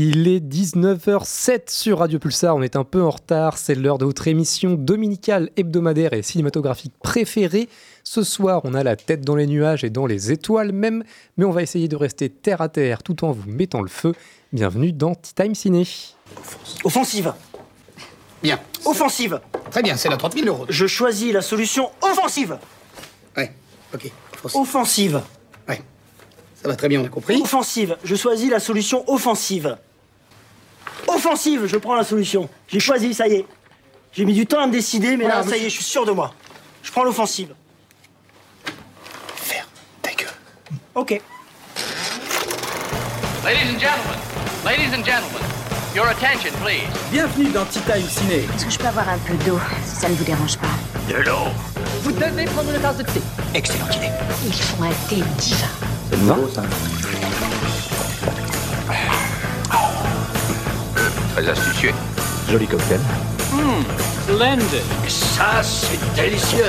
Il est 19h07 sur Radio Pulsar, on est un peu en retard, c'est l'heure de votre émission dominicale, hebdomadaire et cinématographique préférée. Ce soir, on a la tête dans les nuages et dans les étoiles même, mais on va essayer de rester terre à terre tout en vous mettant le feu. Bienvenue dans Tea Time Ciné. Offensive. Bien. Offensive. Très bien, c'est la 30 000 euros. Je choisis la solution offensive. Ouais, ok. Offensive. Offensive. Ouais. Ça va très bien, on a compris. Offensive. Je choisis la solution offensive. Offensive, je prends la solution. J'ai choisi, ça y est. J'ai mis du temps à me décider, mais Voilà, là, ça y est, je suis sûr de moi. Je prends l'offensive. Faire ta gueule. Ok. Ladies and gentlemen, ladies and gentlemen, your attention, please. Bienvenue dans Tea Time Ciné. Est-ce que je peux avoir un peu d'eau, si ça ne vous dérange pas? Vous devez prendre une tasse de thé. Excellente idée. Ils font un thé divin. Très astucieux. Joli cocktail. Splendid. Ça, c'est délicieux.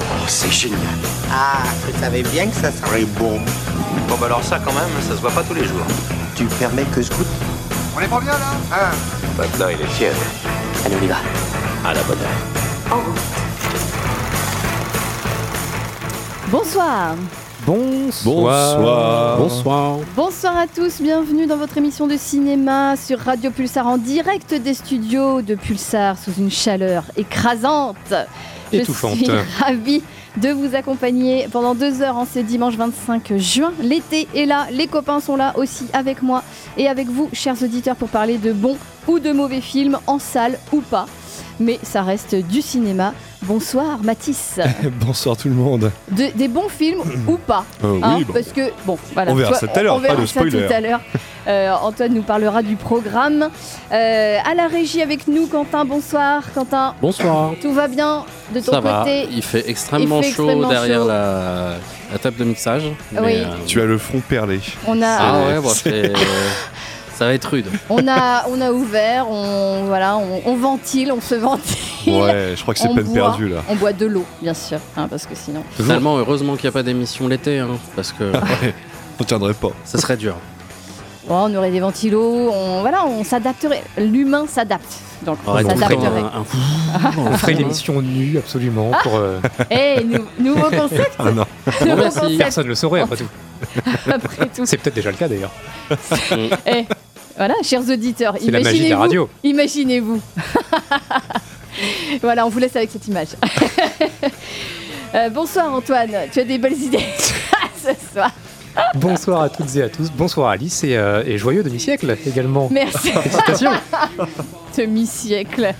Oh, c'est génial. Ah, je savais bien que ça serait bon. Bon, bah alors ça, quand même, ça se voit pas tous les jours. Tu permets que je goûte On est pas bien là Hein? Maintenant, il est fier. Allez, on y va. À la bonne heure. Bonsoir. Bonsoir. Bonsoir. Bonsoir à tous, bienvenue dans votre émission de cinéma sur Radio Pulsar en direct des studios de Pulsar sous une chaleur écrasante. Étouffante. Je suis ravie de vous accompagner pendant deux heures en ce dimanche 25 juin. L'été est là, les copains sont là aussi avec moi et avec vous, chers auditeurs, pour parler de bons ou de mauvais films en salle ou pas. Mais ça reste du cinéma. Bonsoir Mathis. Bonsoir tout le monde. De- des bons films ou pas Euh, hein, oui, bon. Parce que, bon, voilà. On verra Toi, ça tout à l'heure, on verra pas de ça spoiler. tout à l'heure. Euh, Antoine nous parlera du programme. Euh, à la régie avec nous, Quentin, bonsoir. Quentin, Bonsoir. tout va bien de ton Ça va, côté? Il fait extrêmement Il fait chaud extrêmement derrière chaud. La, la table de mixage. mais, Oui. euh, Tu as le front perlé. On a, ah ouais, bon, c'est- ça va être rude. on a, on a ouvert, on, voilà, on, on ventile, on se ventile. Ouais, je crois que c'est On peine boit. perdue là. On boit de l'eau, bien sûr, hein, parce que sinon. Finalement, heureusement qu'il n'y a pas d'émission l'été, hein, parce que On tiendrait pas. ça serait dur. Bon, on aurait des ventilos, on, voilà, on s'adapterait. L'humain s'adapte. Donc, on s'adapterait. un, un- On ferait l'émission nue, absolument, pour... euh, Eh, nou- nouveau concept, Ah non. nouveau merci. concept, Personne ne le saurait, après tout. après tout. C'est peut-être déjà le cas, d'ailleurs. Eh, voilà, chers auditeurs, C'est la magie de la imaginez-vous. radio. Imaginez-vous. voilà, on vous laisse avec cette image. Euh, bonsoir Antoine, tu as des belles idées ce soir. Bonsoir à toutes et à tous. Bonsoir Alice et, euh, et joyeux demi-siècle également. Merci. Félicitations. Demi-siècle.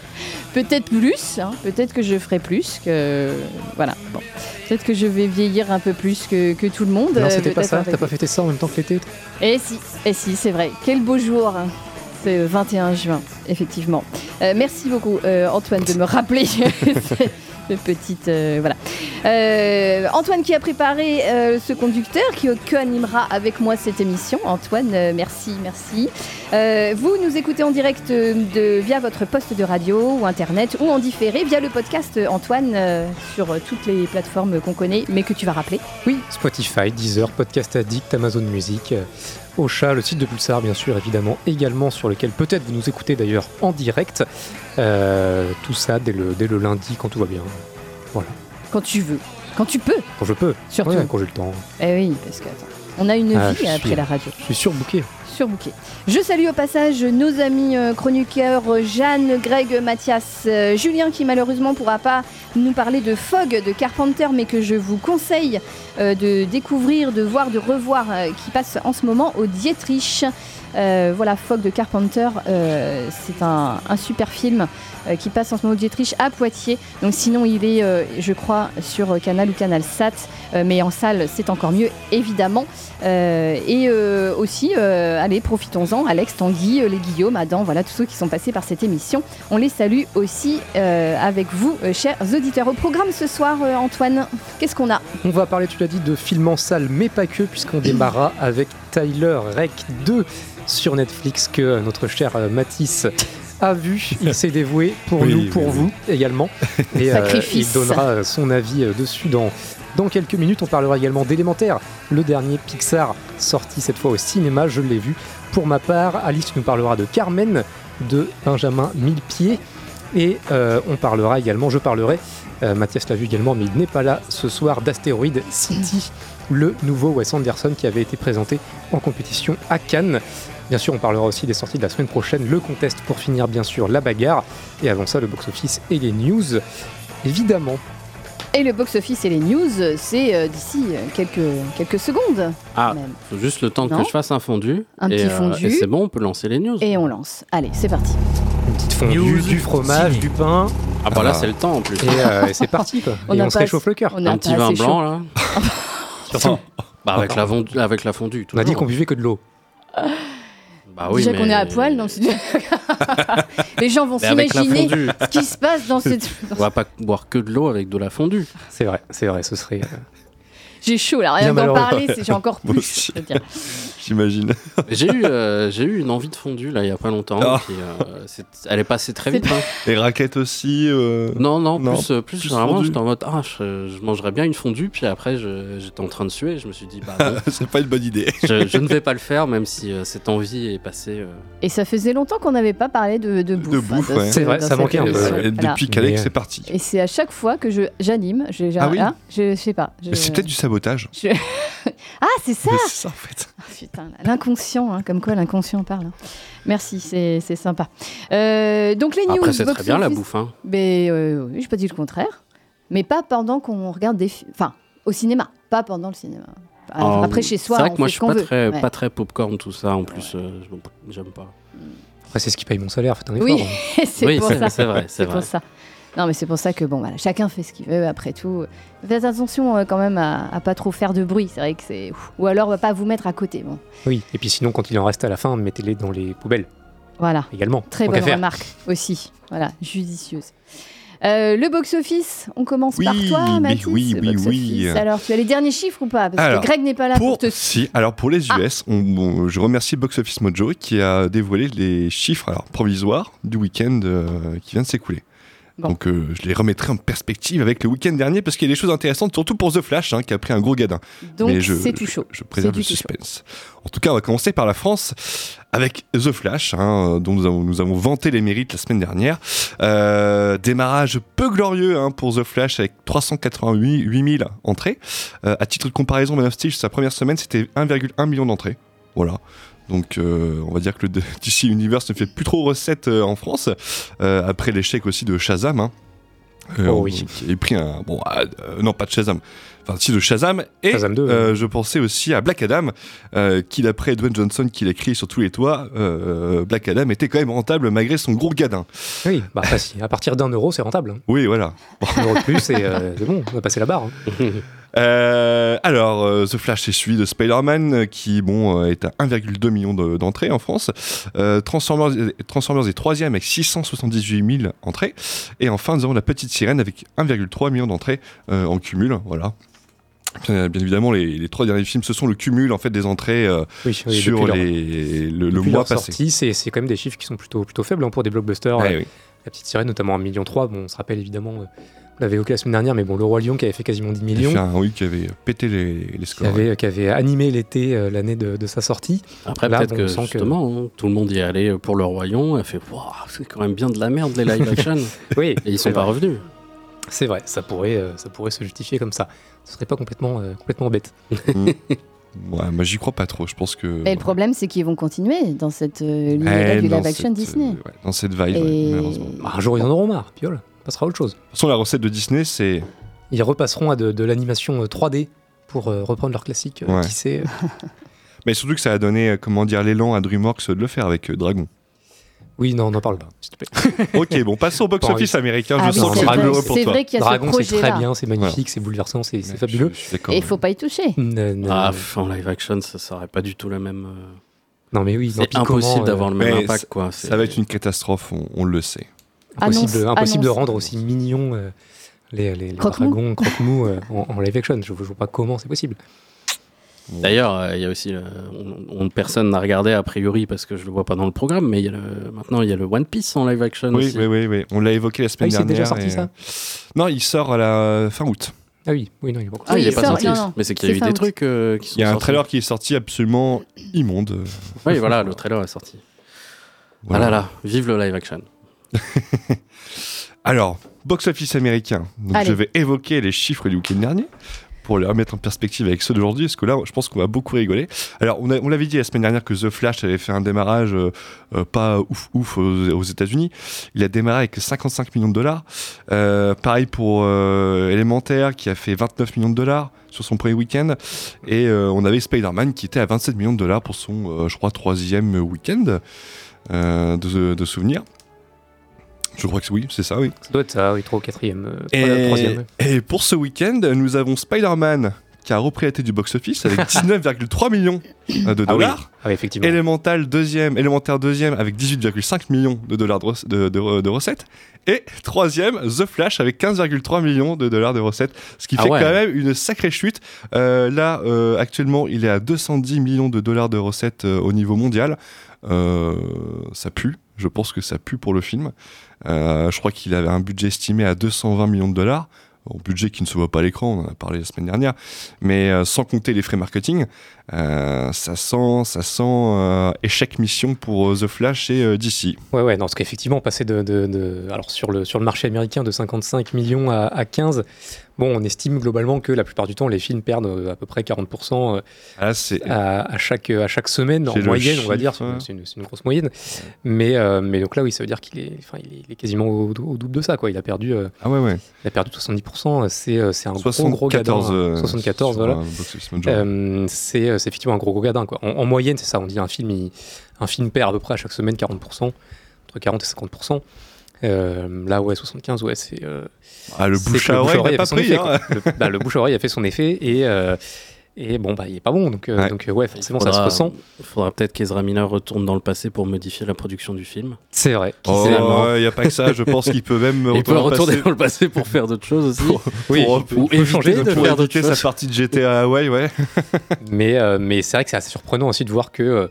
Peut-être plus, hein, peut-être que je ferai plus que. Voilà, bon. Peut-être que je vais vieillir un peu plus que, que tout le monde. Non, c'était pas ça. T'as pas fêté ça en même temps que l'été Eh si, eh si, c'est vrai. Quel beau jour. hein. C'est le 21 juin, effectivement. Euh, merci beaucoup, euh, Antoine, de me rappeler petite. euh, voilà. Euh, Antoine qui a préparé euh, ce conducteur, qui co-animera avec moi cette émission. Antoine, merci, merci. Vous nous écoutez en direct via votre poste de radio ou internet ou en différé via le podcast Antoine sur toutes les plateformes qu'on connaît, mais que tu vas rappeler. Oui, Spotify, Deezer, Podcast Addict, Amazon Music, Ocha, le site de Pulsar, bien sûr, évidemment, également, sur lequel peut-être vous nous écoutez d'ailleurs en direct. Euh, tout ça dès le, dès le lundi, quand tout va bien. Voilà. Quand tu veux, quand tu peux, Quand je peux. surtout. Ouais, quand j'ai le temps. Eh oui, parce que attends, on a une Ah, vie je après la radio. Je suis surbooké. Surbooké. Je salue au passage nos amis euh, chroniqueurs Jeanne, Greg, Mathias, euh, Julien qui malheureusement pourra pas nous parler de Fog de Carpenter, mais que je vous conseille euh, de découvrir, de voir, de revoir, qui passe en ce moment au Dietrich. Voilà, Fog de Carpenter, c'est un, super film qui passe en ce moment au Dietrich à Poitiers. Donc sinon, il est, euh, je crois, sur euh, Canal ou Canal Sat, euh, mais en salle, c'est encore mieux, évidemment. Euh, et euh, aussi, euh, allez, profitons-en, Alex, Tanguy, euh, les Guillaume, Adam, voilà, tous ceux qui sont passés par cette émission. On les salue aussi euh, avec vous, euh, chers auditeurs. Au programme ce soir, euh, Antoine, qu'est-ce qu'on a? On va parler, tu l'as dit, de films en salle, mais pas que, puisqu'on démarra avec Tyler Rec 2, sur Netflix que notre cher euh, Matisse a vu. Il s'est dévoué pour Oui, nous, pour oui. vous également. Et euh, Sacrifice. il donnera son avis euh, dessus dans, dans quelques minutes. On parlera également d'Élémentaire, le dernier Pixar sorti cette fois au cinéma. Je l'ai vu. Pour ma part, Alice nous parlera de Carmen, de Benjamin Millepied. Et euh, on parlera également, je parlerai, euh, Mathias l'a vu également, mais il n'est pas là ce soir, d'Astéroid City, le nouveau Wes Anderson qui avait été présenté en compétition à Cannes. Bien sûr, on parlera aussi des sorties de la semaine prochaine, le contest pour finir, bien sûr, la bagarre. Et avant ça, le box-office et les news. Évidemment, Et le box-office et les news, c'est euh, d'ici euh, quelques, quelques secondes. Ah, même. faut juste le temps Non que je fasse un fondu. Un et, petit euh, fondu. et c'est bon, on peut lancer les news. Et on lance. Allez, c'est parti. une petite fondue, News du fromage, du pain, Ah bah là, c'est le temps en plus. et, euh, et c'est parti quoi. On et on se réchauffe le cœur. On un petit pas vin blanc chaud. là. Surtout, Bah, avec, la fondue, avec la fondue. on a dit qu'on buvait que de l'eau. Bah oui, Déjà mais- qu'on est à poil dans studio. Les gens vont s'imaginer ce qui se passe dans cette. On va pas boire que de l'eau avec de la fondue. C'est vrai, c'est vrai, ce serait. euh, J'ai chaud là, rien d'en parler, c'est- j'ai encore plus. J'imagine. J'ai eu, euh, j'ai eu une envie de fondue là il y a pas longtemps. Ah. puis, euh, elle est passée très vite. hein. Les raquettes aussi. euh, Non, non, Non, plus, plus, plus fondue. j'étais en mode ah, je, je mangerais bien une fondue. Puis après, j'étais en train de suer. Je me suis dit bah c'est pas une bonne idée. je, je ne vais pas le faire, même si euh, cette envie est passée. euh. Et ça faisait longtemps qu'on n'avait pas parlé de, de bouffe. bouffe, hein, ouais. C'est vrai, ça manquait un peu. Et Voilà. depuis Mais- c'est parti. Et c'est à chaque fois que je j'anime, je, Ah oui là, je, je sais pas. je- C'est peut-être du sabotage. je- ah, c'est ça Mais C'est ça en fait. Ah, Putain, l'inconscient, hein, comme quoi l'inconscient parle. hein. Merci, c'est c'est sympa. Euh, donc les news. Après, c'est très bien la bouffe. Hein. Mais euh, oui, j'ai pas dit le contraire. Mais pas pendant qu'on regarde des films. Enfin, au cinéma, pas pendant le cinéma. Alors, Après, chez soi, C'est vrai on que moi, je suis pas très, Ouais. pas très popcorn tout ça. En plus, euh, je- j'aime pas. Après, c'est ce qui paye mon salaire, faites un effort. Oui, hein. c'est oui, pour c'est ça. c'est vrai, c'est C'est vrai. pour ça. Non, mais c'est pour ça que bon, voilà, chacun fait ce qu'il veut. Après tout, faites attention euh, quand même à, à pas trop faire de bruit. C'est vrai que c'est ou alors va pas vous mettre à côté. Bon, Oui, et puis sinon, quand il en reste à la fin, mettez-les dans les poubelles voilà. également. Très bonne remarque aussi. Voilà, judicieuse. Euh, le box-office, on commence par toi, Mathis. oui, oui, oui. Alors, tu as les derniers chiffres ou pas? Parce Alors, que Greg n'est pas là pour, Pour, te. si, alors pour les Ah. US, on- bon, je remercie Box Office Mojo qui a dévoilé les chiffres alors, provisoires du week-end euh, qui vient de s'écouler. Bon. Donc euh, je les remettrai en perspective avec le week-end dernier parce qu'il y a des choses intéressantes, surtout pour The Flash hein, qui a pris un gros gadin. Donc, je, c'est tout je- chaud. Je, préserve C'est le suspense. En tout cas, on va commencer par la France avec The Flash, hein, dont nous avons, nous avons vanté les mérites la semaine dernière. Euh, démarrage peu glorieux hein, pour The Flash avec 388 000 entrées. Euh, à titre de comparaison, Man of Steel, sa première semaine, c'était 1,1 million d'entrées. Voilà. Donc, euh, on va dire que le DC Universe ne fait plus trop recette euh, en France, euh, après l'échec aussi de Shazam. hein. Euh, Oh oui. Qui a pris un. Bon, non, pas de Shazam. Enfin, si, de Shazam. Et Shazam 2, euh, je pensais aussi à Black Adam, euh, qui, d'après Dwayne Johnson, qui l'a crié sur tous les toits, euh, Black Adam était quand même rentable malgré son gros gadin. Oui, bah à partir d'un euro, c'est rentable. hein. Oui, voilà. Un euro de plus, euh, c'est bon, on a passé la barre. hein. Euh, alors, euh, The Flash est suivi de Spider-Man, euh, qui bon, est à 1,2 million de- d'entrées en France. Euh, Transformers, Transformers est troisième avec 678 000 entrées. Et enfin, nous avons La Petite Sirène avec 1,3 million d'entrées euh, en cumul. Voilà. Bien, bien évidemment, les, les trois derniers films, ce sont le cumul en fait des entrées euh, Oui, oui, sur leur- le, mois passé. c'est quand même des chiffres qui sont plutôt, plutôt faibles hein, pour des blockbusters. Euh, oui. La petite sirène, notamment 1,3 million. Bon, on se rappelle évidemment, euh, on l'avait évoqué la semaine dernière, mais bon, Le Roi Lion qui avait fait quasiment 10 Il a millions, fait un oui qui avait pété les, les qui scores. avait, qui avait animé l'été euh, l'année de, de sa sortie. Après, Là, peut-être bon, que justement, hein, tout le monde y est allé pour le royaume. Elle fait, Waouh, c'est quand même bien de la merde les live action. Oui, Et ils sont pas vrai. revenus. C'est vrai, ça pourrait, euh, ça pourrait se justifier comme ça. Ce serait pas complètement, euh, complètement bête. Ouais, moi j'y crois pas trop. Je pense que. Et le problème, c'est qu'ils vont continuer dans cette euh, du live action Disney. euh, ouais, dans cette vibe, ouais, Et- malheureusement. Bah, un jour, ils en auront marre, piole, passera à autre chose. De toute façon, la recette de Disney, c'est. Ils repasseront à de, de l'animation euh, 3D pour euh, reprendre leur classique. euh, Ouais. Qui sait euh. Mais surtout que ça a donné, euh, comment dire, l'élan à DreamWorks de le faire avec euh, Dragon. Oui, non, n'en parle pas, s'il te plaît. ok, bon, passons au box-office américain. Ah je oui, sens que c'est c'est vrai, douloureux pour c'est toi. vrai qu'il y a Dragon, ce c'est très bien, c'est magnifique, c'est bouleversant, c'est fabuleux. je- je. Et il faut pas y toucher. Ne- ne- Ah, pff, en live action, ça serait pas du tout la même. euh, non, mais oui, C'est impossible euh, d'avoir le même mais impact, quoi. Ça va être une catastrophe, on, on le sait. Impossible, Annonce- impossible de rendre aussi mignon euh, les, les, les Croque-mou. dragons croque-mou euh, en, en live action. Je ne vois pas comment c'est possible. D'ailleurs, euh, il y a aussi, euh, on, on- personne n'a regardé a priori parce que je le vois pas dans le programme, mais il y a le- maintenant il y a le One Piece en live action Oui, aussi. oui, oui, oui. On l'a évoqué la semaine Ah, il s'est dernière. déjà sorti, et- ça Non, il sort à la fin août. Ah oui, oui, non, il est pas encore. Ah, Oui, il est il pas sort- sorti. non, non. Mais c'est qu'il y a eu des août. trucs euh, qui sont Il y a un sortis. trailer qui est sorti absolument immonde. Oui, voilà, le trailer est sorti. Voilà. Ah là là, vive le live action. Alors, box-office américain. Donc, Allez. je vais évoquer les chiffres du week-end dernier pour les remettre en perspective avec ceux d'aujourd'hui, parce que là, je pense qu'on va beaucoup rigoler. Alors, on, on l'avait dit la semaine dernière que The Flash avait fait un démarrage euh, euh, pas ouf ouf aux, aux États-Unis. Il a démarré avec 55 millions de dollars. Euh, pareil pour euh, Elementaire, qui a fait 29 millions de dollars sur son premier week-end. Et on avait Spider-Man qui était à 27 millions de dollars pour son, je crois, troisième week-end de, de souvenirs. Je crois que oui, c'est ça, oui. Ça doit être ça, oui, 3 ou 4ème. Et, troisième. ouais. et pour ce week-end, nous avons Spider-Man qui a repris la tête du box-office avec 19,3 millions euh, de Ah oui, dollars. ah oui, effectivement. Elemental deuxième, Élémentaire deuxième avec 18,5 millions de dollars de, de- de- de recettes. Et troisième, The Flash avec 15,3 millions de dollars de recettes. Ce qui Ah fait ouais. quand même une sacrée chute. Euh, là, euh, actuellement, il est à 210 millions de dollars de recettes euh, au niveau mondial. Euh, ça pue. Je pense que ça pue pour le film. Euh, je crois qu'il avait un budget estimé à 220 millions de dollars. Bon, budget qui ne se voit pas à l'écran, on en a parlé la semaine dernière, mais euh, sans compter les frais marketing, euh, ça sent, ça sent échec mission pour The Flash et DC. Ouais, ouais, non, parce qu'effectivement, passer de, alors sur le, sur le marché américain de 55 millions à 15, bon, on estime globalement que la plupart du temps, les films perdent euh, à peu près 40% euh, Ah, à, à chaque, à chaque semaine, en moyenne, on va dire, ouais. c'est une, grosse moyenne. Mais, euh, mais donc là, oui, ça veut dire qu'il est, enfin, il est, il est quasiment au, au double de ça, quoi. Il a perdu, euh, ah ouais ouais. il a perdu 70%, c'est euh, un gros, 74, gros gadin. euh, 74, sur, voilà. euh. Euh, c'est euh, c'est effectivement un gros gros gadin quoi. En, en moyenne, c'est ça, on dit un film, il- un film perd à peu près à chaque semaine 40%, entre 40 et 50%. Euh, là, ouais, 75, ouais, c'est. euh, ah le bouche à oreille a pas fait son pris. effet, hein. le, bah, le bouche à oreille a fait son effet et, euh, et bon, bah, il est pas bon. Donc, euh, Ouais. donc ouais, forcément, ça se ressent. Il faudra peut-être qu'Ezra Miller retourne dans le passé pour modifier la production du film. C'est vrai. Oh, finalement. il n'y a pas que ça, je pense qu'il peut même il peut retourner dans le passé pour faire d'autres choses aussi. Oui, pour- il peut- ou il peut changer éviter de de pour faire d'autres éviter sa choses. partie de GTA à Hawaii, ouais. mais, euh, mais c'est vrai que c'est assez surprenant aussi de voir que,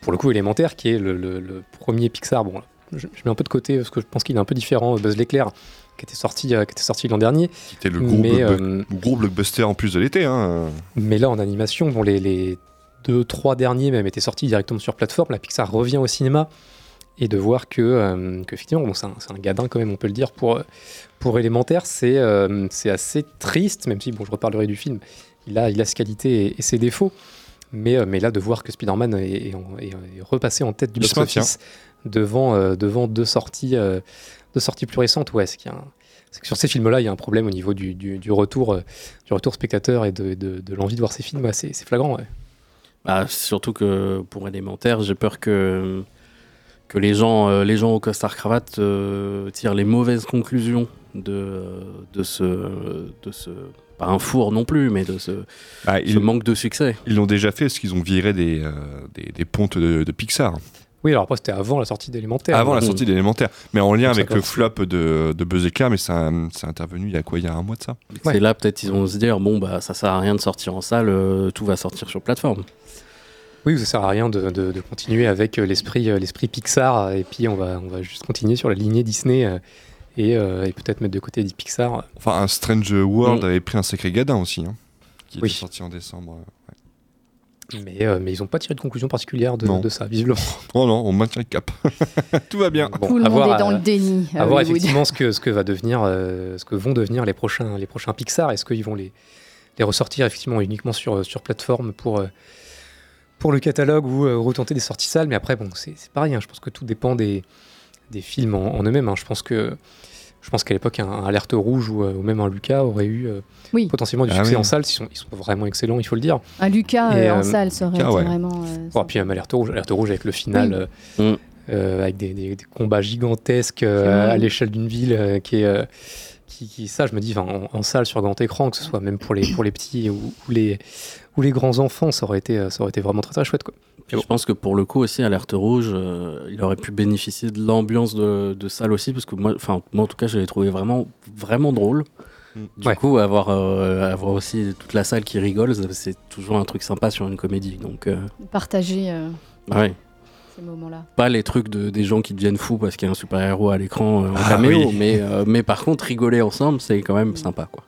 pour le coup, Élémentaire, qui est le, le- le premier Pixar, bon, je, je mets un peu de côté parce que je pense qu'il est un peu différent, Buzz l'éclair, qui était sorti, euh, qui était sorti l'an dernier. Qui était le gros, Mais, euh, gros blockbuster en plus de l'été. Hein. Mais là, en animation, bon, les, les deux, trois derniers même étaient sortis directement sur plateforme. La Pixar revient au cinéma. Et de voir que, euh, qu'effectivement, bon, c'est un, un gadin quand même, on peut le dire, pour, pour élémentaire, c'est, euh, c'est assez triste, même si, bon, je reparlerai du film, il a, il a ses qualités et, et ses défauts. Mais, euh, mais là, de voir que Spider-Man est, est est- repassé en tête du box-office devant, euh, devant deux, sorties, euh, deux sorties plus récentes, ouais, c'est qu'il y a un- c'est que sur ces films-là, il y a un problème au niveau du, du- du retour, euh, du retour spectateur et de, de- de l'envie de voir ces films. Ouais, c'est flagrant. Ouais. Bah, surtout que pour élémentaire, j'ai peur que, que les, gens, euh, les gens au costard cravate euh, tirent les mauvaises conclusions de, de, ce, de ce. Pas un four non plus, mais de ce, Bah, ce ils manque de succès. ils l'ont déjà fait parce qu'ils ont viré des, euh, des, des pontes de, de Pixar. Oui, alors après, c'était avant la sortie d'élémentaire. Avant la sortie d'élémentaire. Mais en lien avec le flop de, de Buzz Éclair, mais ça, c'est intervenu il y a quoi Il y a un mois de ça? Ouais. C'est là, peut-être, ils vont se dire bon, bah, ça sert à rien de sortir en salle, euh, tout va sortir sur plateforme. Oui, ça sert à rien de, de- de continuer avec euh, l'esprit, euh, l'esprit Pixar, et puis on va, on va juste continuer sur la lignée Disney euh, et, euh, et peut-être mettre de côté des Pixar. Enfin, un Strange World Mm. avait pris un sacré gadin aussi, hein, qui Oui. était sorti en décembre. Mais, euh, mais ils n'ont pas tiré de conclusion particulière de, Non. de ça, visiblement. Oh non, on maintient le cap. Tout va bien. Bon, Tout le monde voir, est dans euh, le déni. à à voir effectivement ce que, ce que va devenir, euh, ce que vont devenir les prochains, les prochains Pixar. Est-ce qu'ils vont les, les ressortir effectivement uniquement sur, sur plateforme pour, euh, pour le catalogue ou euh, retenter des sorties salles Mais après, bon, c'est c'est pareil. hein, je pense que tout dépend des, des films en, en eux-mêmes. hein. Je pense que je pense qu'à l'époque, un, un Alerte Rouge ou, euh, ou même un Lucas aurait eu euh, Oui. potentiellement du Ah succès oui. en salle. Ils sont, ils sont vraiment excellents, il faut le dire. Un Lucas Et, euh, en salle, ça aurait Lucas, été ouais. vraiment. euh, Bon, ça. puis même Alerte Rouge, Alerte Rouge avec le final, Oui. euh, Mm. euh, avec des, des- des combats gigantesques euh, à l'échelle d'une ville euh, qui est. euh, qui, qui- ça, je me dis, en, en salle sur grand écran, que ce soit même pour les, pour les petits ou, ou les, ou les grands enfants, ça aurait été, euh, ça aurait été vraiment très très chouette. Quoi. Je pense que pour le coup aussi, Alerte Rouge, euh, il aurait pu bénéficier de l'ambiance de, de salle aussi, parce que moi, enfin, moi en tout cas, je l'ai trouvé vraiment, vraiment drôle. Du coup, avoir, euh, avoir aussi toute la salle qui rigole, c'est toujours un truc sympa sur une comédie. Donc, euh, Partager euh, ouais. ces moments-là. Pas les trucs de, des gens qui deviennent fous parce qu'il y a un super-héros à l'écran euh, en Ah caméo, oui. mais, euh, mais par contre, rigoler ensemble, c'est quand même sympa. Quoi.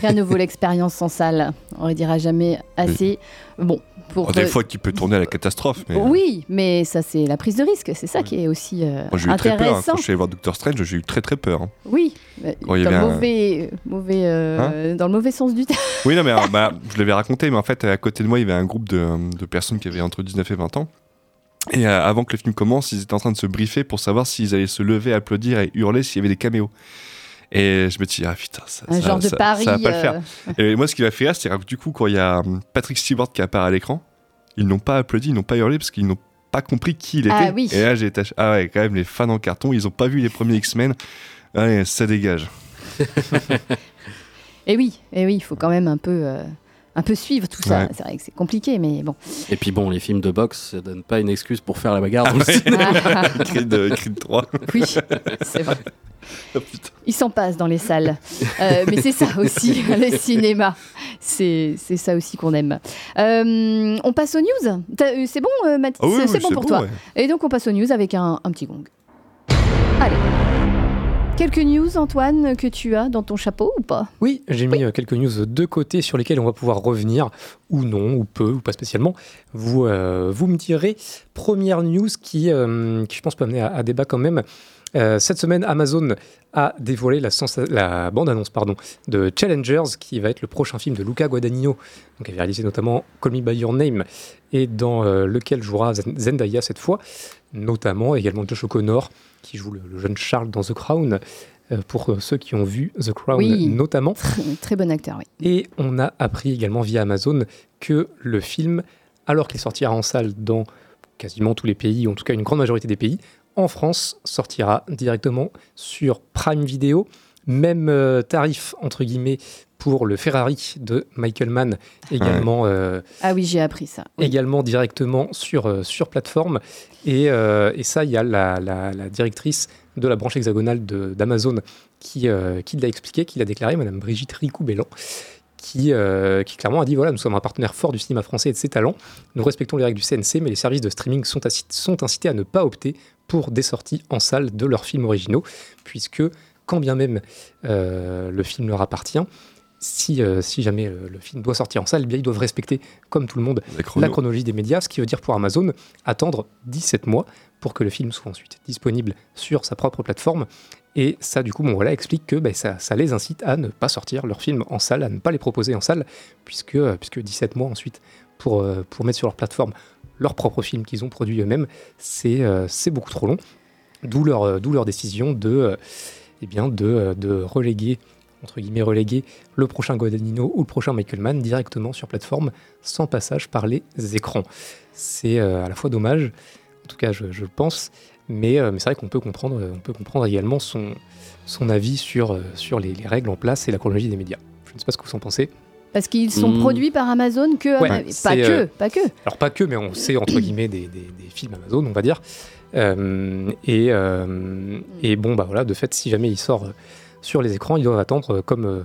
Rien ne vaut l'expérience sans salle. On ne dira jamais assez. Bon, pour. Des euh, fois qui peut tourner à la catastrophe. Mais... Oui, mais ça, c'est la prise de risque. C'est ça qui est aussi euh, Moi, j'ai eu très peur. hein. Quand je suis allé voir Doctor Strange, j'ai eu très très peur. hein. Oui, dans, un- mauvais, mauvais, euh, dans le mauvais sens du terme. Oui, non, mais euh, bah, je l'avais raconté, mais en fait, à côté de moi, il y avait un groupe de, de personnes qui avaient entre 19 et 20 ans. Et euh, avant que le film commence, ils étaient en train de se briefer pour savoir s'ils allaient se lever, applaudir et hurler s'il y avait des caméos. Et je me dis, ah putain, ça, Un ça- genre de ça- pari. ça va pas le faire. euh, Et moi, ce qui m'a fait rire, c'est que du coup, quand il y a hum, Patrick Stewart qui apparaît à l'écran, ils n'ont pas applaudi, ils n'ont pas hurlé parce qu'ils n'ont pas compris qui il était. Ah oui. Et là, j'ai été, ach- ah ouais, quand même, les fans en carton, ils n'ont pas vu les premiers X-Men. Allez, ça dégage. Et oui, et oui, il faut quand même un peu, euh, un peu suivre tout ça. Ouais. C'est vrai que c'est compliqué, mais bon. Et puis bon, les films de boxe, ça donne pas une excuse pour faire la bagarre Ah dans le ouais. cinéma. Creed, euh, Creed 3. Oui, c'est vrai. Oh, s'en passe dans les salles. Euh, mais c'est ça aussi, le cinéma. C'est c'est ça aussi qu'on aime. Euh, on passe aux news. Euh, C'est bon, Mathis? Ah oui, oui, C'est bon pour toi. ouais. Et donc on passe aux news avec un, un petit gong. Allez. Quelques news, Antoine, que tu as dans ton chapeau ou pas? Oui, j'ai mis euh, quelques news de côté sur lesquelles on va pouvoir revenir, ou non, ou peu, ou pas spécialement. Vous, euh, vous me direz. Première news qui, euh, qui je pense, peut amener à, à débat quand même. Euh, cette semaine, Amazon a dévoilé la, bande-annonce pardon, de Challengers, qui va être le prochain film de Luca Guadagnino, donc, qui avait réalisé notamment Call Me By Your Name, et dans euh, lequel jouera Zen- Zendaya cette fois, notamment également Josh O'Connor, qui joue le, le jeune Charles dans The Crown, euh, pour ceux qui ont vu The Crown Oui. notamment. Très, très bon acteur, oui. Et on a appris également via Amazon que le film, alors qu'il sortira en salle dans quasiment tous les pays, ou en tout cas une grande majorité des pays, en France sortira directement sur Prime Video. Même euh, tarif, entre guillemets, pour le Ferrari de Michael Mann, également, euh, Ah oui, j'ai appris ça. Oui. également directement sur, euh, sur plateforme. Et, euh, et ça, il y a la, la- la directrice de la branche hexagonale de- d'Amazon qui, euh, qui l'a expliqué, qui l'a déclaré, Madame Brigitte Ricou-Bellan, qui, euh, qui clairement a dit voilà, nous sommes un partenaire fort du cinéma français et de ses talents. Nous respectons les règles du CNC, mais les services de streaming sont incités à ne pas opter pour des sorties en salle de leurs films originaux, puisque quand bien même euh, le film leur appartient, si, euh, si jamais euh, le film doit sortir en salle, eh bien, ils doivent respecter, comme tout le monde, la chronologie des médias, ce qui veut dire pour Amazon attendre 17 mois pour que le film soit ensuite disponible sur sa propre plateforme. Et ça, du coup, bon, voilà, explique que ben, ça, ça les incite à ne pas sortir leurs films en salle, à ne pas les proposer en salle, puisque, euh, puisque 17 mois ensuite pour, euh, pour mettre sur leur plateforme leurs propres films qu'ils ont produits eux-mêmes, c'est euh, c'est beaucoup trop long. D'où leur, euh, d'où leur décision de, euh, eh bien, de, euh, de reléguer, entre guillemets, reléguer le prochain Guadagnino ou le prochain Michael Mann directement sur plateforme sans passage par les écrans. C'est euh, à la fois dommage, en tout cas je, je pense, mais, euh, mais c'est vrai qu'on peut comprendre, euh, on peut comprendre également son, son avis sur, sur les, les règles en place et la chronologie des médias. Je ne sais pas ce que vous en pensez. Parce qu'ils sont Hmm. produits par Amazon que. Ouais, Ama- pas que, euh, pas que. Alors pas que, mais on sait entre guillemets des, des- des films Amazon, on va dire. Euh, et, euh, et bon, bah voilà, de fait, si jamais il sort euh, sur les écrans, ils doivent attendre euh, comme, euh,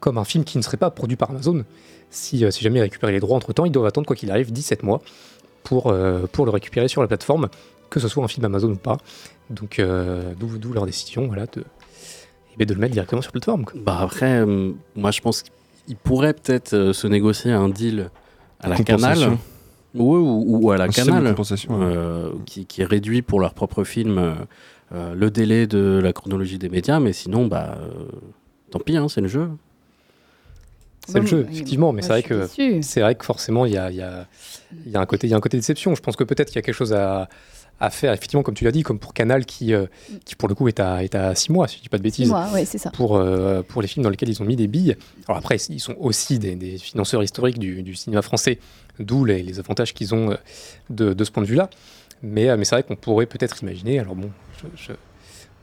comme un film qui ne serait pas produit par Amazon. Si, euh, si jamais ils récupèrent les droits entre temps, ils doivent attendre, quoi qu'il arrive, 17 mois pour, pour le récupérer sur la plateforme, que ce soit un film Amazon ou pas. Donc, euh, d'où d'où leur décision voilà, de, eh ben, de le mettre directement sur plateforme. quoi. Bah après, euh, moi je pense qu'il pourrait peut-être euh, se négocier un deal à la Canal. Ou, ou à la Un Canal, ouais. euh, qui, qui réduit pour leur propre film le délai de la chronologie des médias, mais sinon, bah, euh, tant pis, hein, c'est le jeu. C'est le jeu, effectivement, mais c'est vrai que c'est vrai que forcément il y a, il y, a, il y a un côté il y a un côté déception. Je pense que peut-être qu'il y a quelque chose à, à faire, effectivement, comme tu l'as dit, comme pour Canal qui, euh, qui pour le coup est à, est à 6 mois, si je dis pas de bêtises. Ouais, ça. Pour, euh, pour les films dans lesquels ils ont mis des billes. Alors après, ils sont aussi des, des financeurs historiques du, du cinéma français, d'où les, les avantages qu'ils ont euh, de, de ce point de vue-là. Mais, euh, mais c'est vrai qu'on pourrait peut-être imaginer, alors bon, je, je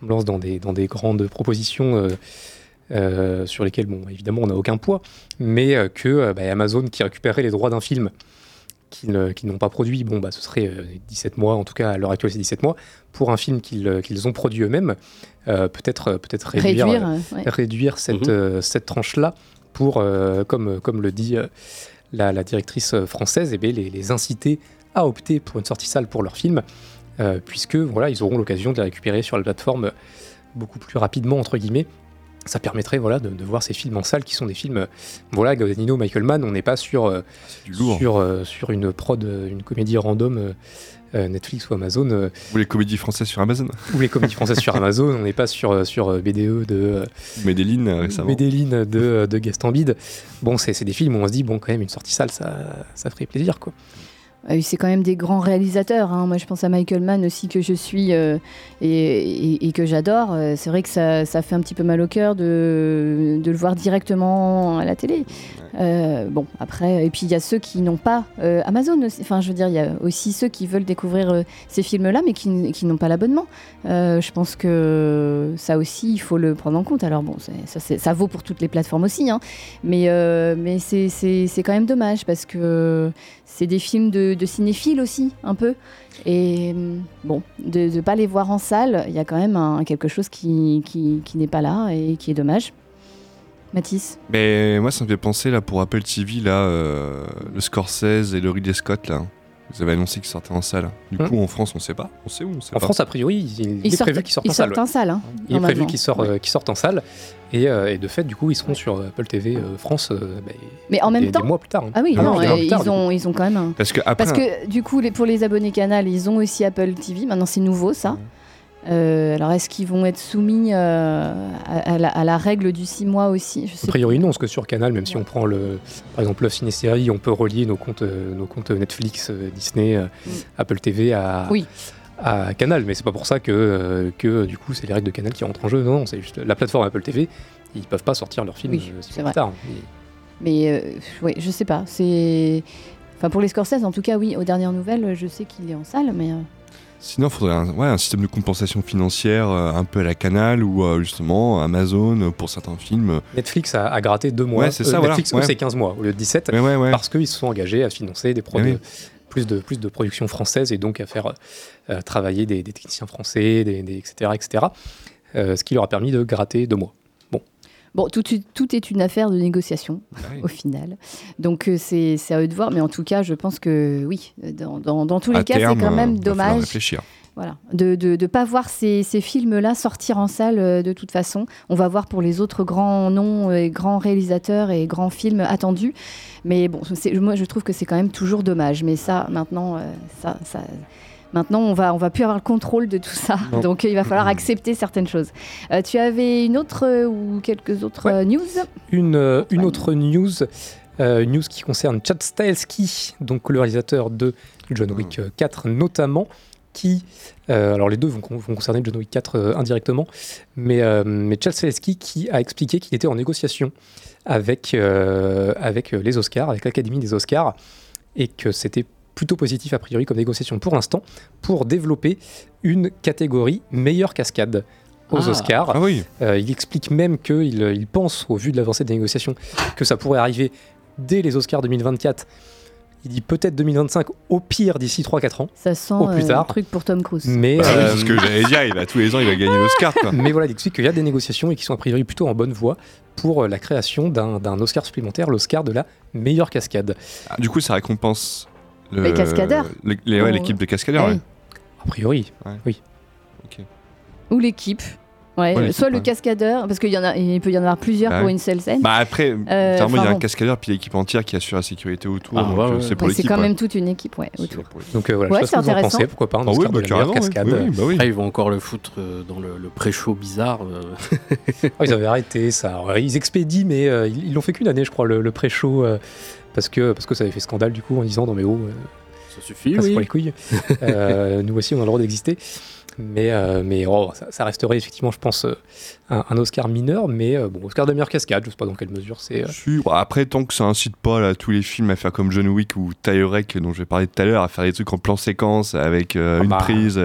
me lance dans des, dans des grandes propositions euh, euh, sur lesquelles, bon, évidemment, on n'a aucun poids, mais euh, que euh, bah, Amazon qui récupérerait les droits d'un film qu'ils n'ont pas produit, bon, bah, ce serait 17 mois, en tout cas à l'heure actuelle c'est 17 mois, pour un film qu'ils qu'ils ont produit eux-mêmes, peut-être peut réduire, réduire, réduire cette, mhm. cette tranche-là pour, comme, comme le dit la, directrice française, et eh les, les, inciter à opter pour une sortie salle pour leur film, puisque voilà, ils auront l'occasion de les récupérer sur la plateforme beaucoup plus rapidement, entre guillemets, ça permettrait voilà, de, voir ces films en salle qui sont des films. Voilà, Gaudinino, Michael Mann, on n'est pas sur, euh, sur, euh, sur une prod, euh, une comédie random Netflix ou Amazon. ou les comédies françaises sur Amazon. Ou les comédies françaises sur Amazon, on n'est pas sur, sur BDE de. Medellin récemment. Medellin de, de Gaston Bide. Bon, c'est des films où on se dit, bon, quand même, une sortie salle, ça, ça ferait plaisir, quoi. Ah c'est quand même des grands réalisateurs. Hein. Moi, je pense à Michael Mann aussi, que je suis euh, et, que j'adore. Euh, c'est vrai que ça, fait un petit peu mal au cœur de, le voir directement à la télé. Euh, bon, après, et puis il y a ceux qui n'ont pas Amazon. Enfin, je veux dire, il y a aussi ceux qui veulent découvrir ces films-là, mais qui, n'ont pas l'abonnement. je pense que ça aussi, il faut le prendre en compte. Alors, bon, ça, ça, vaut pour toutes les plateformes aussi, hein. mais, mais c'est quand même dommage parce que c'est des films de, cinéphiles aussi, un peu. Et bon, de ne pas les voir en salle, il y a quand même quelque chose qui, qui, n'est pas là et qui est dommage. Mathis Mais moi, ça me fait penser là pour Apple TV, là, euh, le Scorsese et le Ridley Scott, là. Vous avez annoncé qu'ils sortaient en salle. Du hum. coup, en France, on ne sait pas. On sait où En France, a priori, il, est prévu qu'ils sortent, en salle. En salle hein, il est prévu qu'ils sortent, euh, sortent, en salle. Euh, et, de fait, du coup, ils seront sur Apple TV euh, France bah, Mais en même des, temps, des mois plus tard. Hein. Ah oui, non, ils, ont, ils ont quand même. Parce que, Parce que du coup, les, pour les abonnés Canal, ils ont aussi Apple TV. Maintenant, c'est nouveau, ça. Euh, alors, est-ce qu'ils vont être soumis euh, à, la, règle du 6 mois aussi? A priori, non, parce que sur Canal, même si on prend le, par exemple Love Ciné on peut relier nos comptes, euh, nos comptes Netflix, Disney, mm. Apple TV à, à Canal. Mais c'est pas pour ça que, que du coup, c'est les règles de Canal qui rentrent en jeu. Non, c'est juste la plateforme Apple TV. Ils peuvent pas sortir leur film oui, si tard. Mais, oui, je sais pas. C'est. Enfin, pour les Scorsese, en tout cas, oui, aux dernières nouvelles, je sais qu'il est en salle, mais. Sinon, il faudrait un, ouais, un, système de compensation financière euh, un peu à la Canal ou euh, justement Amazon euh, pour certains films. Netflix a, gratté deux mois. Ouais, c'est ça, Netflix, c'est 15 mois au lieu de 17 parce qu'ils se sont engagés à financer des produits. Plus de, plus de production française et donc à faire travailler des, techniciens français, des, etc. etc. ce qui leur a permis de gratter deux mois. Bon, tout, tout, est une affaire de négociation ah au final. Donc euh, c'est à eux de voir, mais en tout cas, je pense que oui, dans, dans, tous les cas, c'est quand même dommage. Réfléchir. Voilà, de ne de, pas voir ces, ces films-là sortir en salle euh, de toute façon. On va voir pour les autres grands noms et grands réalisateurs et grands films attendus. Mais bon, moi je trouve que c'est quand même toujours dommage. Mais ça, maintenant, euh, ça, ça Maintenant, on va, on va plus avoir le contrôle de tout ça. Donc, il va falloir accepter certaines choses. Euh, tu avais une autre euh, ou quelques autres euh, news? Une, une autre news. une news qui concerne Chad Stahelski, donc le réalisateur de John Wick 4 notamment, qui, alors les deux vont, vont, concerner John Wick 4 indirectement, mais, mais Chad Stahelski qui a expliqué qu'il était en négociation avec, avec les Oscars, avec l'Académie des Oscars, et que c'était plutôt positif a priori comme négociation pour l'instant, pour développer une catégorie meilleure cascade aux ah. Oscars. Ah oui. Euh, il explique même qu'il il pense, au vu de l'avancée des négociations, que ça pourrait arriver dès les Oscars 2024. Il dit peut-être 2025, au pire d'ici 3-4 ans. Ça sent au plus euh, tard. un truc pour Tom Cruise. Mais bah c'est ce que j'allais dire. Il va tous les ans, il va gagner l'Oscar. Mais voilà, il explique qu'il y a des négociations et qui sont a priori plutôt en bonne voie pour la création d'un Oscar supplémentaire, l'Oscar de la meilleure cascade. Ah, du coup, ça récompense les cascadeurs L'équipe de cascadeurs, ah A priori, oui. Ou l'équipe. Ouais, soit le cascadeur, parce qu'il y en a, il peut y en avoir plusieurs bah pour une seule scène. Bah après, euh, il y a un cascadeur puis l'équipe entière qui assure la sécurité autour. Ah, euh, c'est pour l'équipe. C'est quand même toute une équipe, ouais, autour. Donc euh, voilà, je sais pas ce que vous en pensez, pourquoi pas un Oscar ah, oui, bah, de cascade. bah oui. Ah, ils vont encore le foutre dans le, pré-show bizarre. ils avaient arrêté ça. Ils expédient, mais ils l'ont fait qu'une année, je crois, le, pré-show parce que, parce que ça avait fait scandale du coup en disant non mais oh, ça suffit, oui. pour les couilles. euh, nous aussi on a le droit d'exister. Mais, euh, mais oh, ça, resterait effectivement, je pense, euh, un, Oscar mineur, mais euh, bon, Oscar de meilleure cascade, je sais pas dans quelle mesure c'est. après, tant que ça incite pas là, tous les films à faire comme John Wick ou Tyrek, dont je vais parler tout à l'heure, à faire des trucs en plan séquence avec ah une bah. prise,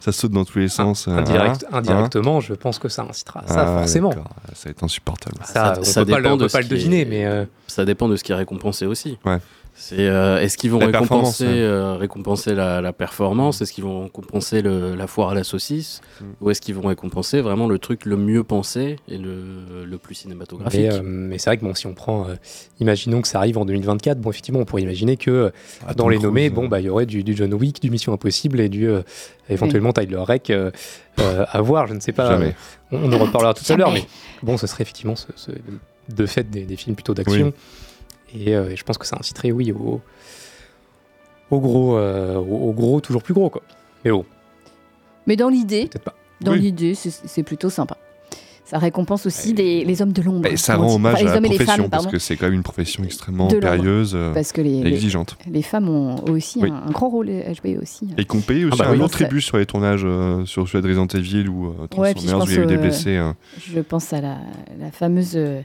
ça saute dans tous les sens. Indirect, hein, indirectement, je pense que ça incitera ça, ah, forcément. Ça va être insupportable. Ça, on peut pas le, peut pas le deviner, mais. Ça dépend de ce qui est récompensé aussi. Ouais. C'est euh, est-ce qu'ils vont La récompenser, euh, récompenser la, la performance? Est-ce qu'ils vont récompenser le- la foire à la saucisse? Mm. Ou est-ce qu'ils vont récompenser vraiment le truc le mieux pensé et le, le plus cinématographique? Mais, euh, mais c'est vrai que bon, si on prend, euh, imaginons que ça arrive en 2024, bon, effectivement, on pourrait imaginer que euh, Ah, dans les nommés, bon, bah, il y aurait du, du John Wick, du Mission Impossible et du euh, éventuellement Tyler euh, euh, à voir. Je ne sais pas. Jamais. On, on en reparlera tout à l'heure, mais bon, ce serait effectivement ce, ce- de fait des, des films plutôt d'action. Et, euh, et je pense que ça inciterait, oui, au, au gros, euh, au, au gros, toujours plus gros, quoi. Mais bon, Mais dans l'idée, peut-être pas. dans Oui. l'idée, c'est plutôt sympa. Ça récompense aussi des- les hommes de l'ombre. Et ça rend hommage Enfin, à la hommes et les profession femmes, parce que c'est quand même une profession extrêmement périlleuse euh, Parce que les, et les, exigeante. les femmes ont aussi Oui. un, un grand rôle à jouer aussi. Et qu'on paye aussi bah un oui. pense, tribut sur les tournages euh, sur celui de Resident Evil ou euh, Ouais, Transformers où il y a eu des euh, blessés. hein. Je pense à la, la fameuse euh, euh,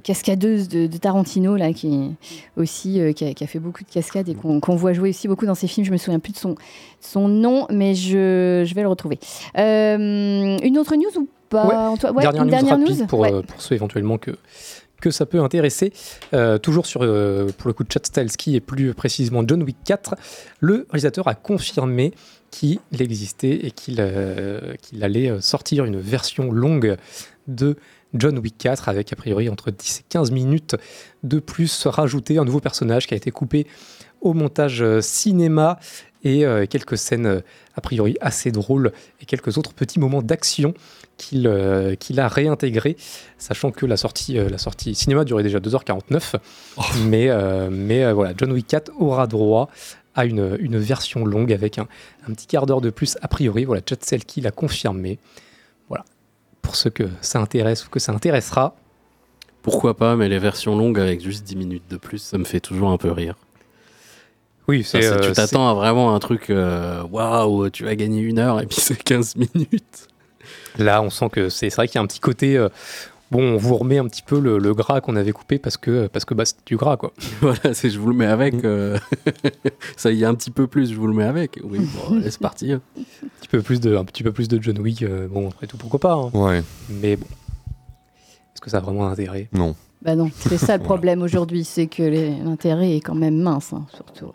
cascadeuse de, de Tarantino là, qui aussi euh, qui, a, qui a fait beaucoup de cascades et qu'on voit jouer aussi beaucoup dans ses films. Je me souviens plus de son, son nom, mais je, je vais le retrouver. Euh, une autre news ou pas Ouais. Antoine? Ouais, dernière une news dernière rapide news? pour, Ouais. euh, pour ceux éventuellement que, que ça peut intéresser. Euh, toujours sur, euh, pour le coup Chad Stahelski et plus précisément John Wick 4, le réalisateur a confirmé qu'il existait et qu'il euh, qu'il allait euh, sortir une version longue de John Wick 4 avec a priori entre 10 et 15 minutes de plus rajouté un nouveau personnage qui a été coupé au montage euh, cinéma et euh, quelques scènes euh, a priori assez drôles et quelques autres petits moments d'action qu'il euh, a réintégré, sachant que la sortie, euh, la sortie cinéma durait déjà 2h49. Mais, euh, mais voilà, John Wick 4 aura droit à une, une version longue avec un, un petit quart d'heure de plus a priori. Voilà, Chad Selkie l'a confirmé. Pour ceux que ça intéresse ou que ça intéressera. Pourquoi pas, mais les versions longues avec juste 10 minutes de plus, ça me fait toujours un peu rire. Oui, Ça, c'est, euh, tu t'attends à vraiment un truc, euh, waouh, tu vas gagner une heure et puis c'est 15 minutes. Là, on sent que c'est c'est vrai qu'il y a un petit côté. euh, bon, on vous remet un petit peu le, le gras qu'on avait coupé parce que parce que bah, c'est du gras quoi. voilà, c'est je vous le mets avec. euh, ça y est un petit peu plus, je vous le mets avec. Oui, bon, allez, c'est parti. hein. Un petit peu plus de un petit peu plus de John Wick. euh, bon, après tout pourquoi pas. hein. Ouais, Mais bon, est-ce que ça a vraiment un intérêt? Non. Bah non, c'est ça le problème aujourd'hui, c'est que les- l'intérêt est quand même mince, hein, surtout.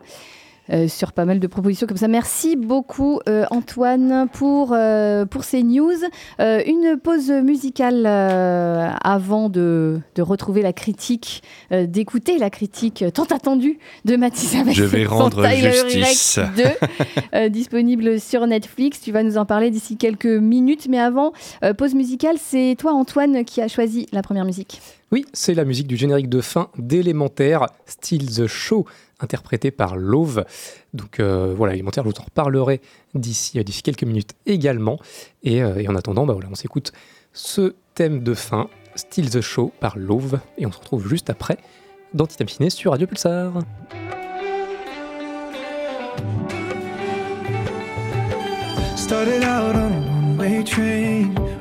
Euh, sur pas mal de propositions comme ça. Merci beaucoup euh, Antoine pour, euh, pour ces news. Euh, une pause musicale euh, avant de, de retrouver la critique, euh, d'écouter la critique tant attendue de Mathis avec Je vais rendre justice. Rex 2, euh, disponible sur Netflix. Tu vas nous en parler d'ici quelques minutes. Mais avant, euh, pause musicale, c'est toi Antoine qui a choisi la première musique. Oui, c'est la musique du générique de fin d'Élémentaire, Still the Show, interprété par Love. Donc euh, voilà, Élémentaire, je vous en reparlerai d'ici euh, quelques minutes également. Et, euh, en attendant, bah voilà, on s'écoute ce thème de fin, Still the Show par Love. Et on se retrouve juste après dans Titan Ciné sur Radio Pulsar.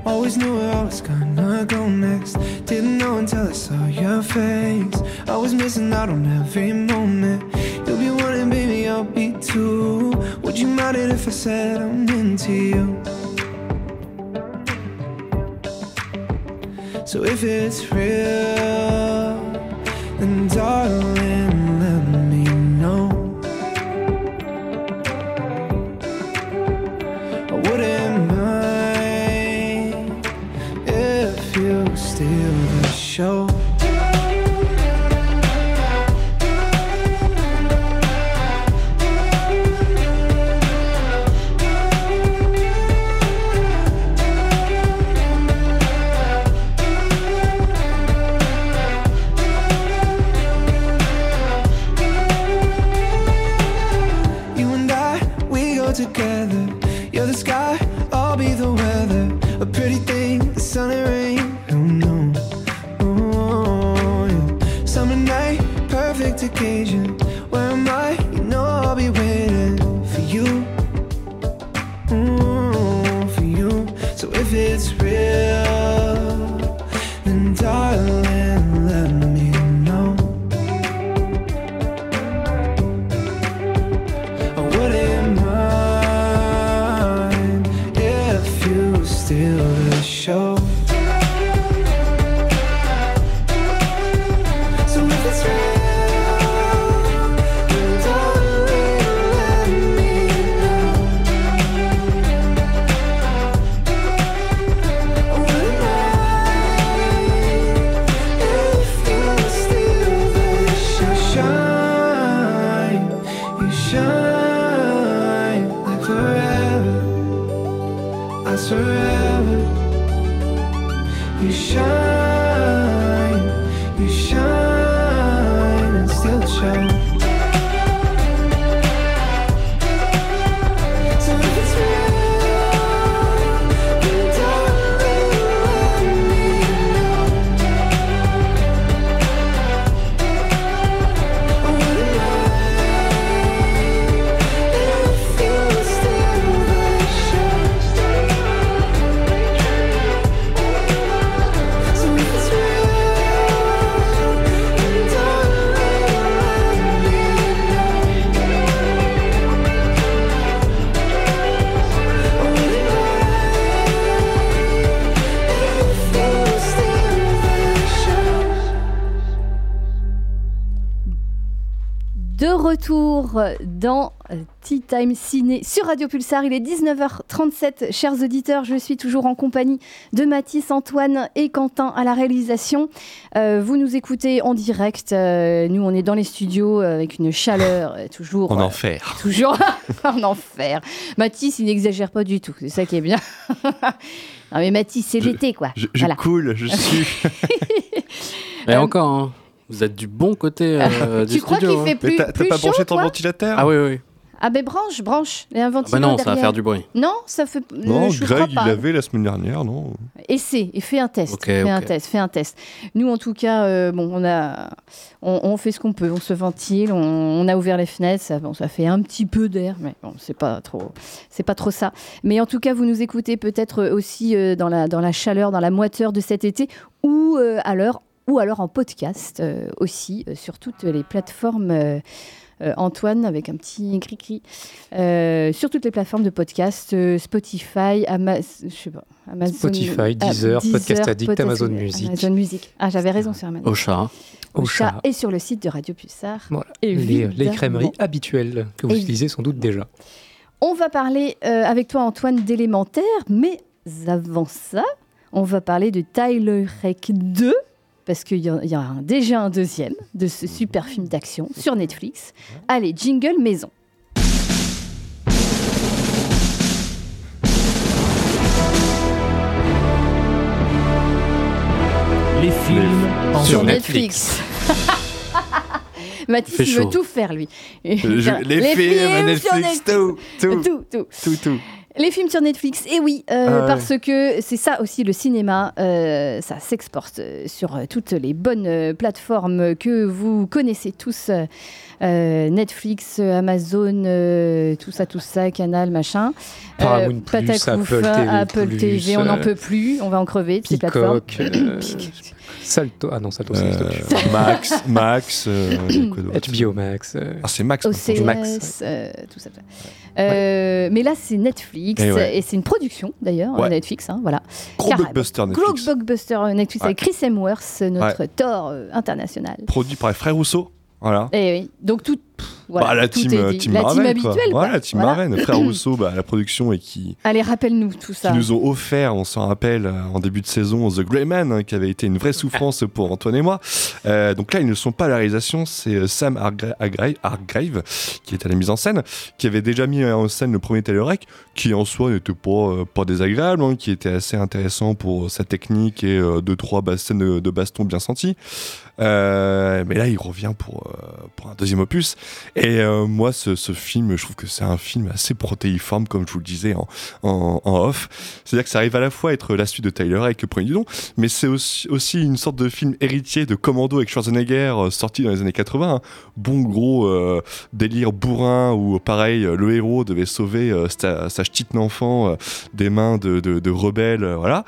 Always knew where I was gonna go next. Didn't know until I saw your face. I was missing out on every moment. You'll be one and baby, I'll be too. Would you mind it if I said I'm into you? So if it's real, then darling, Time Ciné sur Radio Pulsar. Il est 19h37, chers auditeurs. Je suis toujours en compagnie de Mathis, Antoine et Quentin à la réalisation. Euh, vous nous écoutez en direct. Euh, nous, on est dans les studios euh, avec une chaleur toujours. En euh, enfer. Toujours en enfer. Mathis, il n'exagère pas du tout. C'est ça qui est bien. non, mais Mathis, c'est l'été, quoi. Je, je Voilà. coule, je suis. Et Euh, encore, hein, vous êtes du bon côté euh, du Tu crois studio. qu'il fait hein. plus- Mais t'as t'as plus pas chaud, branché ton ventilateur? Ah oui, oui. Ah, ben branche, branche. Il a un Ah bah non, ça va faire du bruit. Non, ça fait. Non, euh, je crois Greg, il pas. l'avait la semaine dernière, non Essaie et fais un test. Ok, fais un ok. test, fais un test. Nous, en tout cas, euh, bon, on a, on, on fait ce qu'on peut. On se ventile, on, on a ouvert les fenêtres. Ça, bon, ça fait un petit peu d'air, mais bon, c'est pas trop, c'est pas trop ça. Mais en tout cas, vous nous écoutez peut-être aussi euh, dans la dans la chaleur, dans la moiteur de cet été, ou euh, à l'heure, ou alors en podcast euh, aussi euh, sur toutes les plateformes. Euh, Antoine avec un petit cri-cri euh, sur toutes les plateformes de podcast euh, Spotify, Ama- je sais pas, Amazon, Spotify, ah, Deezer, Podcast Addict, Podcast- Amazon Music. Amazon Music. Ah, j'avais raison sur Amazon. Ocha. Ocha et sur le site de Radio Pulsar. Voilà. Les, les crèmeries habituelles que vous utilisez sans doute déjà. On va parler euh, avec toi, Antoine, d'élémentaire, mais avant ça, on va parler de Tyler Rake 2, parce qu'il y, a- il y a un- déjà un deuxième de ce super film d'action sur Netflix. Allez, jingle maison. Les films en Sur Sur Netflix. Mathis, il veut tout faire, lui. Je- Les, films, sur Netflix, tout, tout, Tout, tout. tout, tout. Les films sur Netflix, et oui, euh, Ah parce que c'est ça aussi le cinéma, euh, ça s'exporte euh, sur toutes les bonnes plateformes que vous connaissez tous, Netflix, Amazon, euh, tout ça, tout ça, Canal, machin. Paramount+, Patacouf, Apple TV+, Apple TV, on n'en euh, peut plus, on va en crever de ces plateformes. Euh, Salto. Ah non, Salto, c'est Euh, plus. Max, Max, euh, HBO Max. euh, Ah, c'est Max. OCS, Max, euh, tout ça. Euh, Mais là, c'est Netflix, Et ouais. et c'est une production d'ailleurs, Ouais. Netflix, hein, voilà. Gros blockbuster Gros Netflix. blockbuster euh, Netflix Ouais. avec Chris Hemsworth, notre Thor euh, international. Produit par les frères Rousseau. Voilà. Et oui, donc tout, voilà, Bah, la team, euh, team la Marvel, team habituelle. Voilà, team Voilà. Marvel. Frères Rousseau, bah, la production et qui, Allez, rappelle-nous tout ça. qui nous ont offert, on s'en rappelle, euh, en début de saison, The Grey Man, hein, qui avait été une vraie souffrance pour Antoine et moi. Euh, donc là, ils ne sont pas à la réalisation, c'est Sam Hargra- Hargrave, qui est à la mise en scène, qui avait déjà mis en scène le premier Taylor qui en soi n'était pas, euh, pas désagréable, hein, qui était assez intéressant pour sa technique et euh, deux, trois scènes de, de baston bien senties. Mais là, il revient pour, pour un deuxième opus. Et euh, moi, ce, film, je trouve que c'est un film assez protéiforme, comme je vous le disais en, en, off. C'est-à-dire que ça arrive à la fois à être la suite de Tyler avec le premier du nom, mais c'est aussi, une sorte de film héritier de Commando avec Schwarzenegger, euh, sorti dans les années 80. hein. Bon gros euh, délire bourrin où, pareil, le héros devait sauver sa, sa petite enfant des mains de, rebelles. voilà.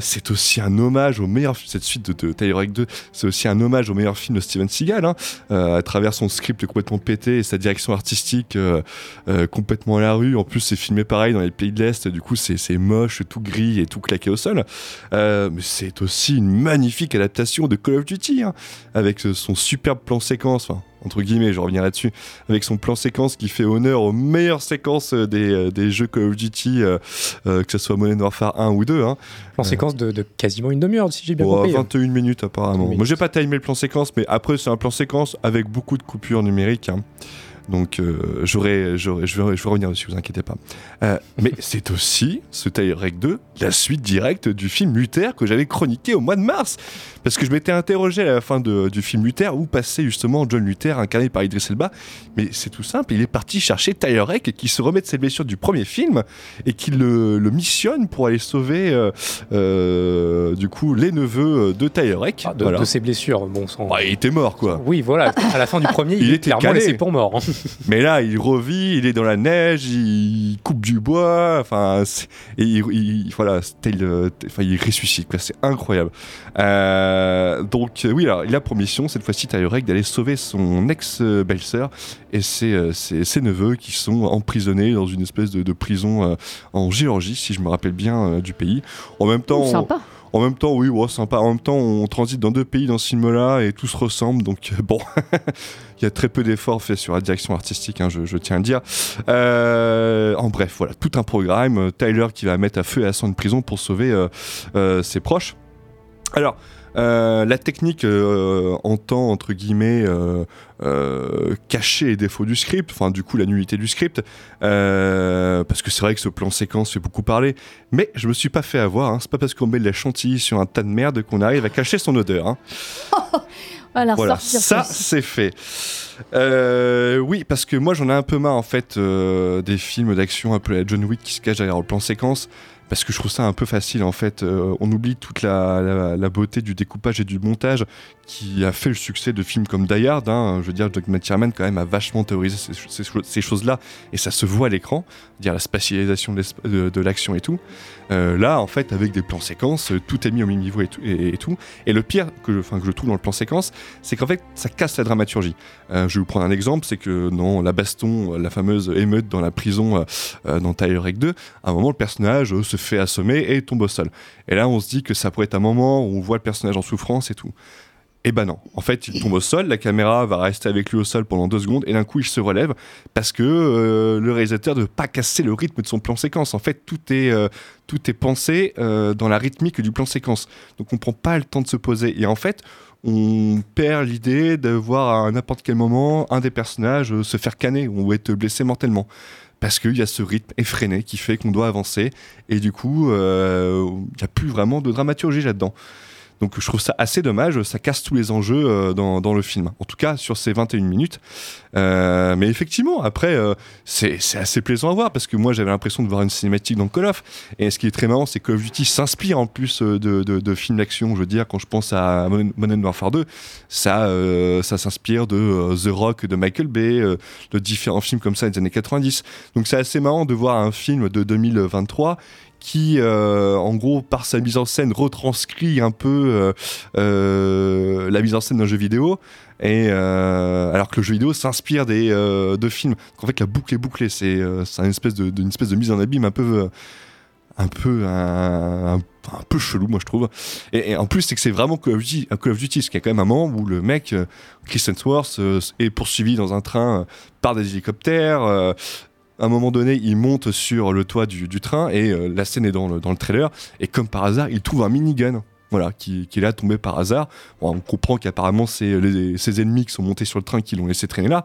C'est aussi un hommage au meilleur cette suite de, de Tyler Rake 2 c'est aussi un hommage au meilleur film de Steven Seagal hein, à travers son script complètement pété et sa direction artistique euh, euh, complètement à la rue. En plus c'est filmé pareil dans les pays de l'Est. Du coup c'est moche tout gris et tout claqué au sol. Euh, mais c'est aussi une magnifique adaptation de Call of Duty hein, avec son superbe plan séquence entre guillemets, je reviens là-dessus, avec son plan séquence qui fait honneur aux meilleures séquences euh, des, euh, des jeux Call of Duty, euh, euh, que ce soit Modern Warfare 1 ou 2. Hein. En séquence de, de quasiment une demi-heure, si j'ai bien compris. hein. 21 minutes apparemment. minutes. Moi j'ai pas timé le plan séquence, mais après c'est un plan séquence avec beaucoup de coupures numériques. hein. Donc euh, j'aurais, je vais, revenir dessus, vous inquiétez pas. Euh, mais c'est aussi, ce Rake 2, la suite directe du film Luther que j'avais chroniqué au mois de mars. Parce que je m'étais interrogé à la fin de- du film Luther où passait justement John Luther incarné par Idris Elba. Mais c'est tout simple, il est parti chercher Rake qui se remet de ses blessures du premier film et qui le, le missionne pour aller sauver euh, euh, du coup les neveux de Rake. Ah, de, Voilà. de ses blessures, bon sang. Bah, il était mort quoi. Oui, voilà, à la fin du premier, il, Il était clairement calé. laissé pour mort. hein. Mais là, il revit, il est dans la neige, il coupe du bois, enfin, et il, il- voilà, le- il ressuscite, c'est incroyable. Euh, donc, oui, alors, il a pour mission, cette fois-ci, Rake, d'aller sauver son ex-belle-sœur et ses, euh, ses- ses neveux qui sont emprisonnés dans une espèce de, de prison euh, en Géorgie, si je me rappelle bien du pays. En même temps, Ouh, sympa. En même temps, oui, ouais, sympa. En même temps, on transite dans deux pays dans ce film-là et tout se ressemble. Donc, euh, bon, il y a très peu d'efforts faits sur la direction artistique, hein, je, tiens à le dire. Euh, en bref, voilà, tout un programme. Tyler qui va mettre à feu et à sang une prison pour sauver euh, ses proches. Alors, euh, la technique euh, entend, entre guillemets, euh, cacher les défauts du script, enfin, du coup, la nullité du script, parce que c'est vrai que ce plan séquence fait beaucoup parler, mais je me suis pas fait avoir, hein. c'est pas parce qu'on met de la chantilly sur un tas de merde qu'on arrive à cacher son odeur. hein. Voilà, Voilà, ça c'est fait. Euh, oui, parce que moi j'en ai un peu marre en fait euh, des films d'action un peu la John Wick qui se cachent derrière le plan séquence. Parce que je trouve ça un peu facile en fait. Euh, on oublie toute la, beauté du découpage et du montage qui a fait le succès de films comme Die Hard. hein. Je veux dire, Doug McTiernan quand même a vachement théorisé ces, ces cho- ces choses-là et ça se voit à l'écran. Dire la spatialisation de, l'action et tout. Euh, là, en fait, avec des plans séquences, euh, tout est mis au même niveau et tout. Et, le pire que, je- que je trouve dans le plan séquence, c'est qu'en fait, ça casse la dramaturgie. Euh, je vais vous prendre un exemple, c'est que dans la baston, euh, la fameuse émeute dans la prison euh, dans Tyler Rake 2, à un moment, le personnage se fait assommer et tombe au sol. Et là, on se dit que ça pourrait être un moment où on voit le personnage en souffrance et tout. Et ben non, en fait, il tombe au sol, la caméra va rester avec lui au sol pendant deux secondes, et d'un coup, il se relève parce que le réalisateur ne veut pas casser le rythme de son plan séquence. En fait, tout est, tout est pensé dans la rythmique du plan séquence. Donc, on prend pas le temps de se poser. Et en fait, on perd l'idée de voir à n'importe quel moment un des personnages euh, se faire canner ou être blessé mortellement. Parce qu'il y a ce rythme effréné qui fait qu'on doit avancer, et du coup, euh, il n'y a plus vraiment de dramaturgie là-dedans. Donc je trouve ça assez dommage, ça casse tous les enjeux euh, dans, le film. En tout cas, sur ces 21 minutes. Euh, mais effectivement, après, euh, c'est assez plaisant à voir parce que moi j'avais l'impression de voir une cinématique dans Call of. Et ce qui est très marrant, c'est que Call of Duty s'inspire en plus de, films d'action. Je veux dire, quand je pense à Modern Warfare 2, ça, ça s'inspire de The Rock de Michael Bay, de différents films comme ça des années 90. Donc c'est assez marrant de voir un film de 2023 qui, euh, en gros, par sa mise en scène, retranscrit un peu euh, euh, la mise en scène d'un jeu vidéo. Et alors que le jeu vidéo s'inspire des de films. Donc, en fait, la boucle est bouclée. C'est une espèce de, espèce de mise en abîme un peu. un peu un, peu chelou moi je trouve et, en plus c'est que c'est vraiment Call of Duty, Call of Duty parce qu'il y a quand même un moment où le mec Chris Hemsworth est poursuivi dans un train par des hélicoptères à un moment donné, il monte sur le toit du, train et euh, la scène est dans le trailer. Et comme par hasard, il trouve un minigun. Voilà, qui, qui est là tombé par hasard. Bon, on comprend qu'apparemment, c'est les- ses ennemis qui sont montés sur le train qui l'ont laissé traîner là.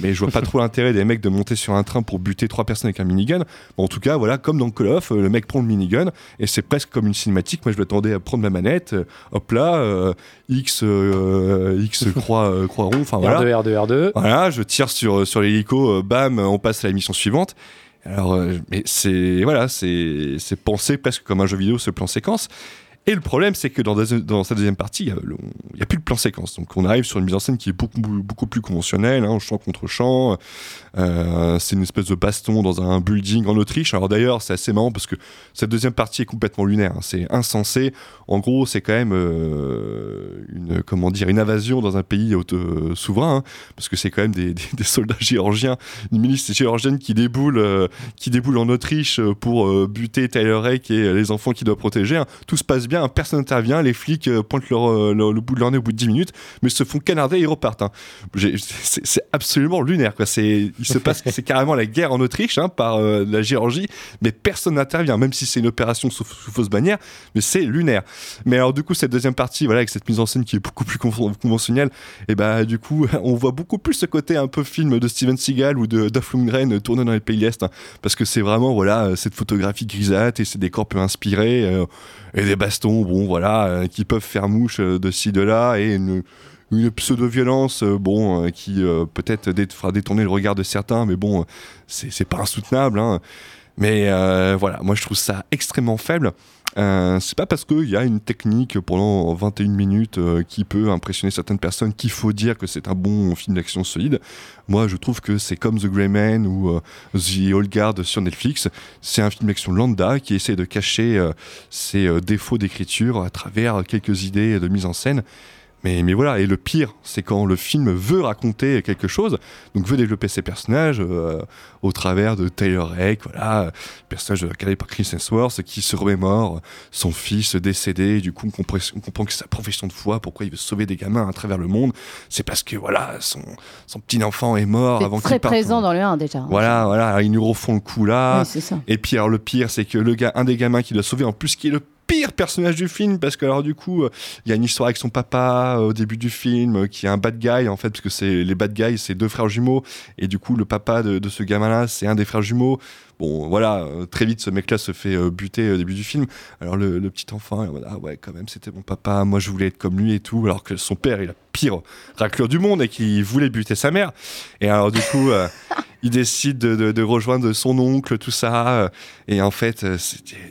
Mais je vois pas trop l'intérêt des mecs de monter sur un train pour buter trois personnes avec un minigun. Bon, en tout cas, voilà, comme dans Call of, euh, le mec prend le minigun et c'est presque comme une cinématique. Moi, je m'attendais à prendre ma manette, euh, hop là, euh, X, euh, X croix, euh, croix rond, enfin voilà. R2, R2, R2. Voilà, je tire sur, sur l'hélico, euh, bam, on passe à la mission suivante. Alors, euh, mais c'est voilà, c'est c'est pensé presque comme un jeu vidéo ce plan séquence. Et le problème, c'est que dans, dans sa deuxième partie, il n'y a, plus de plan séquence. Donc on arrive sur une mise en scène qui est beaucoup, plus conventionnelle, hein, champ contre champ. Euh, c'est une espèce de baston dans un building en Autriche. Alors d'ailleurs, c'est assez marrant parce que cette deuxième partie est complètement lunaire. hein. C'est insensé. En gros, c'est quand même euh, une, comment dire, une invasion dans un pays auto- souverain, hein, parce que c'est quand même des, soldats géorgiens, une milice géorgienne qui déboule, euh, qui déboule en Autriche pour euh, buter Tyler Rake et les enfants qu'il doit protéger. hein. Tout se passe bien personne n'intervient, les flics euh, pointent leur, euh, leur- le bout de leur nez au bout de 10 minutes, mais se font canarder et ils repartent. hein. C'est absolument lunaire. Quoi. C'est- Il se passe, c'est carrément la guerre en Autriche hein, par euh, la Géorgie, mais personne n'intervient, même si c'est une opération sous, sous fausse bannière, mais c'est lunaire. Mais alors du coup, cette deuxième partie, voilà, avec cette mise en scène qui est beaucoup plus conven- conventionnelle, et bah du coup, on voit beaucoup plus ce côté un peu film de Steven Seagal ou de Duff Lundgren tourné dans les pays de l'Est, hein, parce que c'est vraiment voilà cette photographie grisâtre et ces décors peu inspirés euh, et des bastons, bon voilà, euh, qui peuvent faire mouche euh, de ci de là et une pseudo-violence, euh, bon, qui peut-être fera détourner le regard de certains, mais bon, c'est pas insoutenable. hein. Mais voilà, moi je trouve ça extrêmement faible. Euh, c'est pas parce qu'il y a une technique pendant 21 minutes euh, qui peut impressionner certaines personnes qu'il faut dire que c'est un bon film d'action solide. Moi je trouve que c'est comme The Grey Man ou euh, The Old Guard sur Netflix. C'est un film d'action lambda qui essaie de cacher ses défauts d'écriture à travers quelques idées de mise en scène. Mais, mais voilà, et le pire, c'est quand le film veut raconter quelque chose, donc veut développer ses personnages euh, au travers de Taylor Rake, voilà, le personnage incarné par Chris Hemsworth qui se remémore son fils décédé, et du coup on comprend, on comprend que c'est sa profession de foi, pourquoi il veut sauver des gamins à travers le monde, c'est parce que voilà, son, son petit enfant est mort avant qu'il très parte. présent dans le 1 déjà. Voilà, voilà, ils nous refont le coup là. Oui, c'est ça. Et puis alors le pire, c'est que le gars, un des gamins qui doit sauver, en plus qui est le pire personnage du film, parce que alors du coup, euh, il y a une histoire avec son papa euh, au début du film, euh, qui est un bad guy en fait, parce que c'est les bad guys, c'est deux frères jumeaux, et du coup le papa de, de ce gamin-là, c'est un des frères jumeaux. Bon, voilà, euh, très vite, ce mec-là se fait euh, buter au début du film. Alors le, le petit enfant, il est en mode, ah ouais, quand même, c'était mon papa, moi je voulais être comme lui et tout, alors que son père est la pire raclure du monde et qui voulait buter sa mère. Et alors du coup, euh, il décide de, de- de rejoindre son oncle, tout ça. euh, Et en fait, euh,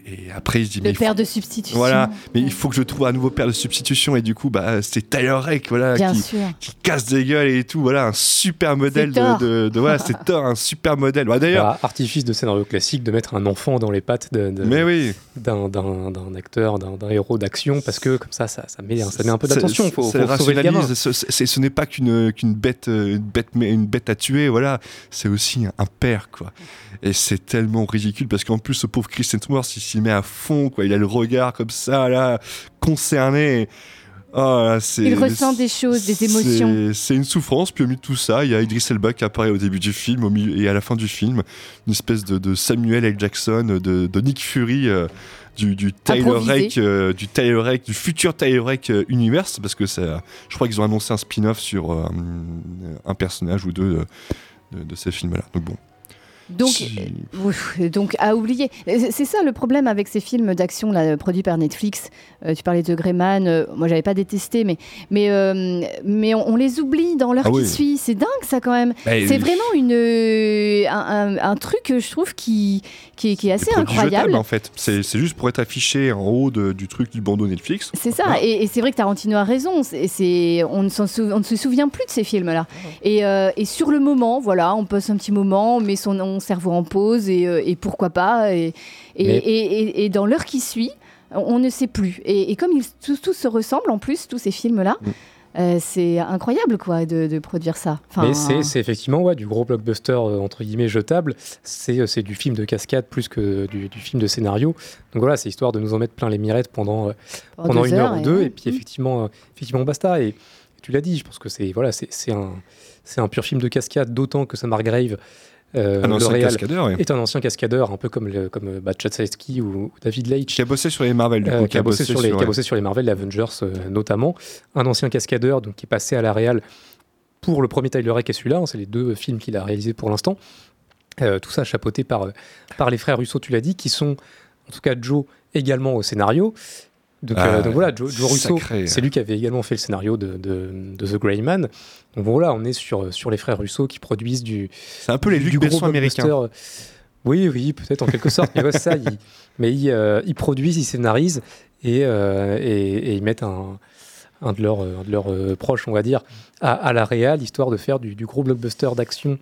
et après il se dit, mais Le il père faut- de substitution. voilà, mais il faut que je trouve un nouveau père de substitution et du coup bah c'est Tyler Rake voilà Bien qui, sûr. qui casse des gueules et tout voilà un super modèle de, de, de- voilà c'est Thor un super modèle Bah, d'ailleurs Voilà, artifice de scénario classique de mettre un enfant dans les pattes oui. d'un, d'un acteur, d'un, héros d'action, parce que comme ça, ça, ça, met, ça met un peu d'attention. Faut, ça faut rationalise, ce, ce- ce n'est pas qu'une qu'une bête, une bête, une bête à tuer, voilà. C'est aussi un, un père, quoi. Et c'est tellement ridicule parce qu'en plus, ce pauvre Chris Hemsworth, il s'y met à fond, quoi. Il a le regard comme ça, là, concerné. C'est- Il ressent des choses, des émotions. c'est- une souffrance. Puis au milieu de tout ça, il y a Idris Elba qui apparaît au début du film au milieu, et à la fin du film. Une espèce de, de Samuel L. Jackson, de, de Nick Fury. euh, du, du Tyler Improvisé. Rake, euh, du Tyler Rake, du futur Tyler Rake euh, Universe, parce que ça, je crois qu'ils ont annoncé un spin-off sur un personnage ou deux de, de- de ces films-là. Donc bon. Donc, Si- euh, donc à oublier. C'est c'est ça le problème avec ces films d'action là, produits par Netflix. Euh, tu parlais de Greyman, euh, moi j'avais pas détesté, mais, mais, euh, mais on, on les oublie dans l'heure Ah qui oui. suit. C'est dingue ça quand même. Bah, c'est euh, vraiment une, euh, un, un- un truc que je trouve qui, qui, est- qui est assez incroyable. en fait. C'est c'est juste pour être affiché en haut de- du truc du bandeau Netflix. C'est ça, et, et c'est vrai que Tarantino a raison. C'est, c'est- on, ne s'en sou- on ne se souvient plus de ces films-là. Et, euh, et sur le moment, voilà, on passe un petit moment, on met son, cerveau en pause, et, euh, et pourquoi pas. Et, et, dans l'heure qui suit, on, ne sait plus. Et, comme ils tous, tous se ressemblent en plus, tous ces films-là, Mm. euh, c'est incroyable quoi de, de produire ça. Enfin, Mais c'est, effectivement ouais, du gros blockbuster euh, entre guillemets jetable. C'est, c'est du film de cascade plus que du, du film de scénario. Donc voilà, c'est histoire de nous en mettre plein les mirettes pendant, Pendant une heure ou deux. Et puis effectivement, euh, effectivement basta. Et tu l'as dit, je pense que c'est, voilà, c'est, un, c'est un pur film de cascade, d'autant que Samar Grave. Euh, Un le ancien réal, cascadeur, oui. est un ancien cascadeur, un peu comme, le, comme euh, bah, Chad ou, David Leitch. Qui a bossé sur les Marvel, du Euh, qui, a bossé sur les, qui a bossé sur les Marvel, les Avengers euh, notamment. Un ancien cascadeur donc, qui est passé à la réal pour le premier Tyler Rake et celui-là. hein, c'est les deux films qu'il a réalisés pour l'instant. Tout ça chapeauté par, par les frères Russo, tu l'as dit, qui sont, en tout cas Joe, également au scénario. Donc, Ah, euh, donc voilà, Joe, Joe Russo, c'est lui qui avait également fait le scénario de, de, de The Grey Man. Donc voilà, on est sur, sur les frères Russo qui produisent du. C'est un peu les du Luc gros Besson américains. Oui, oui, peut-être en quelque sorte. Mais ouais, ça, ils, mais ils, euh, ils produisent, ils scénarisent et, euh, et, et ils mettent un, un de leurs, un de leurs euh, proches, on va dire, à, à la réal, histoire de faire du, du gros blockbuster d'action.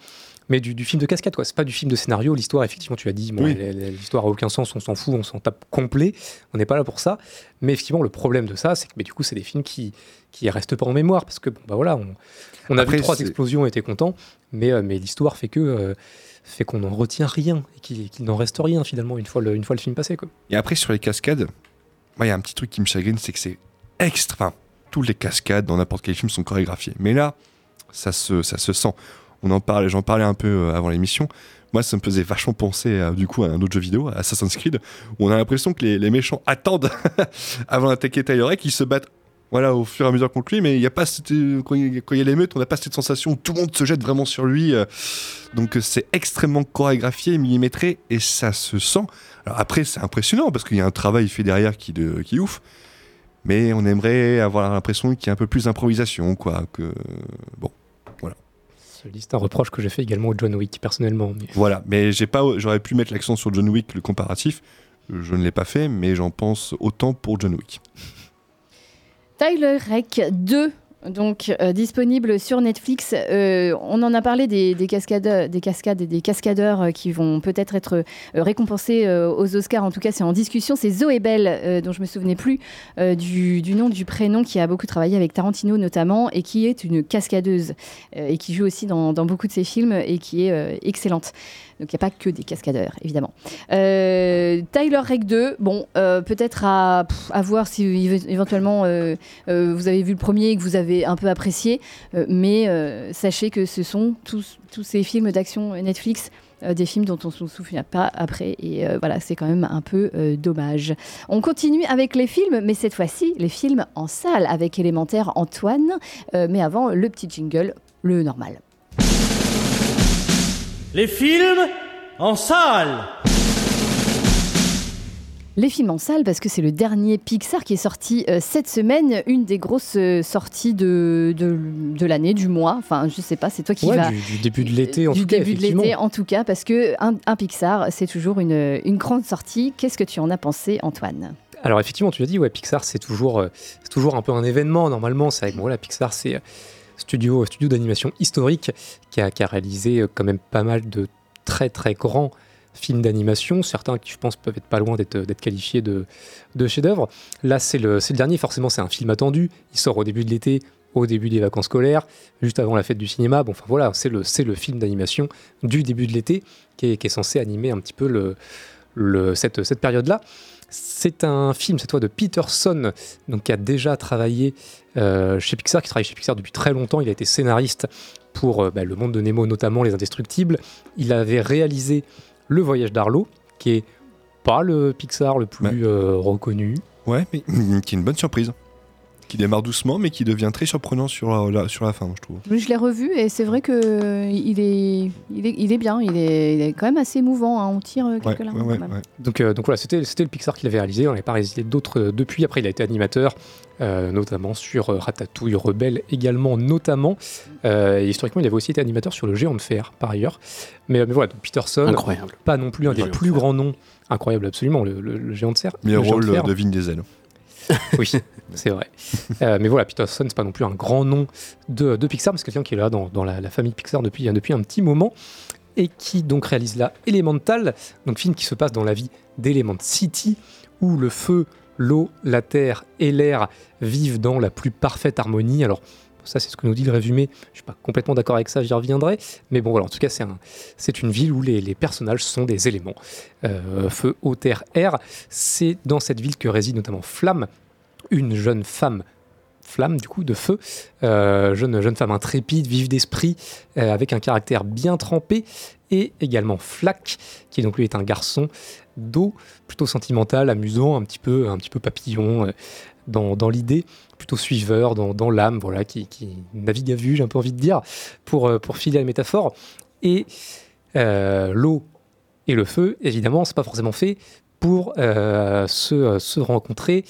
Mais du, du film de cascade, quoi. C'est pas du film de scénario. L'histoire, effectivement, tu l'as dit, bon, Oui. l'histoire a aucun sens, on s'en fout, on s'en tape complet. On n'est pas là pour ça. Mais effectivement, le problème de ça, c'est que mais du coup, c'est des films qui qui restent pas en mémoire parce que bon, bah voilà, on, on a vu trois explosions, on était content, mais euh, mais l'histoire fait que euh, fait qu'on n'en retient rien et qu'il n'en reste rien finalement une fois le, une fois le film passé, quoi. Et après, sur les cascades, il y a un petit truc qui me chagrine, c'est que c'est extra. Toutes les cascades dans n'importe quel film sont chorégraphiées. Mais là, ça se, ça se sent. On en parlait, j'en parlais un peu euh, avant l'émission. Moi, ça me faisait vachement penser à, du coup à un autre jeu vidéo, Assassin's Creed, où on a l'impression que les, méchants attendent avant d'attaquer Tyler qu'ils se battent voilà, au fur et à mesure contre lui, mais il y a pas quand il y a l'émeute, on n'a pas cette sensation où tout le monde se jette vraiment sur lui. euh, donc euh, c'est extrêmement chorégraphié, millimétré, et ça se sent. Alors après, c'est impressionnant parce qu'il y a un travail fait derrière qui, est ouf, mais on aimerait avoir l'impression qu'il y a un peu plus d'improvisation, quoi. Que bon. C'est un reproche que j'ai fait également au John Wick, personnellement. mais- Voilà, mais j'ai pas, j'aurais pu mettre l'accent sur John Wick, le comparatif. Je ne l'ai pas fait, mais j'en pense autant pour John Wick. Tyler Rek 2, donc euh, disponible sur Netflix. Euh, on en a parlé des, des cascades, des cascades et des cascadeurs euh, qui vont peut-être être, récompensés aux Oscars. En tout cas, c'est en discussion. C'est Zoé Bell, dont je me souvenais plus du, nom, du prénom, qui a beaucoup travaillé avec Tarantino notamment et qui est une cascadeuse et qui joue aussi dans, beaucoup de ses films et qui est excellente. Donc il n'y a pas que des cascadeurs, évidemment. Tyler Rek 2, bon, peut-être à, voir si éve- éventuellement vous avez vu le premier et que vous avez un peu apprécié, euh, mais euh, sachez que ce sont tous, ces films d'action Netflix. euh, des films dont on ne se souvient pas après et voilà c'est quand même un peu dommage. On continue avec les films mais cette fois-ci les films en salle avec élémentaire Antoine mais avant le petit jingle le normal. Les films en salle Les films en salle, parce que c'est le dernier Pixar qui est sorti euh, cette semaine, une des grosses euh, sorties de, de, de l'année, du mois. Enfin, je sais pas, c'est toi qui Ouais, vas. du, du début de l'été, en du tout cas, début de l'été, en tout cas, parce que un, un Pixar, c'est toujours une, une grande sortie. Qu'est-ce que tu en as pensé, Antoine? Alors effectivement, tu l'as dit, ouais, Pixar, c'est toujours, euh, toujours un peu un événement. Normalement, c'est bon, voilà, Pixar, c'est studio, studio d'animation historique qui a, qui a réalisé quand même pas mal de très très grands films d'animation, certains qui je pense peuvent être pas loin d'être, qualifiés de, de chef-d'œuvre. Là, c'est le, dernier, forcément, c'est un film attendu. Il sort au début de l'été, au début des vacances scolaires, juste avant la fête du cinéma. Bon, enfin voilà, c'est le, film d'animation du début de l'été qui est, censé animer un petit peu cette période-là. C'est un film, cette fois de Peterson, donc qui a déjà travaillé euh, chez Pixar, qui travaille chez Pixar depuis très longtemps. Il a été scénariste pour euh, bah, Le Monde de Nemo, notamment Les Indestructibles. Il avait réalisé Le Voyage d'Arlo, qui est pas le Pixar le plus euh, reconnu. Ouais, mais qui est une bonne surprise. Qui démarre doucement, mais qui devient très surprenant sur la, sur la fin, je trouve. Je l'ai revu et c'est vrai que il est, il est, il est bien. Il est, il est quand même assez émouvant. hein. On tire euh, quelques Ouais, larmes. ouais, quand même. ouais. Donc, euh, donc voilà, c'était c'était le Pixar qu'il avait réalisé. On n'avait pas réalisé d'autres euh, depuis. Après, il a été animateur, euh, notamment sur euh, Ratatouille, Rebelle également, notamment. Euh, et historiquement, il avait aussi été animateur sur Le Géant de Fer, par ailleurs. Mais, mais voilà, donc Peterson, Incroyable. pas non plus un des Géant de plus Fer. grands noms. Incroyable, absolument, le, le- le Géant de Fer. Meilleur le rôle de de Vin Diesel. Oui, c'est vrai. Euh, mais voilà, Peterson, c'est pas non plus un grand nom de, de Pixar, mais c'est quelqu'un qui est là dans, dans la, famille Pixar depuis, depuis un petit moment et qui donc réalise là Elemental, donc film qui se passe dans la vie d'Element City, où le feu, l'eau, la terre et l'air vivent dans la plus parfaite harmonie. Alors, ça, c'est ce que nous dit le résumé. Je suis pas complètement d'accord avec ça, j'y reviendrai. Mais bon, voilà, en tout cas, c'est un, une ville où les, les personnages sont des éléments. Euh, feu, eau, terre, air. C'est dans cette ville que réside notamment Flamme, une jeune femme flamme du coup de feu, euh, jeune, jeune femme intrépide, vive d'esprit, euh, avec un caractère bien trempé, et également Flack, qui donc lui est un garçon d'eau, plutôt sentimental, amusant, un petit peu, un petit peu papillon euh, dans, dans l'idée, plutôt suiveur dans, dans l'âme, voilà, qui, qui navigue à vue, j'ai un peu envie de dire, pour, pour filer la métaphore. Et l'eau et le feu, évidemment, c'est pas forcément fait pour se, se rencontrer,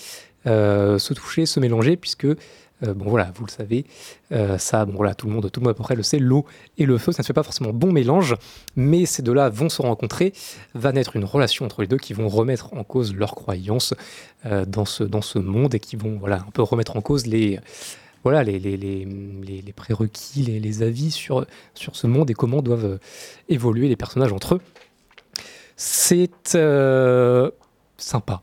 se toucher, se mélanger, puisque euh, bon voilà, vous le savez, euh, ça, bon voilà, tout le monde, tout le monde à peu près le sait, l'eau et le feu, ça ne fait pas forcément bon mélange, mais ces deux-là vont se rencontrer, va naître une relation entre les deux qui vont remettre en cause leurs croyances euh, dans ce dans ce monde et qui vont voilà un peu remettre en cause les voilà les, les, les, les- prérequis, les, avis sur, sur ce monde et comment doivent euh, évoluer les personnages entre eux. C'est euh, sympa.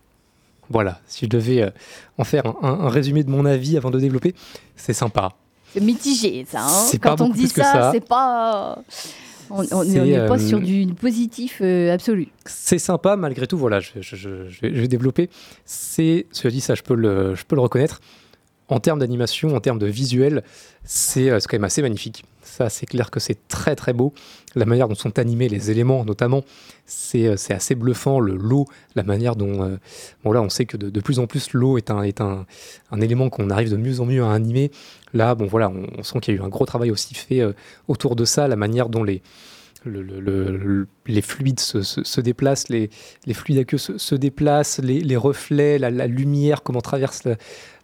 Voilà, si je devais euh, en faire un, un- un résumé de mon avis avant de développer, c'est sympa. C'est mitigé, ça. hein. C'est pas Quand on dit ça, ça. c'est pas. On n'est pas euh, sur du positif euh, absolu. C'est sympa malgré tout, voilà, je, je- je- je vais, je vais développer. C'est, cela dit, ça je peux le, je peux le reconnaître. En termes d'animation, en termes de visuel, c'est euh, c'est quand même assez magnifique. Ça, c'est clair que c'est très très beau. La manière dont sont animés les éléments, notamment, c'est euh, assez bluffant. Le l'eau, la manière dont, euh, bon là, on sait que de, plus en plus l'eau est un est un, un élément qu'on arrive de mieux en mieux à animer. Là, bon voilà, on, sent qu'il y a eu un gros travail aussi fait autour de ça, la manière dont les le- le- le- le- les fluides se, déplacent, les, fluides aqueux se, se déplacent, les, reflets, la, lumière, comment traverse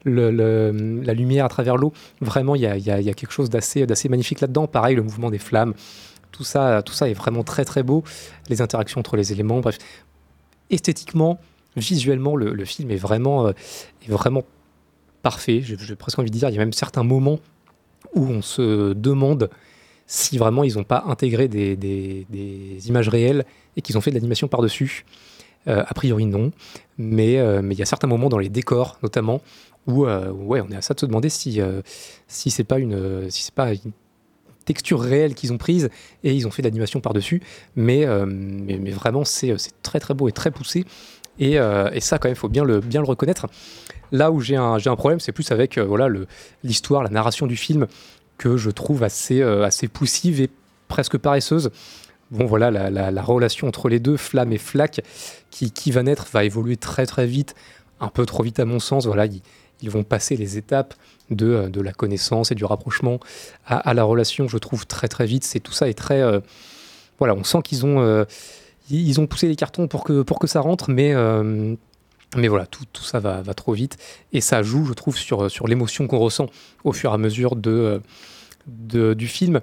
la, lumière à travers l'eau. Vraiment, il y a, quelque chose d'assez magnifique là-dedans. Pareil, le mouvement des flammes, tout ça, tout ça est vraiment très très beau. Les interactions entre les éléments, bref. Esthétiquement, visuellement, le, film est vraiment, euh, est vraiment parfait. J'ai presque envie de dire, il y a même certains moments où on se demande si vraiment ils n'ont pas intégré des, images réelles et qu'ils ont fait de l'animation par-dessus. Euh, a priori non, mais euh, mais il y a certains moments dans les décors notamment où euh, on est à ça de se demander si si c'est pas une texture réelle qu'ils ont prise et ils ont fait de l'animation par-dessus, mais, euh, mais vraiment c'est très très beau et très poussé et, ça quand même faut bien le reconnaître. Là où j'ai un problème c'est plus avec l'histoire la narration du film que je trouve assez, euh, assez poussive et presque paresseuse. Bon, voilà, la, la- la relation entre les deux, Flamme et Flac, qui, qui va naître, va évoluer très très vite, un peu trop vite à mon sens. Voilà, ils, ils vont passer les étapes de, euh, de la connaissance et du rapprochement à, la relation, je trouve, très très vite. C'est tout ça est très. euh, voilà, on sent qu'ils ont, ils ont poussé les cartons pour que, pour que ça rentre, mais. Mais voilà, tout, ça va, trop vite et ça joue, je trouve, sur, l'émotion qu'on ressent au fur et à mesure du film.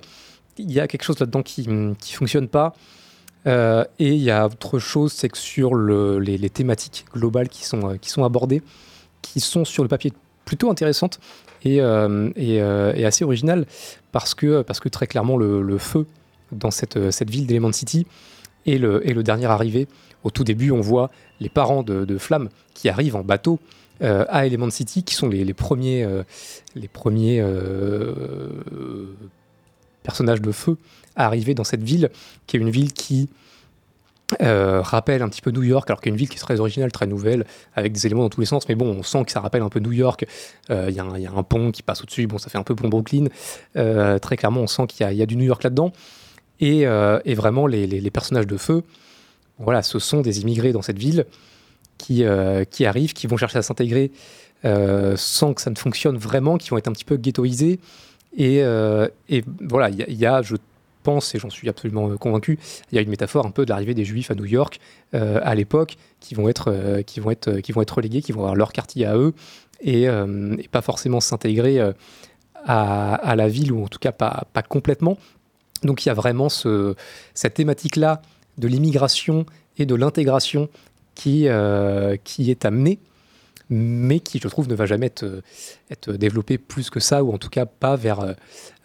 Il y a quelque chose là-dedans qui ne fonctionne pas. Euh, et il y a autre chose, c'est que sur le- les, thématiques globales qui sont, abordées, qui sont sur le papier plutôt intéressantes et, euh, euh, assez originales, parce que, très clairement, le, feu dans cette, ville d'Element City est le dernier arrivé. Au tout début, on voit les parents de, Flamme qui arrivent en bateau euh, à Element City, qui sont les, premiers, euh, euh, personnages de feu à arriver dans cette ville, qui est une ville qui rappelle un petit peu New York, alors qu'il y a une ville qui est très originale, très nouvelle, avec des éléments dans tous les sens, mais bon, on sent que ça rappelle un peu New York. Il y, a un- pont qui passe au-dessus, bon, ça fait un peu pont Brooklyn. Très clairement, on sent qu'il y, a- du New York là-dedans. Et, vraiment, les personnages de feu, voilà, ce sont des immigrés dans cette ville qui, euh, qui arrivent, qui vont chercher à s'intégrer euh, sans que ça ne fonctionne vraiment, qui vont être un petit peu ghettoisés. Et, euh, voilà, il y, a- je pense, et j'en suis absolument convaincu, il y a une métaphore un peu de l'arrivée des Juifs à New York à l'époque, qui vont être, qui qui vont être relégués, qui vont avoir leur quartier à eux, et, pas forcément s'intégrer à, la ville, ou en tout cas pas, pas complètement. Donc il y a vraiment ce, cette thématique-là de l'immigration et de l'intégration qui, euh, qui est amenée, mais qui, je trouve, ne va jamais être, être développée plus que ça, ou en tout cas pas vers, euh,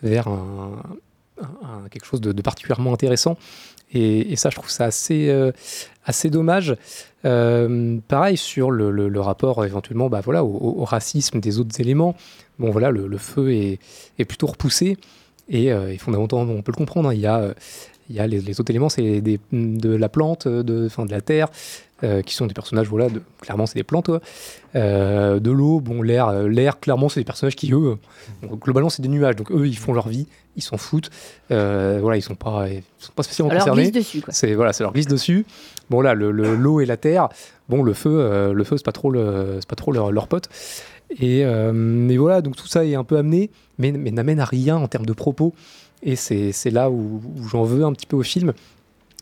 vers un, quelque chose de, particulièrement intéressant. Et, ça, je trouve ça assez, euh, assez dommage. Pareil sur le, le- rapport éventuellement bah, voilà, au, racisme des autres éléments. Bon, voilà, le, feu est, est plutôt repoussé. Et, fondamentalement, on peut le comprendre. hein, il y a, il y a les, les autres éléments, c'est des- de la plante, de, enfin, de la terre, euh, qui sont des personnages, voilà, de- clairement, c'est des plantes. Euh, de l'eau, bon, l'air, euh, l'air, clairement, c'est des personnages qui, eux, bon, globalement, c'est des nuages. Donc, eux, ils font leur vie, ils s'en foutent. Euh, voilà, ils sont pas, ils sont pas spécialement concernés. glisse dessus, quoi. C'est voilà, ça leur glisse dessus. Bon là, le- le- l'eau et la terre. Bon, le feu, le feu, c'est pas trop le, c'est pas trop leur, leur pote. Et mais voilà, donc tout ça est un peu amené, mais, mais n'amène à rien en termes de propos. Et c'est là où, j'en veux un petit peu au film,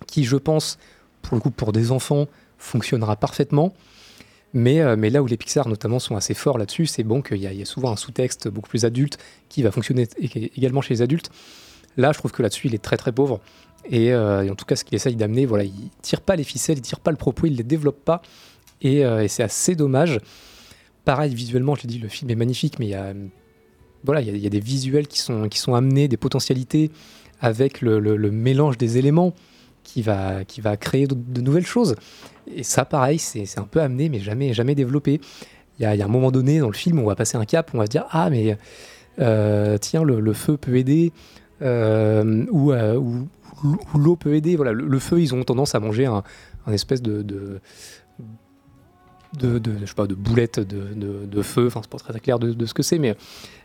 qui, je pense, pour le coup, pour des enfants, fonctionnera parfaitement. Mais, euh, là où les Pixar notamment sont assez forts là-dessus, c'est bon qu'il y, y a souvent un sous-texte beaucoup plus adulte qui va fonctionner ég- également chez les adultes. Là, je trouve que là-dessus, il est très très pauvre. Et, euh, et en tout cas, ce qu'il essaye d'amener, voilà, il tire pas les ficelles, il tire pas le propos, il les développe pas. Et, euh, et c'est assez dommage. Pareil, visuellement, je l'ai dit, le film est magnifique, mais il y a, voilà, il y a, des visuels qui sont, qui sont amenés, des potentialités avec le, mélange des éléments qui va, qui va créer de, nouvelles choses. Et ça, pareil, c'est un peu amené, mais jamais, jamais développé. Il y, a, un moment donné dans le film on va passer un cap, on va se dire Ah, mais euh, tiens, le, feu peut aider, euh, ou, euh, ou l'eau peut aider. Voilà, le, feu, ils ont tendance à manger un, espèce de, de de, je sais pas, de boulettes de, de, feu, enfin c'est pas très clair de ce que c'est, mais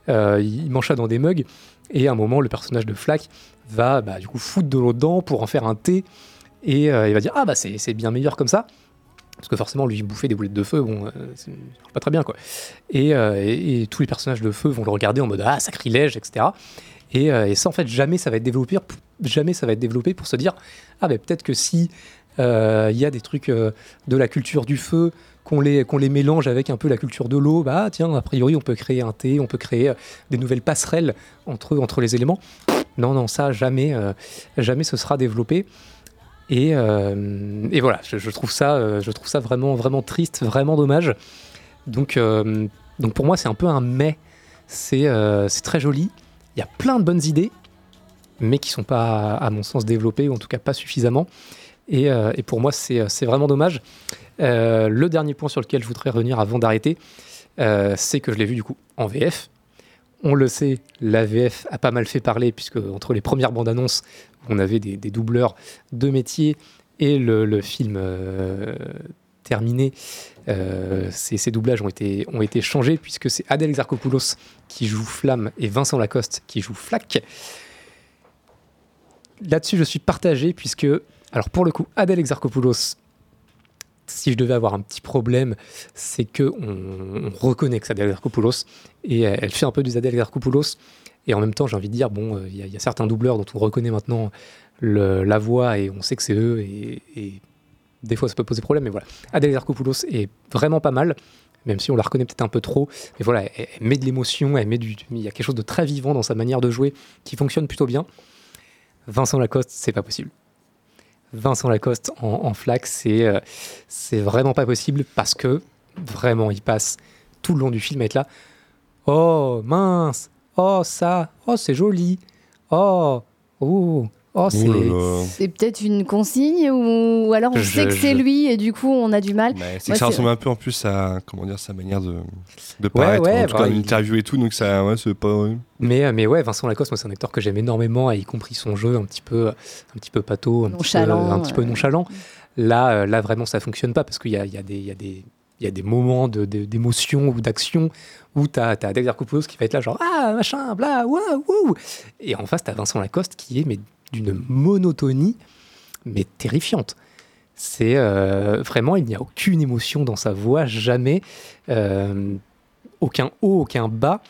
euh, il mange ça dans des mugs, et à un moment le personnage de Flack va bah, du coup foutre de l'eau dedans pour en faire un thé, et euh, il va dire ah bah c'est bien meilleur comme ça, parce que forcément lui bouffer des boulettes de feu, bon, euh, pas très bien quoi. Et, et- tous les personnages de feu vont le regarder en mode ah sacrilège, etc. Et, et ça en fait jamais ça va être développé, jamais ça va être développé pour se dire ah ben peut-être que si il y a des trucs de la culture du feu, qu'on les, mélange avec un peu la culture de l'eau, bah tiens, a priori on peut créer un thé, on peut créer euh, des nouvelles passerelles entre, entre les éléments. Non, non, ça jamais, euh, jamais ce sera développé. Et, euh, et voilà, je, trouve ça, je trouve ça vraiment, vraiment triste, vraiment dommage. Donc, donc pour moi, c'est un peu un mais. C'est très joli. Il y a plein de bonnes idées, mais qui sont pas, à mon sens, développées, ou en tout cas pas suffisamment. Et, et pour moi, c'est vraiment dommage. Euh, le dernier point sur lequel je voudrais revenir avant d'arrêter, euh, c'est que je l'ai vu du coup en VF. On le sait, la VF a pas mal fait parler, puisque entre les premières bandes annonces, on avait des, doubleurs de métier et le, film euh, terminé, ces, doublages ont été, ont été changés, puisque c'est Adèle Exarchopoulos qui joue Flamme et Vincent Lacoste qui joue Flack. Là-dessus, je suis partagé, puisque, alors pour le coup, Adèle Exarchopoulos, si je devais avoir un petit problème, c'est que on, on reconnaît que c'est Adèle et elle fait un peu des Adèle. Et en même temps, j'ai envie de dire, bon, euh, il y, a- certains doubleurs dont on reconnaît maintenant la voix et on sait que c'est eux et, des fois ça peut poser problème, mais voilà. Adèle Exarchopoulos est vraiment pas mal, même si on la reconnaît peut-être un peu trop. Mais voilà, elle, met de l'émotion, du, il y a quelque chose de très vivant dans sa manière de jouer qui fonctionne plutôt bien. Vincent Lacoste, c'est pas possible. Vincent Lacoste en, c'est euh, c'est vraiment pas possible parce que vraiment, il passe tout le long du film à être là. Oh mince, oh ça, oh c'est joli, oh, oh, oh c'est. C'est peut-être une consigne ou alors on Je- sait que c'est je- lui et du coup on a du mal. C'est Moi, que ça ressemble un peu en plus à comment dire sa manière de, de paraître, ouais, en tout bah, cas en il- interview et tout, donc ça, ouais, c'est pas. ouais. Mais, euh, mais ouais, Vincent Lacoste, moi, c'est un acteur que j'aime énormément, et y compris son jeu un petit peu, un petit peu pâteau, un Nonchalant, petit peu, un petit peu nonchalant. Là, euh, là, vraiment, ça fonctionne pas parce qu'il y a, il y, a des- il y, a des- il y a des moments de- de- d'émotion ou d'action où tu as, as Exarchopoulos qui va être là, genre Ah, machin, bla, waouh, waouh. Et en face, tu as Vincent Lacoste qui est mais d'une monotonie, mais terrifiante. C'est euh, vraiment, il n'y a aucune émotion dans sa voix, jamais. Euh, aucun haut, aucun bas.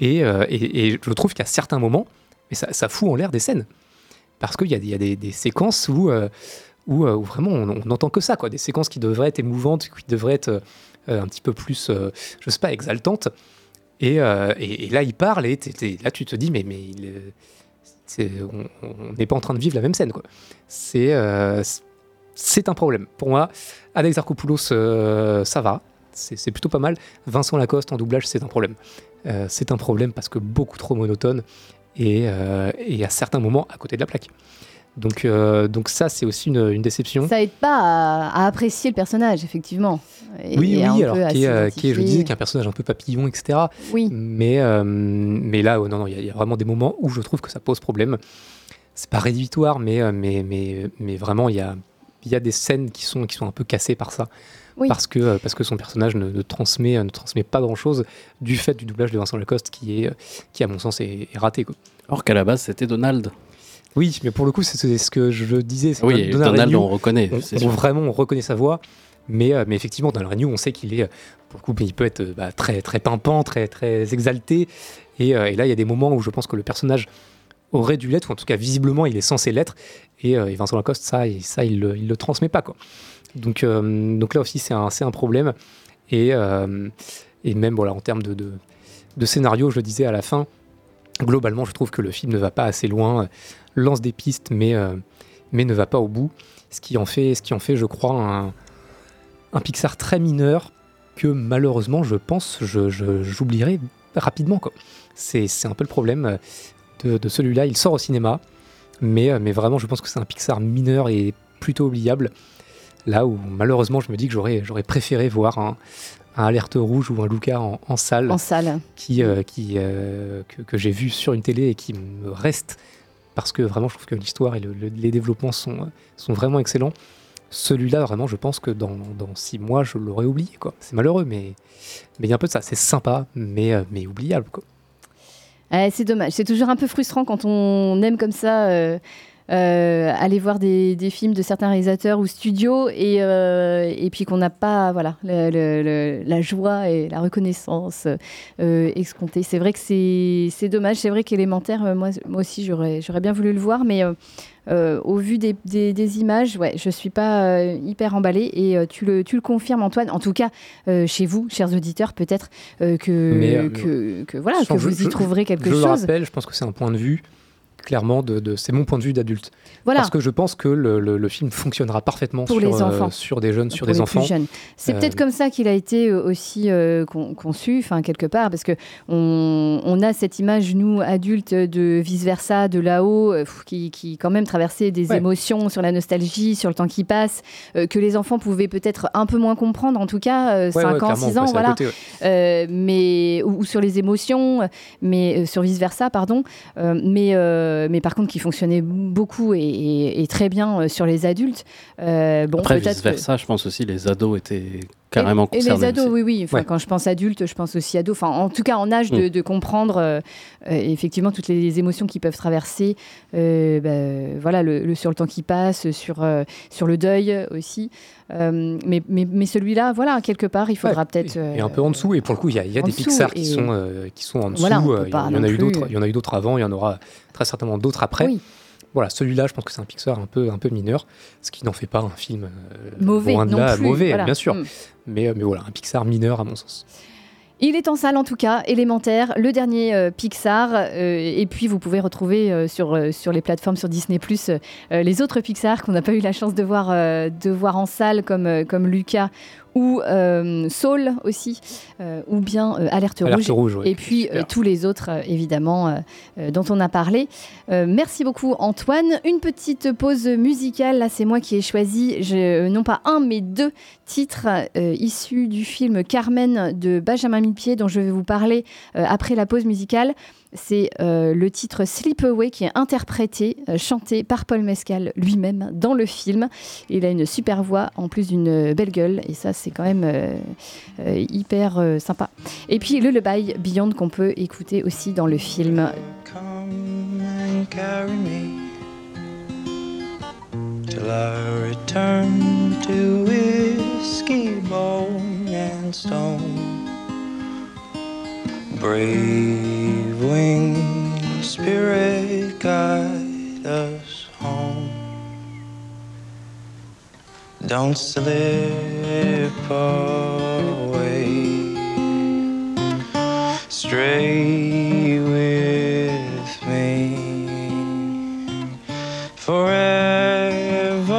Et, euh, et- et je trouve qu'à certains moments, mais ça, ça fout en l'air des scènes. Parce qu'il y a, y a des, séquences où, où, vraiment on n'entend que ça, quoi. des séquences qui devraient être émouvantes, qui devraient être un petit peu plus, je sais pas, exaltantes. Et, et- là, il parle, et là, tu te dis, mais, mais il, on n'est pas en train de vivre la même scène. euh, c'est- un problème. Pour moi, Alex Arcopoulos, euh, ça va. C'est plutôt pas mal. Vincent Lacoste en doublage, c'est un problème. Euh, c'est un problème parce que beaucoup trop monotone et, euh, et à certains moments à côté de la plaque. Donc, euh, donc ça, c'est aussi une, une déception. Ça aide pas à, à apprécier le personnage effectivement. Et- oui, et un oui, alors qui est, euh, qui est, je disais, qu'un personnage un peu papillon, etc. Oui. Mais, euh, mais là, oh, non, non, il y, a- il y a vraiment des moments où je trouve que ça pose problème. C'est pas rédhibitoire, mais, mais, mais, mais vraiment, il y a, il y a des scènes qui sont, qui sont un peu cassées par ça. Oui. Parce, que, parce que son personnage ne, ne transmet, ne transmet pas grand-chose du fait du doublage de Vincent Lacoste qui, est, qui à mon sens, est, est raté. Quoi. Alors qu'à la base, c'était Donald. Oui, mais pour le coup, c'est ce que je disais. Oui, Donald Donald, on reconnaît, on- on- vraiment, on reconnaît sa voix. Mais, euh, mais effectivement, dans le Renew, on sait qu'il est, euh, pour le coup, il peut être euh, bah, très, très pimpant, très, très exalté. Et, et là, il y a des moments où je pense que le personnage aurait dû l'être, ou en tout cas, visiblement, il est censé l'être. Et, et Vincent Lacoste, ça, et ça il le, il le transmet pas. Quoi. Donc, euh, donc là aussi, c'est un, problème. Et, euh, et même voilà, en termes de, de, de scénario, je le disais à la fin, globalement, je trouve que le film ne va pas assez loin, lance des pistes, mais, euh, mais ne va pas au bout. Ce qui en fait, ce qui en fait je crois, un, un Pixar très mineur que malheureusement, je pense, je, je- j'oublierai rapidement. quoi. C'est, c'est un peu le problème euh, de, de celui-là. Il sort au cinéma, mais, euh, mais vraiment, je pense que c'est un Pixar mineur et plutôt oubliable. Là où malheureusement, je me dis que j'aurais, j'aurais préféré voir un, un Alerte Rouge ou un Luca en, en salle En salle. qui, euh, qui, euh, que, que j'ai vu sur une télé et qui me reste parce que vraiment, je trouve que l'histoire et le- le- les développements sont, sont vraiment excellents. Celui-là, vraiment, je pense que dans, dans six mois, je l'aurais oublié. C'est malheureux, mais mais il y a un peu de ça. C'est sympa, mais, euh, mais oubliable. Ouais, c'est dommage. C'est toujours un peu frustrant quand on aime comme ça euh, euh, aller voir des, des films de certains réalisateurs ou studios et, euh, et puis qu'on n'a pas voilà, le- le- le- la joie et la reconnaissance euh, escomptée. C'est vrai que c'est dommage. C'est vrai qu'élémentaire, euh, moi, moi aussi, j'aurais bien voulu le voir, mais. au vu des, des- des images, ouais, je suis pas hyper emballée et tu, le, tu le confirmes Antoine. En tout cas, chez vous, chers auditeurs, peut-être que, que, que voilà, que vous je- y je- trouverez quelque je le chose. rappelle, je pense que c'est un point de vue, clairement, de, de- c'est mon point de vue d'adulte. Voilà. Parce que je pense que le, le- le film fonctionnera parfaitement Pour sur, les euh, enfants. sur des jeunes, sur pour des les enfants. plus jeunes. C'est Euh, peut-être comme ça qu'il a été euh, aussi euh, con- conçu, enfin quelque part, parce que on, on a cette image nous adultes de vice versa, de là-haut, euh, qui, qui quand même traversait des Ouais. émotions sur la nostalgie, sur le temps qui passe, euh, que les enfants pouvaient peut-être un peu moins comprendre, en tout cas euh, Ouais, 5 ouais, ans, clairement, 6 on ans, voilà. côté, ouais. Euh, mais ou, ou sur les émotions, mais euh, sur vice versa, pardon. Euh, mais euh, mais par contre, qui fonctionnait beaucoup et, et- et très bien euh, sur les adultes. Euh, bon, Après, vice que- versa, je pense aussi les ados étaient carrément et, les ados, aussi. oui, oui. Enfin, Ouais. Quand je pense adulte, je pense aussi ado. Enfin, en tout cas, en âge de, Mm. de comprendre euh, euh, effectivement toutes les émotions qui peuvent traverser. euh, bah, voilà, le, le- sur le temps qui passe, sur, euh, sur le deuil aussi. Mais mais, mais celui-là, voilà, quelque part, il faudra peut-être. Et un peu en dessous. Et pour le coup, il y a, y des dessous, Pixar qui sont, qui sont en dessous. Voilà, il y en- y a eu d'autres. Il y en a eu d'autres avant. Il y en aura très certainement d'autres après. Oui. Voilà, celui-là, je pense que c'est un Pixar un peu, un peu mineur, ce qui n'en fait pas un film euh, Mauvais loin de non là, plus, mauvais, voilà. bien sûr. Mm. Mais, euh, mais voilà, un Pixar mineur à mon sens. Il est en salle en tout cas, élémentaire, le dernier euh, Pixar. euh, et puis vous pouvez retrouver euh, sur, sur les plateformes sur Disney Plus les autres Pixar qu'on n'a pas eu la chance de voir, de voir en salle, comme, comme Lucas ou euh, Soul aussi, euh, ou bien euh, Alerte, Alerte Rouge. Rouge, oui. Et puis euh, tous les autres, évidemment, dont on a parlé. Merci beaucoup, Antoine. Une petite pause musicale. Là, c'est moi qui ai choisi, je- non pas un, mais deux titres issus du film Carmen de Benjamin Millepied, dont je vais vous parler après la pause musicale. C'est euh, le titre Sleep Away qui est interprété, euh, chanté par Paul Mescal lui-même dans le film. Il a une super voix en plus d'une belle gueule et ça c'est quand même euh, euh, hyper euh, sympa. Et puis le Lullaby Beyond qu'on peut écouter aussi dans le film. Come and carry me till I return to whiskey, bone and stone. Brave winged spirit, guide us home. Don't slip away. Stray with me forever,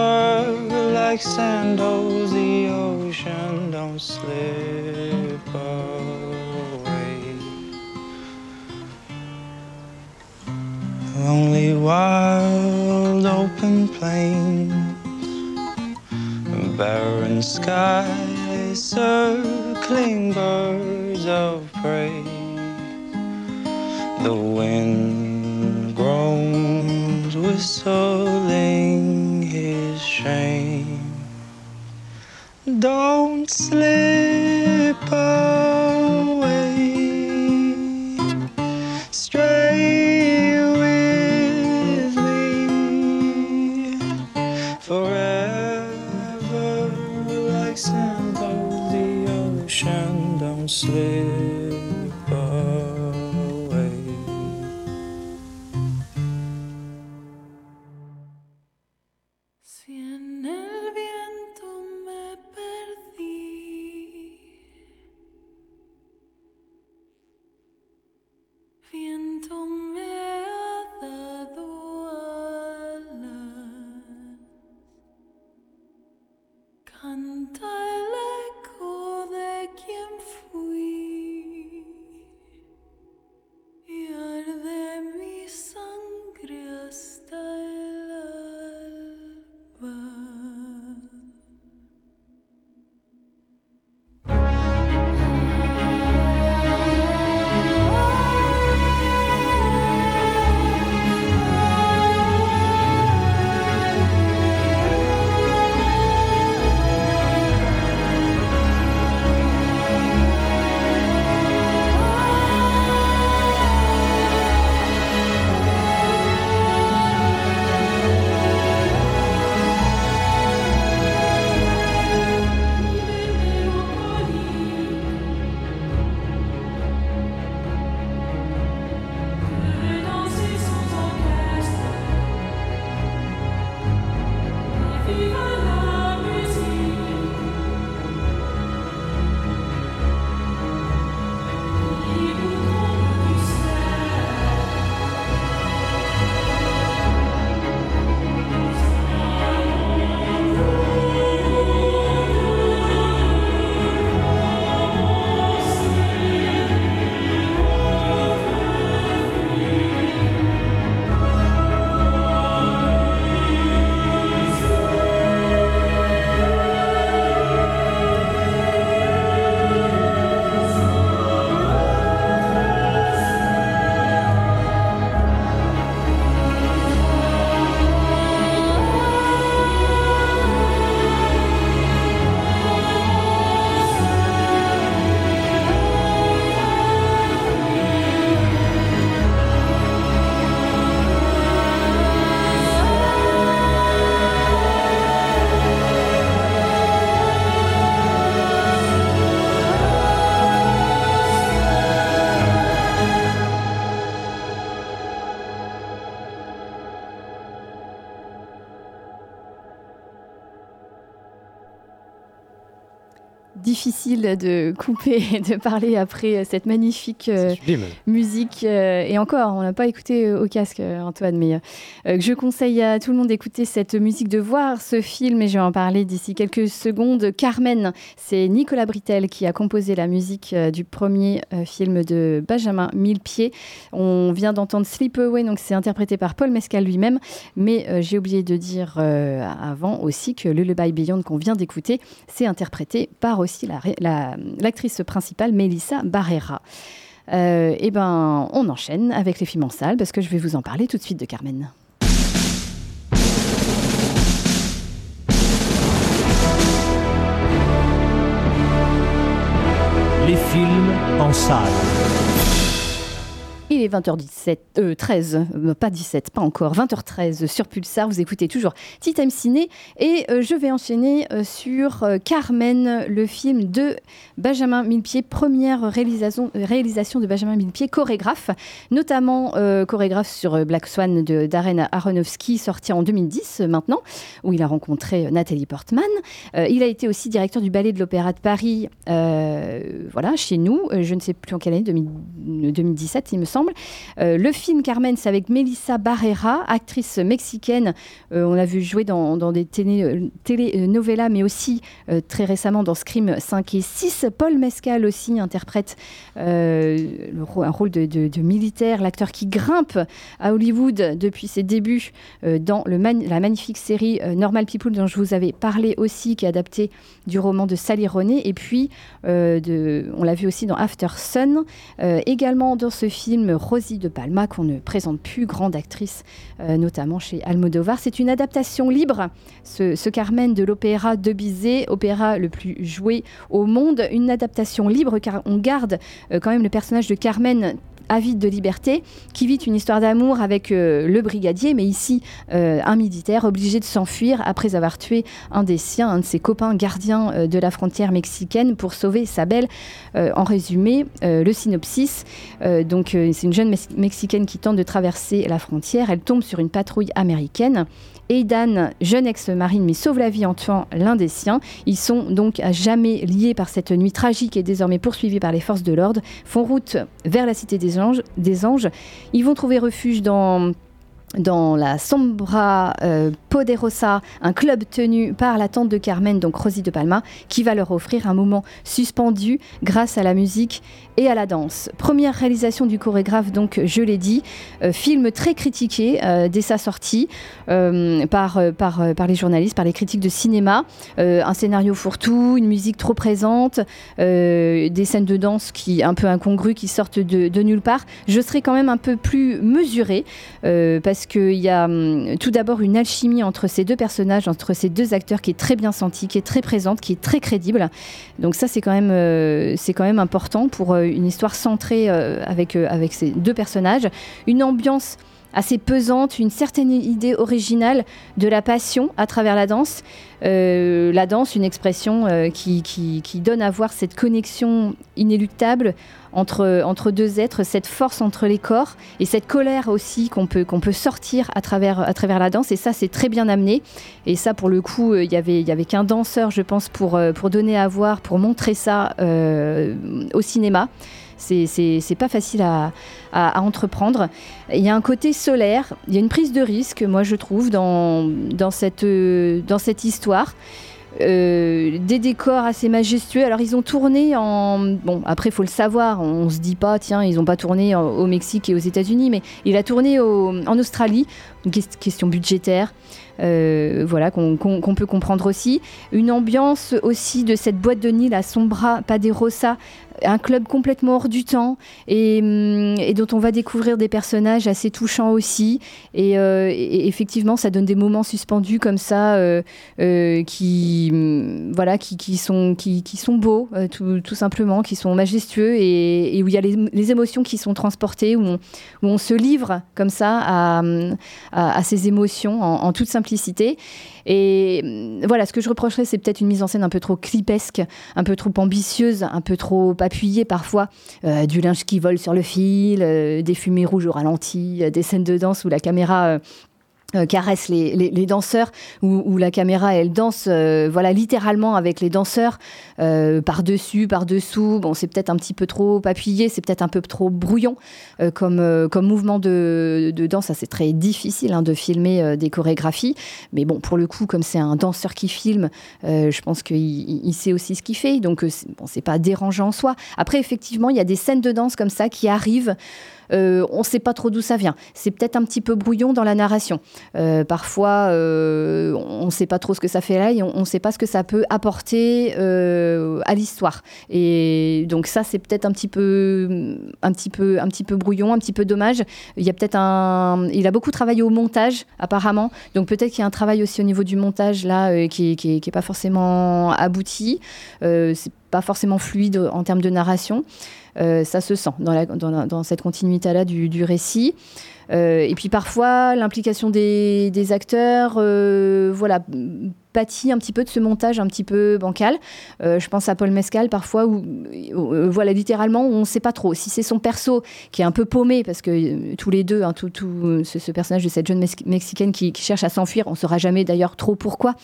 like sandals Only wild open plains, barren skies, circling birds of prey. The wind groans, whistling his shame. Don't slip away. De couper et de parler après cette magnifique euh, musique. euh, et encore, on n'a pas écouté euh, au casque, Antoine, mais je conseille à tout le monde d'écouter cette musique, de voir ce film, et je vais en parler d'ici quelques secondes. Carmen, c'est Nicolas Britel qui a composé la musique euh, du premier euh, film de Benjamin Millepied. On vient d'entendre Sleep Away, donc c'est interprété par Paul Mescal lui-même, mais euh, j'ai oublié de dire euh, avant aussi que Lullaby Beyond qu'on vient d'écouter, c'est interprété par aussi l'actrice principale Melissa Barrera. Euh, et ben, on enchaîne avec les films en salle parce que je vais vous en parler tout de suite de Carmen. Les films en salle. Il est 20h17, euh, 13, euh, pas 17, pas encore, 20h13 sur Pulsar. Vous écoutez toujours Tea Time Ciné et euh, je vais enchaîner euh, sur Carmen, le film de Benjamin Millepied, première réalisation, réalisation de Benjamin Millepied, chorégraphe, notamment chorégraphe sur Black Swan de Darren Aronofsky, sorti en 2010 euh, maintenant, où il a rencontré Nathalie Portman. Il a été aussi directeur du Ballet de l'Opéra de Paris, voilà, chez nous. Je ne sais plus en quelle année, 2000 2017, il me semble. Euh, le film Carmen, c'est avec Melissa Barrera, actrice mexicaine. Euh, on l'a vu jouer dans, des télé- euh, mais aussi très récemment dans Scream 5 et 6. Paul Mescal aussi interprète un rôle de, militaire, l'acteur qui grimpe à Hollywood depuis ses débuts dans la magnifique série Normal People dont je vous avais parlé aussi, qui est adaptée du roman de Sally Rooney. Et puis, on l'a vu aussi dans After Sun. Également dans ce film, Rosie de Palma, qu'on ne présente plus, grande actrice, euh, notamment chez Almodovar. C'est une adaptation libre, ce, ce Carmen de l'opéra de Bizet, opéra le plus joué au monde. Une adaptation libre car on garde euh, quand même le personnage de Carmen avide de liberté, qui vit une histoire d'amour avec euh, le brigadier, mais ici euh, un militaire obligé de s'enfuir après avoir tué un des siens, un de ses copains gardiens euh, de la frontière mexicaine pour sauver sa belle. En résumé, le synopsis, donc c'est une jeune Mex- mexicaine qui tente de traverser la frontière, elle tombe sur une patrouille américaine. Aidan, jeune ex-marine, mais sauve la vie en tuant l'un des siens. Ils sont donc à jamais liés par cette nuit tragique et désormais poursuivis par les forces de l'ordre, font route vers la cité des. Des anges. Ils vont trouver refuge dans dans la Sombra euh, Poderosa, un club tenu par la tante de Carmen, donc Rosie de Palma, qui va leur offrir un moment suspendu grâce à la musique et à la danse. Première réalisation du chorégraphe, donc je l'ai dit, euh, film très critiqué euh, dès sa sortie par, par, par les journalistes, par les critiques de cinéma. Un scénario fourre-tout, une musique trop présente, des scènes de danse qui un peu incongrues qui sortent de, nulle part. Je serai quand même un peu plus mesurée euh, parce qu'il y a hum, tout d'abord une alchimie entre ces deux personnages, entre ces deux acteurs qui est très bien sentie, qui est très présente, qui est très crédible. Donc ça c'est quand même euh, c'est quand même important pour euh, une histoire centrée euh, avec avec ces deux personnages, une ambiance assez pesante, une certaine idée originale de la passion à travers la danse. Euh, la danse, une expression euh, qui, qui, donne à voir cette connexion inéluctable entre, entre deux êtres, cette force entre les corps et cette colère aussi qu'on peut, qu'on peut sortir à travers, à travers la danse. Et ça, c'est très bien amené. Et ça, pour le coup, euh, il y avait, il y avait qu'un danseur, je pense, pour, euh, pour donner à voir, pour montrer ça euh, au cinéma. C'est- pas facile à, à- à entreprendre. Il y a un côté solaire, il y a une prise de risque, moi je trouve, dans, euh, cette histoire. Euh, des décors assez majestueux. Alors ils ont tourné en... Bon, après il faut le savoir, on se dit pas, tiens, ils ont pas tourné au Mexique et aux États-Unis, mais il a tourné en Australie, une ques- question budgétaire. euh, voilà, qu'on peut comprendre aussi. Une ambiance aussi de cette boîte de nuit, la Sombra Paderosa, un club complètement hors du temps et, hum, et dont on va découvrir des personnages assez touchants aussi. Et, euh, effectivement, ça donne des moments suspendus comme ça euh, euh, qui, hum, voilà, qui, sont, qui, sont beaux, tout, simplement, qui sont majestueux et, où il y a les, émotions qui sont transportées, où on, se livre comme ça à, hum, ces émotions en toute simplicité. Et hum, voilà, ce que je reprocherais, c'est peut-être une mise en scène un peu trop clipesque, un peu trop ambitieuse, un peu trop appuyée parfois, euh, du linge qui vole sur le fil, euh, des fumées rouges au ralenti, euh, des scènes de danse où la caméra euh, caresse les, les- danseurs, où, la caméra elle danse, euh, voilà littéralement avec les danseurs euh, par dessus, par dessous. Bon, c'est peut-être un petit peu trop appuyé, c'est peut-être un peu trop brouillon comme comme mouvement de, de danse. Ça c'est très difficile hein, de filmer des chorégraphies, mais bon pour le coup comme c'est un danseur qui filme, je pense qu'il il- sait aussi ce qu'il fait, donc c'est pas dérangeant en soi. Après effectivement il y a des scènes de danse comme ça qui arrivent. Euh, on ne sait pas trop d'où ça vient. C'est peut-être un petit peu brouillon dans la narration. Euh, parfois, euh, on ne sait pas trop ce que ça fait là et on ne sait pas ce que ça peut apporter à l'histoire. Et donc ça, c'est peut-être un petit peu, un petit peu, un petit peu brouillon, un petit peu dommage. Il y a peut-être un, il a beaucoup travaillé au montage apparemment. Donc peut-être qu'il y a un travail aussi au niveau du montage là qui, qui, qui est pas forcément abouti. C'est pas forcément fluide en termes de narration. Euh, ça se sent dans, cette continuité-là du, récit. Euh, et puis parfois, l'implication des, acteurs, euh, voilà, pâtit un petit peu de ce montage un petit peu bancal. Je pense à Paul Mescal parfois où, voilà, littéralement, on ne sait pas trop si c'est son perso qui est un peu paumé parce que tous les deux, hein, tout, tout ce, personnage de cette jeune Mex- mexicaine qui, qui cherche à s'enfuir, on ne saura jamais d'ailleurs trop pourquoi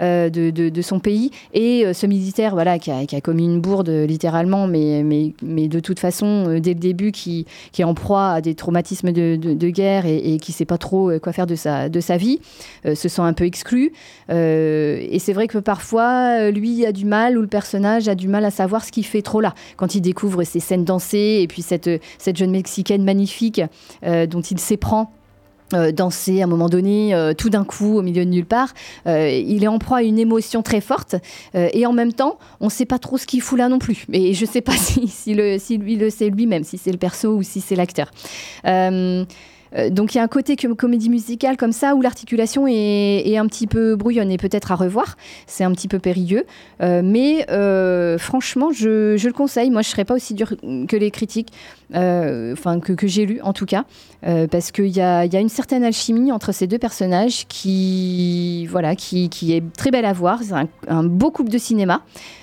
de, de- son pays. Et euh, ce militaire voilà qui a, commis une bourde euh, littéralement mais, mais, mais de toute façon euh, dès le début qui, qui est en proie à des traumatismes de, de- guerre et, qui sait pas trop euh, quoi faire de sa, de sa vie euh, se sent un peu exclu. Euh, et c'est vrai que parfois euh, lui a du mal ou le personnage a du mal à savoir ce qu'il fait trop là. Quand il découvre ces scènes dansées et puis cette, cette jeune mexicaine magnifique euh, dont il s'éprend euh, danser à un moment donné, euh, tout d'un coup, au milieu de nulle part. Euh, il est en proie à une émotion très forte euh, et en même temps, on ne sait pas trop ce qu'il fout là non plus. Et je ne sais pas si, si, le, si lui le sait lui-même, si c'est le perso ou si c'est l'acteur. Euh, euh, donc il y a un côté comme comédie musicale comme ça où l'articulation est, est un petit peu brouillonne et peut-être à revoir. C'est un petit peu périlleux. Mais franchement, je, je le conseille. Moi, je ne serais pas aussi dur que les critiques, enfin que, j'ai lu en tout cas, euh, parce qu'il y a, une certaine alchimie entre ces deux personnages qui, voilà, qui, est très belle à voir. C'est un, beau couple de cinéma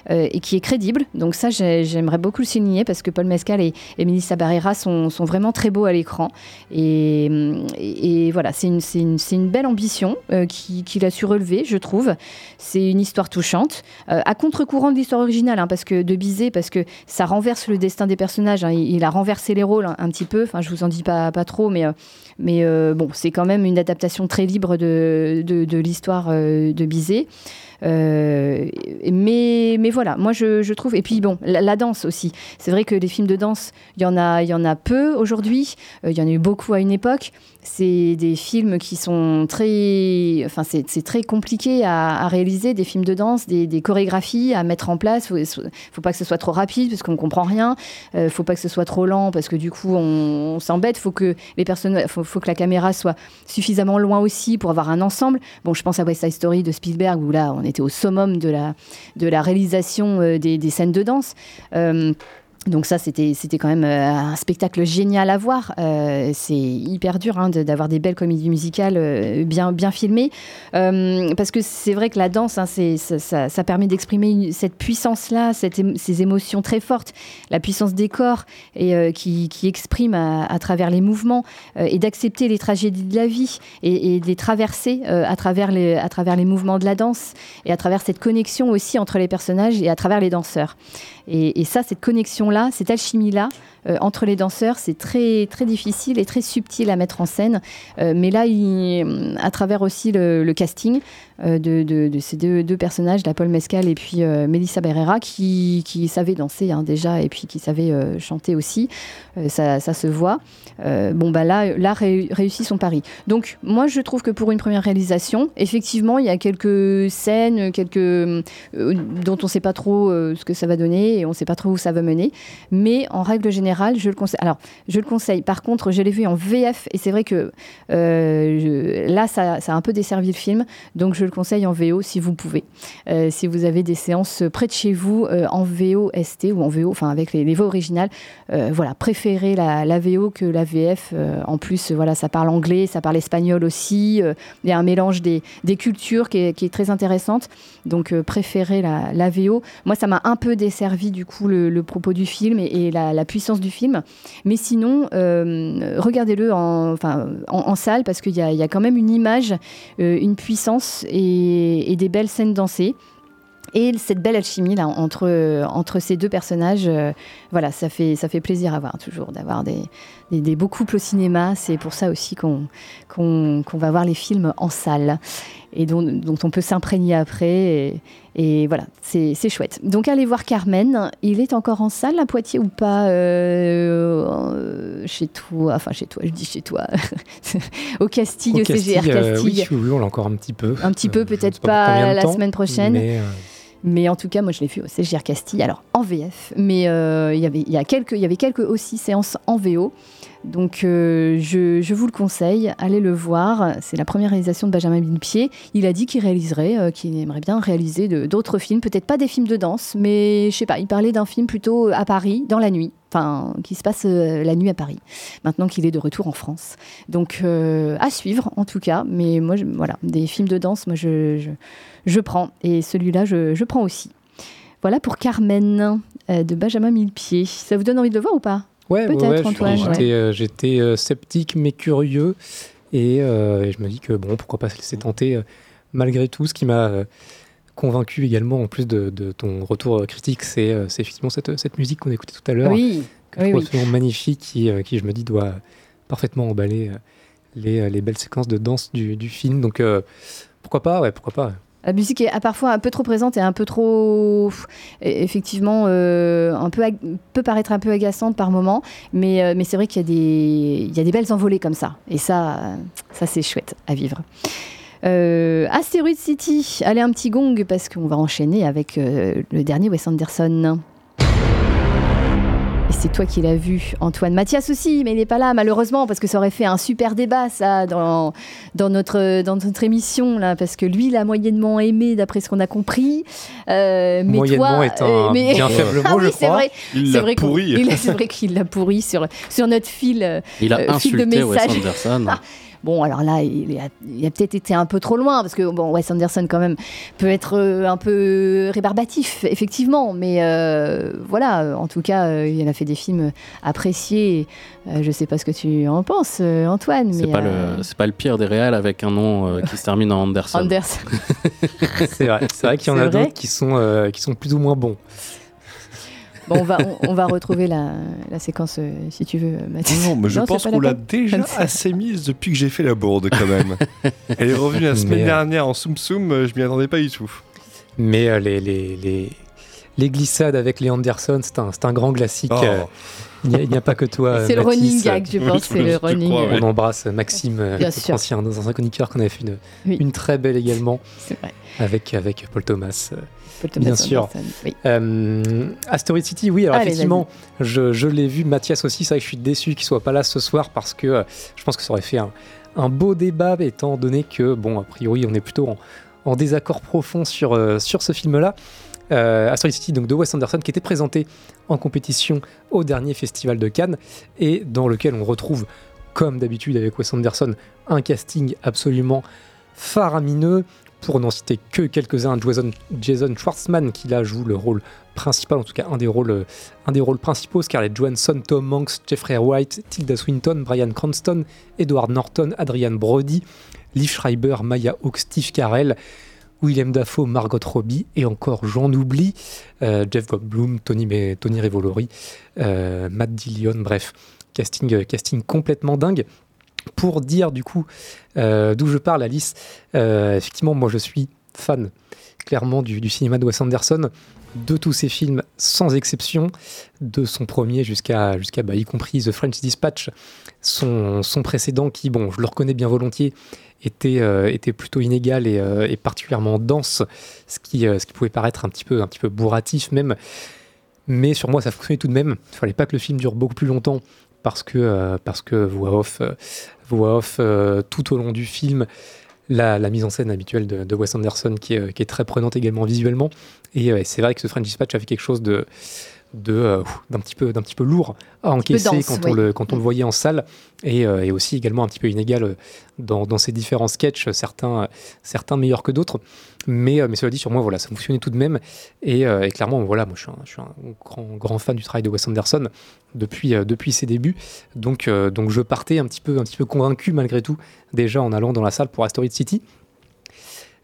euh, et qui est crédible. Donc ça, j'ai- j'aimerais beaucoup le souligner parce que Paul Mescal et, et Melissa Barrera sont, vraiment très beaux à l'écran. Et, voilà, c'est une, belle ambition euh, qui- qu'il a su relever, je trouve. C'est une histoire touchante, euh, à contre-courant de l'histoire originale, hein, parce que de Bizet, parce que ça renverse le destin des personnages. hein. il a renversé les rôles un, petit peu. Enfin, je vous en dis pas, trop, mais, euh, euh, bon, c'est quand même une adaptation très libre de, de, de l'histoire euh, de Bizet. Euh, mais, voilà, moi je, trouve. Et puis bon, la, danse aussi. C'est vrai que les films de danse, il y en a, y en a peu aujourd'hui. Euh, il y en a eu beaucoup à une époque. C'est des films qui sont très. Enfin, c'est très compliqué à, réaliser, des films de danse, des, chorégraphies à mettre en place. Faut, faut pas que ce soit trop rapide parce qu'on comprend rien. Euh, faut pas que ce soit trop lent parce que du coup on, s'embête. Faut que les personnes, faut, que la caméra soit suffisamment loin aussi pour avoir un ensemble. Bon, je pense à West Side Story de Spielberg où là on était au summum de la, réalisation euh, des, des scènes de danse. Donc ça, c'était quand même euh, un spectacle génial à voir. Euh, c'est hyper dur hein, d'avoir des belles comédies musicales euh, bien, bien filmées. Parce que c'est vrai que la danse, hein, ça, permet d'exprimer cette puissance-là, ces émotions très fortes, la puissance des corps et, qui, qui exprime à, travers les mouvements et d'accepter les tragédies de la vie et, de les traverser à, travers les, à travers les mouvements de la danse et à travers cette connexion aussi entre les personnages et à travers les danseurs. Et, ça, cette connexion-là, cette alchimie-là euh, entre les danseurs, c'est très, très difficile et très subtil à mettre en scène. Euh, mais là, à travers aussi le, casting de, de- ces deux, personnages, la Paul Mescal et puis euh, Melissa Barrera, qui, qui savaient danser hein, déjà et puis qui savaient euh, chanter aussi, euh, ça, se voit. Euh, bon, bah là, là ré- réussit son pari. Donc, moi, je trouve que pour une première réalisation, effectivement, il y a quelques scènes, quelques euh, dont on ne sait pas trop euh, ce que ça va donner et on ne sait pas trop où ça va mener. Mais en règle générale, je le conseille. Alors, je le conseille. Par contre, je l'ai vu en VF et c'est vrai que euh, là, ça, ça a un peu desservi le film. Donc, je le conseille en VO si vous pouvez. Euh, si vous avez des séances près de chez vous euh, en VOST ou en VO, enfin avec les, les voix originales, euh, voilà, préférez la, VO que la VF. En plus, voilà, ça parle anglais, ça parle espagnol aussi. Il y a un mélange des, cultures qui est, très intéressante. Donc, préférez la, VO. Moi, ça m'a un peu desservi du coup le, propos du film et, la, puissance du film. Mais sinon, regardez-le en, en, salle parce qu'il y y a quand même une image, une puissance et des belles scènes dansées. Et cette belle alchimie là entre, entre ces deux personnages, euh, voilà, ça fait, ça fait plaisir à voir toujours, d'avoir des, des, beaux couples au cinéma. C'est pour ça aussi qu'on qu'on va voir les films en salle et dont, dont on peut s'imprégner après. Et, et voilà, c'est chouette. Donc allez voir Carmen. Il est encore en salle à Poitiers ou pas euh, euh, Chez toi, enfin chez toi, je dis chez toi. au Castille, au, CGR Castille, euh, Castille. oui, oui, on l'a encore un petit peu. Un petit peu, Euh, peut-être pas la temps, semaine prochaine. Mais, euh, Mais en tout cas, moi, je l'ai vu au CGR Castille, alors en VF. Mais euh, il y avait- il y, a quelques- il y avait quelques aussi séances en VO. Donc, euh, je, vous le conseille, allez le voir. C'est la première réalisation de Benjamin Millepied. Il a dit qu'il réaliserait, euh, qu'il aimerait bien réaliser d'autres films. Peut-être pas des films de danse, mais je sais pas, il parlait d'un film plutôt à Paris, dans la nuit. Enfin, qui se passe euh, la nuit à Paris, maintenant qu'il est de retour en France. Donc, euh, à suivre, en tout cas. Mais moi, je- voilà, des films de danse, moi, je, je, je prends. Et celui-là, je, je prends aussi. Voilà pour Carmen euh, de Benjamin Millepied. Ça vous donne envie de le voir ou pas? Ouais, Peut-être, ouais. J'étais ouais. j'étais, sceptique mais curieux et, et je me dis que bon, pourquoi pas se laisser tenter malgré tout. Ce qui m'a convaincu également, en plus de, de ton retour euh, critique, c'est euh, effectivement cette, cette musique qu'on écoutait tout à l'heure, Oui, que oui, je trouve absolument magnifique, qui, euh, qui je me dis doit parfaitement emballer les, les belles séquences de danse du, du film. Donc pourquoi pas, ouais, pourquoi pas. La musique est parfois un peu trop présente et un peu trop, e- effectivement, euh, un peu peut paraître un peu agaçante par moment, mais, euh, mais c'est vrai qu'il y a des, il y a des belles envolées comme ça, et ça, ça c'est chouette à vivre. Euh, Asteroid City, allez un petit gong parce qu'on va enchaîner avec euh, le dernier Wes Anderson. Et c'est toi qui l'as vu, Antoine. Mathias aussi, mais il n'est pas là, malheureusement, parce que ça aurait fait un super débat, ça, dans, dans, notre, dans notre émission, là, parce que lui, il a moyennement aimé, d'après ce qu'on a compris. Euh, mais Moyennement toi, est un mais- bien faible ah mot, oui, je c'est crois. vrai. Il C'est l'a pourri. il a- C'est vrai qu'il l'a pourri sur, sur notre fil, euh, Il a euh, fil de insulté Wes messages. Anderson. Bon, alors là, il a, il a peut-être été un peu trop loin, parce que bon, Wes Anderson, quand même, peut être euh, un peu rébarbatif, effectivement. Mais euh, voilà, en tout cas, euh, il a fait des films appréciés. Euh, je sais pas ce que tu en penses, Antoine. C'est mais, pas, euh, le, c'est pas le pire des réels avec un nom qui se termine en Anderson. Anderson. C'est vrai, c'est vrai qu'il y en a d'autres qui sont, euh, qui sont plus ou moins bons. Bon, on va, on, on va retrouver la, la séquence, euh, si tu veux, Mathieu. Non, mais je Non, c'est pense pas qu'on la peine. déjà assez mise depuis que j'ai fait la bourde quand même. Elle est revenue la semaine Mais, euh, dernière en Soum Soum, euh, je m'y attendais pas du tout. Mais euh, les, les, les, les glissades avec les Anderson, c'est un, c'est un grand classique. Oh. euh, Il n'y a, il n'y a pas que toi. C'est le Mathis, running gag, je pense. C'est le running. crois, ouais. On embrasse Maxime, euh, Bien notre sûr. ancien, nos anciens chroniqueurs, qu'on avait fait une, Oui. une très belle également C'est vrai. avec, avec Paul Thomas. euh. Paul Thomas Bien sûr. Oui. Euh, Asteroid City, oui, alors Allez, effectivement, je, je l'ai vu. Mathias aussi, c'est vrai que je suis déçu qu'il soit pas là ce soir parce que euh, je pense que ça aurait fait un, un beau débat, étant donné que, bon, a priori, on est plutôt en, en désaccord profond sur, euh, sur ce film-là. Euh, Asteroid City, donc de Wes Anderson, qui était présenté en compétition au dernier festival de Cannes et dans lequel on retrouve, comme d'habitude avec Wes Anderson, un casting absolument faramineux. Pour n'en citer que quelques-uns, Jason, Schwartzman qui là joue le rôle principal, en tout cas un des rôles, principaux, Scarlett Johansson, Tom Hanks, Jeffrey White, Tilda Swinton, Brian Cranston, Edward Norton, Adrian Brody, Liv Schreiber, Maya Hawke, Steve Carell, William Dafoe, Margot Robbie et encore j'en oublie, euh, Jeff Goldblum, Tony, Tony Revolori, euh, Matt Dillon, bref, casting, euh, casting complètement dingue. Pour dire du coup euh, d'où je parle, Alice, euh, effectivement, moi je suis fan clairement du, cinéma de Wes Anderson, de tous ses films sans exception, de son premier jusqu'à, jusqu'à bah, y compris The French Dispatch, son, précédent qui, bon, je le reconnais bien volontiers, était, euh, plutôt inégal et, particulièrement dense, ce qui, pouvait paraître un petit peu, un petit peu bourratif même. Mais sur moi, ça fonctionnait tout de même. Il fallait pas que le film dure beaucoup plus longtemps parce que, euh, parce voix off, euh, euh, tout au long du film, la, mise en scène habituelle de, Wes Anderson qui est, très prenante également visuellement. Et c'est vrai que ce French Dispatch avait quelque chose de, de euh, d'un petit peu d'un petit peu lourd à encaisser dense, quand oui. on le quand on le voyait en salle. Et, euh, et aussi également un petit peu inégal euh, dans, dans ces différents sketchs certains certains meilleurs que d'autres. Mais mais cela dit sur moi voilà ça fonctionnait tout de même. Et, et clairement voilà moi je suis un, je suis un grand grand fan du travail de Wes Anderson depuis depuis ses débuts. Donc donc je partais un petit peu un petit peu convaincu malgré tout déjà en allant dans la salle pour Asteroid City.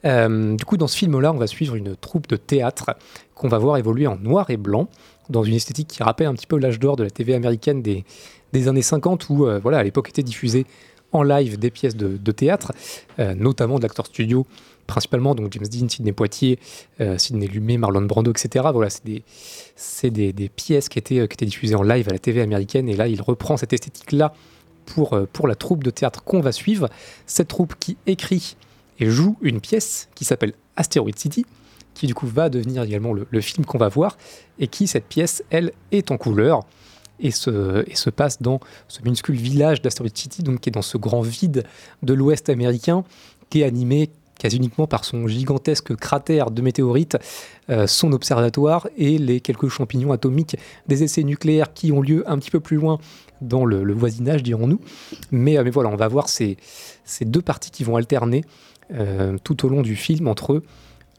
Euh, du coup, dans ce film-là, on va suivre une troupe de théâtre qu'on va voir évoluer en noir et blanc, dans une esthétique qui rappelle un petit peu l'âge d'or de la TV américaine des, des années 50, où euh, voilà, à l'époque étaient diffusées en live des pièces de, théâtre, euh, notamment de l'acteur studio, principalement donc James Dean, Sidney Poitier, euh, Sidney Lumet, Marlon Brando, etc. Voilà, c'est des, des, pièces qui étaient, qui étaient diffusées en live à la TV américaine, et là, il reprend cette esthétique-là pour, pour la troupe de théâtre qu'on va suivre. Cette troupe qui écrit et joue une pièce qui s'appelle Asteroid City, qui du coup va devenir également le, film qu'on va voir, et qui, cette pièce, elle, est en couleur, et se, passe dans ce minuscule village d'Asteroid City, donc qui est dans ce grand vide de l'ouest américain, qui est animé quasi uniquement par son gigantesque cratère de météorites, euh, son observatoire et les quelques champignons atomiques des essais nucléaires qui ont lieu un petit peu plus loin dans le, voisinage, dirons-nous. Mais, euh, mais voilà, on va voir ces, deux parties qui vont alterner euh, tout au long du film entre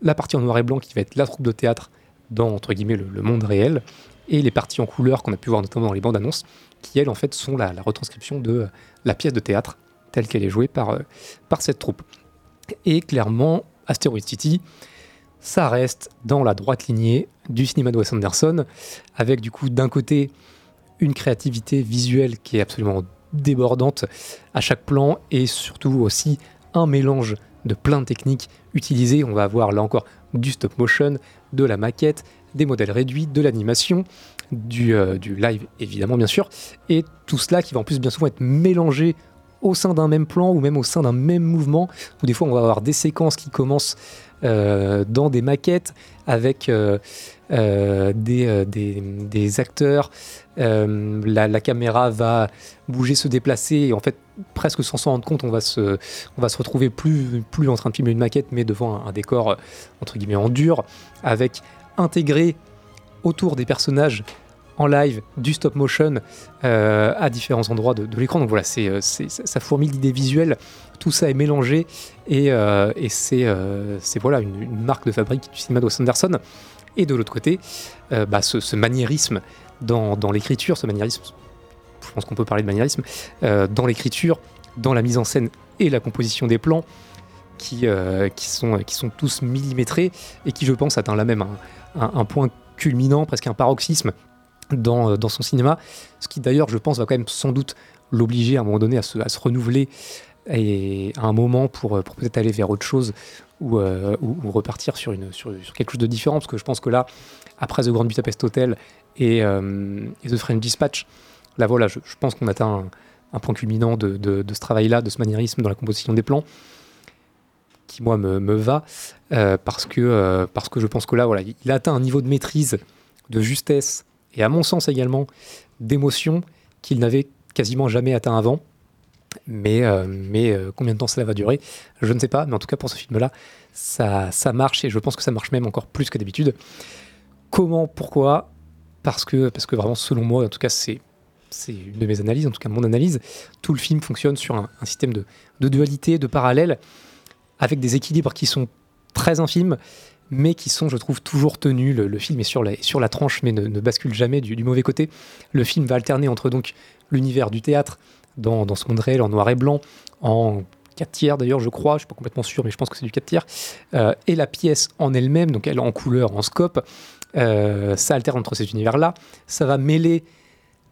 la partie en noir et blanc qui va être la troupe de théâtre dans le, monde réel et les parties en couleur qu'on a pu voir notamment dans les bandes annonces qui elles en fait sont la, la retranscription de euh, la pièce de théâtre telle qu'elle est jouée par, euh, par cette troupe. Et clairement, Asteroid City, ça reste dans la droite lignée du cinéma de Wes Anderson, avec du coup d'un côté une créativité visuelle qui est absolument débordante à chaque plan et surtout aussi un mélange de plein de techniques utilisées. On va avoir là encore du stop motion, de la maquette, des modèles réduits, de l'animation, du, euh, du live évidemment bien sûr, et tout cela qui va en plus bien souvent être mélangé au sein d'un même plan ou même au sein d'un même mouvement, où des fois on va avoir des séquences qui commencent dans des maquettes avec euh, euh, des, euh, acteurs, euh, la, caméra va bouger, se déplacer, et en fait presque sans s'en rendre compte, on va se, retrouver plus, plus en train de filmer une maquette, mais devant un, décor euh, entre guillemets en dur, avec intégré autour des personnages en live du stop motion euh, à différents endroits de, l'écran. Donc voilà, c'est, euh, ça fourmille d'idées visuelles, tout ça est mélangé et, euh, c'est, voilà une, marque de fabrique du cinéma de Wes Anderson. Et de l'autre côté, bah, ce, maniérisme dans, l'écriture, ce maniérisme, je pense qu'on peut parler de maniérisme, dans l'écriture, dans la mise en scène et la composition des plans, qui, sont, tous millimétrés et qui, je pense, atteint là même un point culminant, presque un paroxysme dans, euh, dans son cinéma, ce qui d'ailleurs, je pense, va quand même sans doute l'obliger à un moment donné à se, renouveler et à un moment pour, euh, pour peut-être aller vers autre chose ou, euh, repartir sur, quelque chose de différent, parce que je pense que là, après The Grand Budapest Hotel et, The French Dispatch, là voilà, je, pense qu'on atteint un, point culminant de, ce travail-là, de ce maniérisme dans la composition des plans, qui moi me, va, parce, que, parce que je pense que là, voilà, il a atteint un niveau de maîtrise, de justesse, et à mon sens également, d'émotion qu'il n'avait quasiment jamais atteint avant. Mais, euh, mais euh, combien de temps cela va durer, je ne sais pas. Mais en tout cas, pour ce film-là, ça, ça marche et je pense que ça marche même encore plus que d'habitude. Comment Pourquoi? Parce que, parce que vraiment, selon moi, en tout cas, c'est c'est une de mes analyses, en tout cas mon analyse, tout le film fonctionne sur un, un système de, de dualité, de parallèle, avec des équilibres qui sont très infimes, mais qui sont, je trouve, toujours tenus. Le, film est sur la, tranche, mais ne, bascule jamais du, mauvais côté. Le film va alterner entre donc l'univers du théâtre, dans, dans ce monde réel, en noir et blanc, en 4 tiers d'ailleurs, je crois, je suis pas complètement sûr, mais je pense que c'est du 4 tiers, euh, et la pièce en elle-même, donc elle en couleur, en scope, euh, ça alterne entre ces univers-là, ça va mêler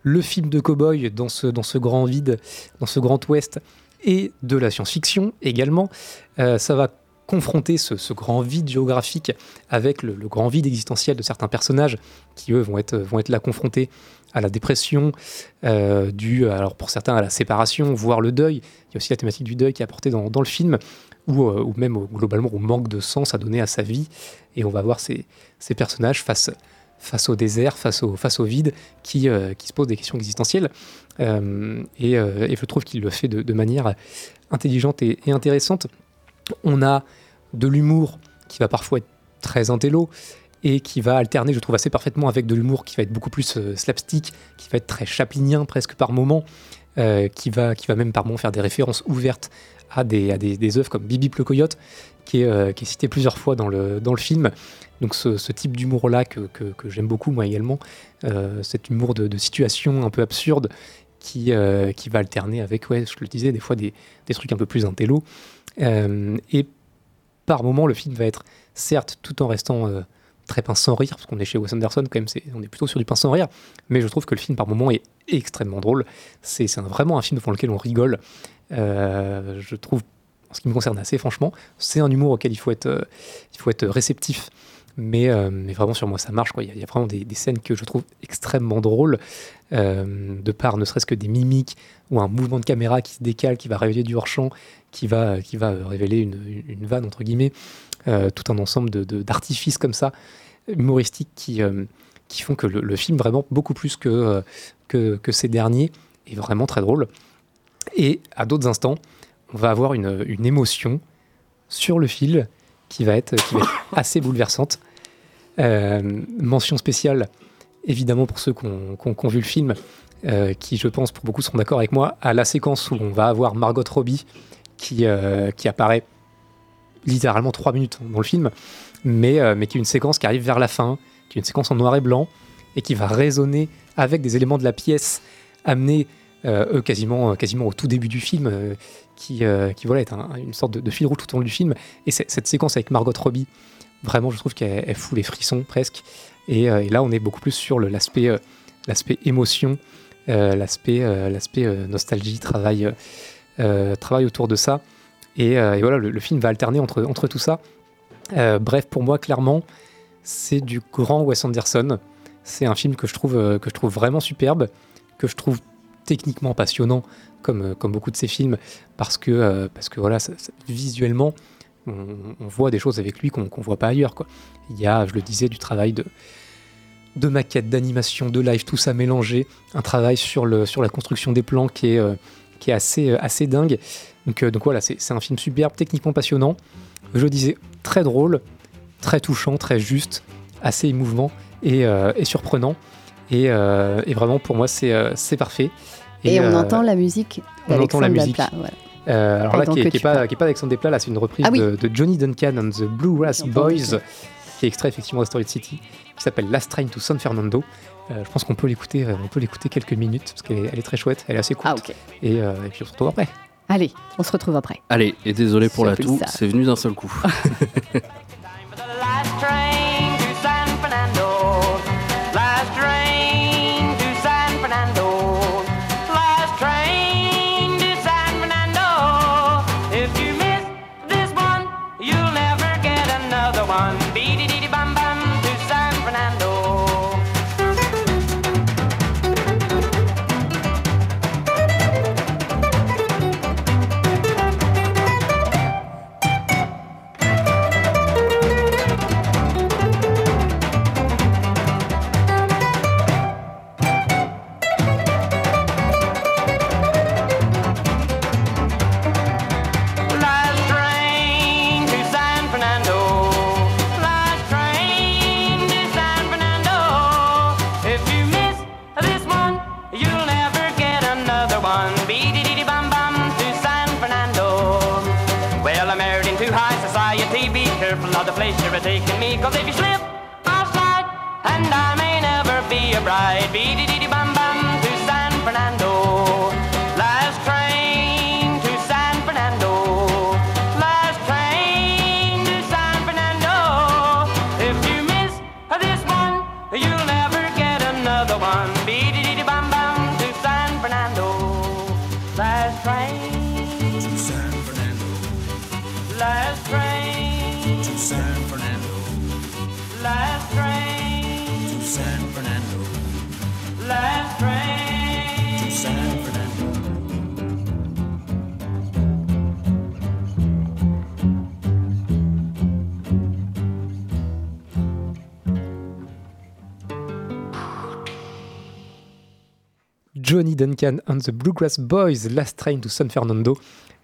le film de cow-boy dans ce, dans ce grand vide, dans ce grand ouest, et de la science-fiction également. Euh, ça va confronter ce, grand vide géographique avec le, grand vide existentiel de certains personnages qui, eux, vont être, vont être là confrontés à la dépression, euh, due, alors pour certains, à la séparation, voire le deuil. Il y a aussi la thématique du deuil qui est apportée dans, le film, ou, euh, ou même globalement au manque de sens à donner à sa vie. Et on va voir ces, ces personnages face, face au désert, face au, face au vide, qui, euh, qui se posent des questions existentielles. Euh, et, je trouve qu'il le fait de, manière intelligente et intéressante. On a de l'humour qui va parfois être très intello, et qui va alterner, je trouve, assez parfaitement avec de l'humour qui va être beaucoup plus euh, slapstick, qui va être très chaplinien presque par moment, euh, qui, va, même par moment faire des références ouvertes à des, à œuvres comme Bibi le Coyote, qui est, euh, cité plusieurs fois dans le, film. Donc ce, type d'humour-là que, j'aime beaucoup moi également, cet humour de, situation un peu absurde qui, qui va alterner avec, ouais, je le disais, des fois des, des trucs un peu plus intello. Euh, et par moment, le film va être, certes, tout en restant euh, très pince sans rire, parce qu'on est chez Wes Anderson, quand même, on est plutôt sur du pince sans rire, mais je trouve que le film, par moment, est extrêmement drôle. C'est, vraiment un film devant lequel on rigole. Euh, je trouve, en ce qui me concerne assez franchement, c'est un humour auquel il faut être, il faut être réceptif. Mais, euh, mais vraiment, sur moi, ça marche. Il y, a- vraiment des, scènes que je trouve extrêmement drôles, euh, de par ne serait-ce que des mimiques ou un mouvement de caméra qui se décale, qui va révéler du hors-champ, qui va, qui va révéler une, une- vanne, entre guillemets. Euh, tout un ensemble d'artifices comme ça, humoristiques, qui, font que le, film, vraiment, beaucoup plus que ces derniers, est vraiment très drôle. Et à d'autres instants, on va avoir une, une émotion sur le fil qui va être, qui va être assez bouleversante. Euh, mention spéciale, évidemment, pour ceux qui ont, ont vu le film, euh, qui, je pense, pour beaucoup seront d'accord avec moi, à la séquence où on va avoir Margot Robbie qui, euh, qui apparaît littéralement trois minutes dans le film, mais, mais qui est une séquence qui arrive vers la fin, qui est une séquence en noir et blanc, et qui va résonner avec des éléments de la pièce amenés euh, eux quasiment, quasiment au tout début du film, euh, qui, euh, qui est un- une sorte de, fil rouge tout au long du film. Et cette séquence avec Margot Robbie, vraiment, je trouve qu'elle elle fout les frissons presque. Et, euh, là, on est beaucoup plus sur l'aspect euh, l'aspect émotion, euh, l'aspect euh, euh, nostalgie, travail, euh, euh, travail autour de ça. Et, euh, voilà, le, le film va alterner entre, entre tout ça. Euh, bref, pour moi, clairement, c'est du grand Wes Anderson. C'est un film que je trouve, euh, que je trouve vraiment superbe, que je trouve techniquement passionnant, comme, euh, comme beaucoup de ses films, parce que, euh, parce que voilà, visuellement, on, voit des choses avec lui qu'on qu'on voit pas ailleurs. Quoi. Il y a, je le disais, du travail de, de maquette, d'animation, de live, tout ça mélangé, un travail sur, le, sur la construction des plans qui est, euh, qui est assez, assez dingue. Donc, donc voilà, c'est un film superbe, techniquement passionnant. Je le disais, très drôle, très touchant, très juste, assez émouvant et, et surprenant. Et, euh, et vraiment, pour moi, c'est euh, parfait. Et, on euh, entend la musique on entend la d'Alexandre musique. Desplat, voilà. Euh, alors là, qui est, que qui est tu pas, pas d'Alexandre Desplat, là, c'est une reprise Ah oui. de, de Johnny Duncan and the Blue Ras J'ai entendu Boys, qui est extrait effectivement de Story City, qui s'appelle Last Train to San Fernando. Euh, je pense qu'on peut l'écouter, on peut l'écouter quelques minutes parce qu'elle est, très chouette, elle est assez courte. Ah, ok. Et, euh, et puis on se retrouve après. Allez, on se retrouve après. Allez, et désolé pour la toux, c'est venu d'un seul coup. bride be Johnny Duncan and the Bluegrass Boys, Last Train to San Fernando,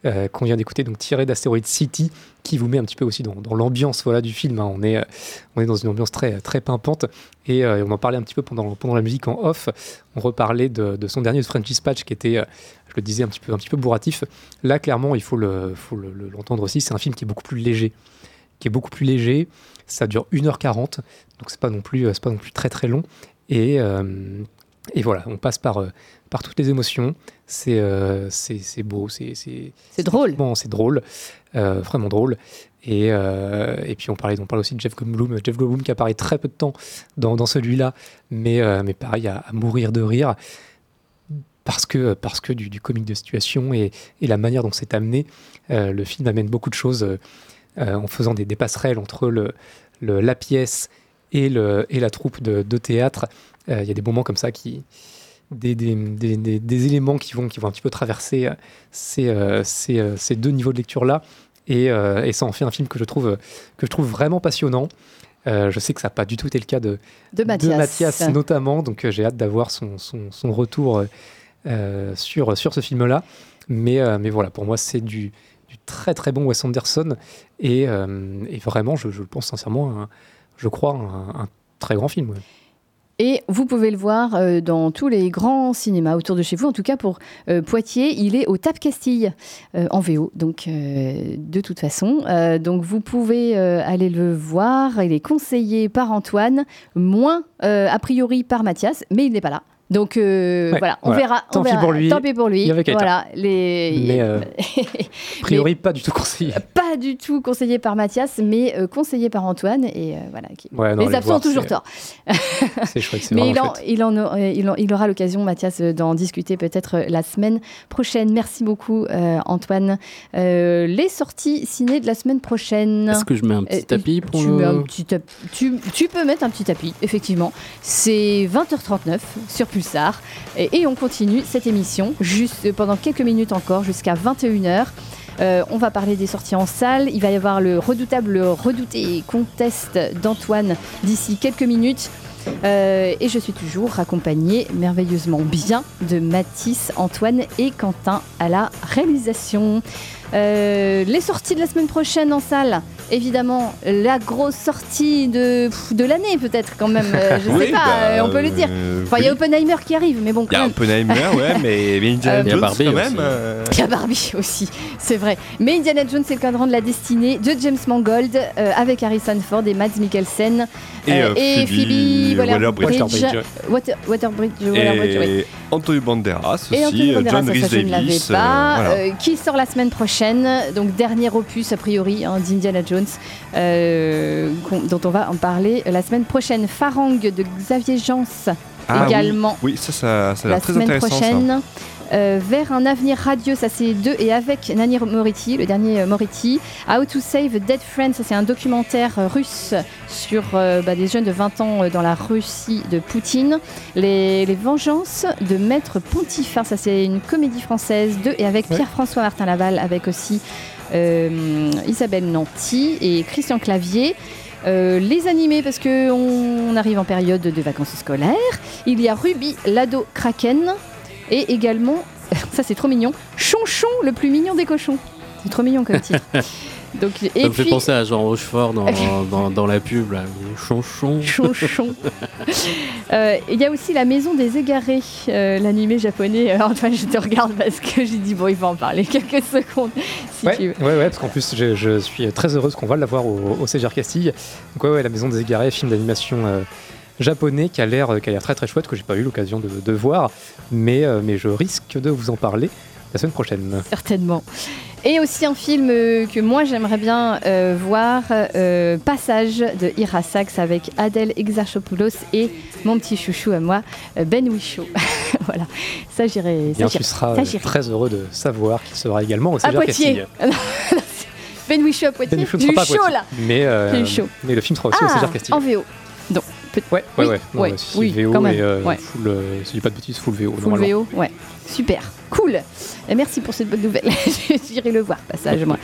euh, qu'on vient d'écouter, donc tiré d'Asteroid City, qui vous met un petit peu aussi dans, dans l'ambiance voilà, du film. hein. On, est, euh, on est dans une ambiance très, très pimpante, et euh, on en parlait un petit peu pendant, pendant la musique en off. On reparlait de, de son dernier de French Dispatch, qui était, je le disais, un petit peu, un petit peu bourratif. Là, clairement, il faut le- faut le- l'entendre aussi, c'est un film qui est beaucoup plus léger. Qui est beaucoup plus léger. Ça dure 1h40, donc c'est pas non plus, pas non plus très très long. Et, et voilà, on passe par, euh, par toutes les émotions. C'est euh, c'est beau, c'est c'est drôle. Bon, c'est drôle, euh, vraiment drôle. Et, euh, et puis on parlait, on parle aussi de Jeff Goldblum, Jeff Goldblum qui apparaît très peu de temps dans, dans celui-là, mais, mais pareil à, à mourir de rire parce que, parce que du, du comique de situation et, et la manière dont c'est amené, le film amène beaucoup de choses en faisant des, des passerelles entre le, le- la pièce et, le, et la troupe de, de théâtre. Euh, Il y a des moments comme ça qui. Des, des, des- des- des éléments qui vont, qui vont un petit peu traverser euh, ces, euh, ces, euh, ces deux niveaux de lecture-là. Et, euh, et ça en fait un film que je trouve, que je trouve vraiment passionnant. Je sais que ça n'a pas du tout été le cas de, De Mathias. Mathias notamment, donc j'ai hâte d'avoir son, son, son retour sur, sur ce film-là. Mais, mais voilà, pour moi, c'est du, du très très bon Wes Anderson et, et vraiment, je, je le pense sincèrement, un- je crois, un, un très grand film. Et vous pouvez le voir euh, dans tous les grands cinémas autour de chez vous. En tout cas, pour euh, Poitiers, il est au Tap Castille euh, en VO. Donc, de toute façon, donc vous pouvez aller le voir. Il est conseillé par Antoine, moins a priori par Mathias, mais il n'est pas là. Donc euh, Ouais, voilà, on voilà. verra. on Tant pis pour lui. Tant pis pour lui. Il y avait Voilà, les. Mais euh, a priori, pas du tout conseillé. pas du tout conseillé par Mathias, mais euh, conseillé par Antoine. Et voilà. qui- Ouais, non, les absents ont toujours tort. C'est chouette, c'est Mais il, en, il, en a- il, en- il aura l'occasion, Mathias, d'en discuter peut-être la semaine prochaine. Merci beaucoup, Antoine. Les sorties ciné de la semaine prochaine. Est-ce que je mets un petit tapis pour tu, le- mets un petit tap- tu, tu peux mettre un petit tapis, effectivement. C'est 20h39 sur Et on continue cette émission juste pendant quelques minutes encore, jusqu'à 21h. Euh, on va parler des sorties en salle. Il va y avoir le redoutable redouté contest d'Antoine d'ici quelques minutes. Euh, et je suis toujours accompagnée merveilleusement bien de Mathis, Antoine et Quentin à la réalisation. Euh, les sorties de la semaine prochaine en salle, évidemment, la grosse sortie de, de l'année peut-être quand même, euh, je Oui, sais pas, bah, euh, on peut le dire. euh, Enfin, il y a. Oppenheimer qui arrive, mais bon, Il y a. Oppenheimer, ouais, mais, mais Indiana Euh, Il y a Jones Barbie quand aussi. même. euh, Il y a Barbie aussi, c'est vrai. Mais Indiana Jones, c'est le cadran de la destinée de James Mangold euh, avec Harrison Ford et Mads Mikkelsen Et, euh, Phoebe Waller-Bridge. Waller-Bridge. Water- Waterbridge, Waller-Bridge, oui. Et Antonio Banderas aussi, Et Anthony euh, Banderas, John ça, Rhys ça, je ne l'avais Davis. pas, euh, voilà. euh, qui sort la semaine prochaine. Donc dernier opus a priori hein, d'Indiana Jones, euh, dont on va en parler la semaine prochaine. Farang de Xavier Jans Ah également Oui, ça, ça, ça a la très semaine intéressant. ça. prochaine. Euh, vers un avenir radieux, ça c'est deux, et avec Nani Moretti, le dernier euh, Moretti. How to Save Dead Friends, ça c'est un documentaire euh, russe sur bah, des jeunes de 20 ans dans la Russie de Poutine. Les, les Vengeances de Maître Pontifar, ça c'est une comédie française, deux, et avec Pierre-François Martin Laval, avec aussi Isabelle Nanty et Christian Clavier. Euh, les animés, parce qu'on on arrive en période de vacances scolaires. Il y a Ruby, l'ado Kraken, et également, ça c'est trop mignon, Chonchon, le plus mignon des cochons. C'est trop mignon comme titre. Donc, et Ça me fait penser à Jean Rochefort dans, dans, dans la pub, là. Chonchon. Chonchon. Euh, Il y a aussi La Maison des Égarés, euh, l'animé japonais. Euh, Antoine, je te regarde parce que j'ai dit, bon, il va en parler quelques secondes, si ouais, tu veux. ouais, ouais, parce qu'en plus, je, je suis très heureuse qu'on va l'avoir au, au CGR Castille. Donc, ouais, ouais, La Maison des Égarés, film d'animation euh, japonais qui a l'air qui a l'air très très chouette, que j'ai pas eu l'occasion de, de voir, mais, euh, mais je risque de vous en parler la semaine prochaine. Certainement. Et aussi un film euh, que moi j'aimerais bien euh, voir, euh, Passage de Ira Sachs avec Adèle Exarchopoulos et mon petit chouchou à moi, Ben Whishaw. voilà, ça j'irai. Bien, tu seras très heureux de savoir qu'il sera également au CGR Poitiers. Castille. ben Whishaw à Poitiers. Ben Whishaw pas chaud là. Mais, euh, chaud. le film sera aussi au Ah, Castille. en VO. Donc, Ouais, ouais, oui, ouais. Non, ouais, mais si oui, VO quand même. et euh, ouais. full, euh, si je dis pas de bêtises, full VO. Full. VO, ouais. Super, cool. Et merci pour cette bonne nouvelle. J'irai le voir, passage, moi.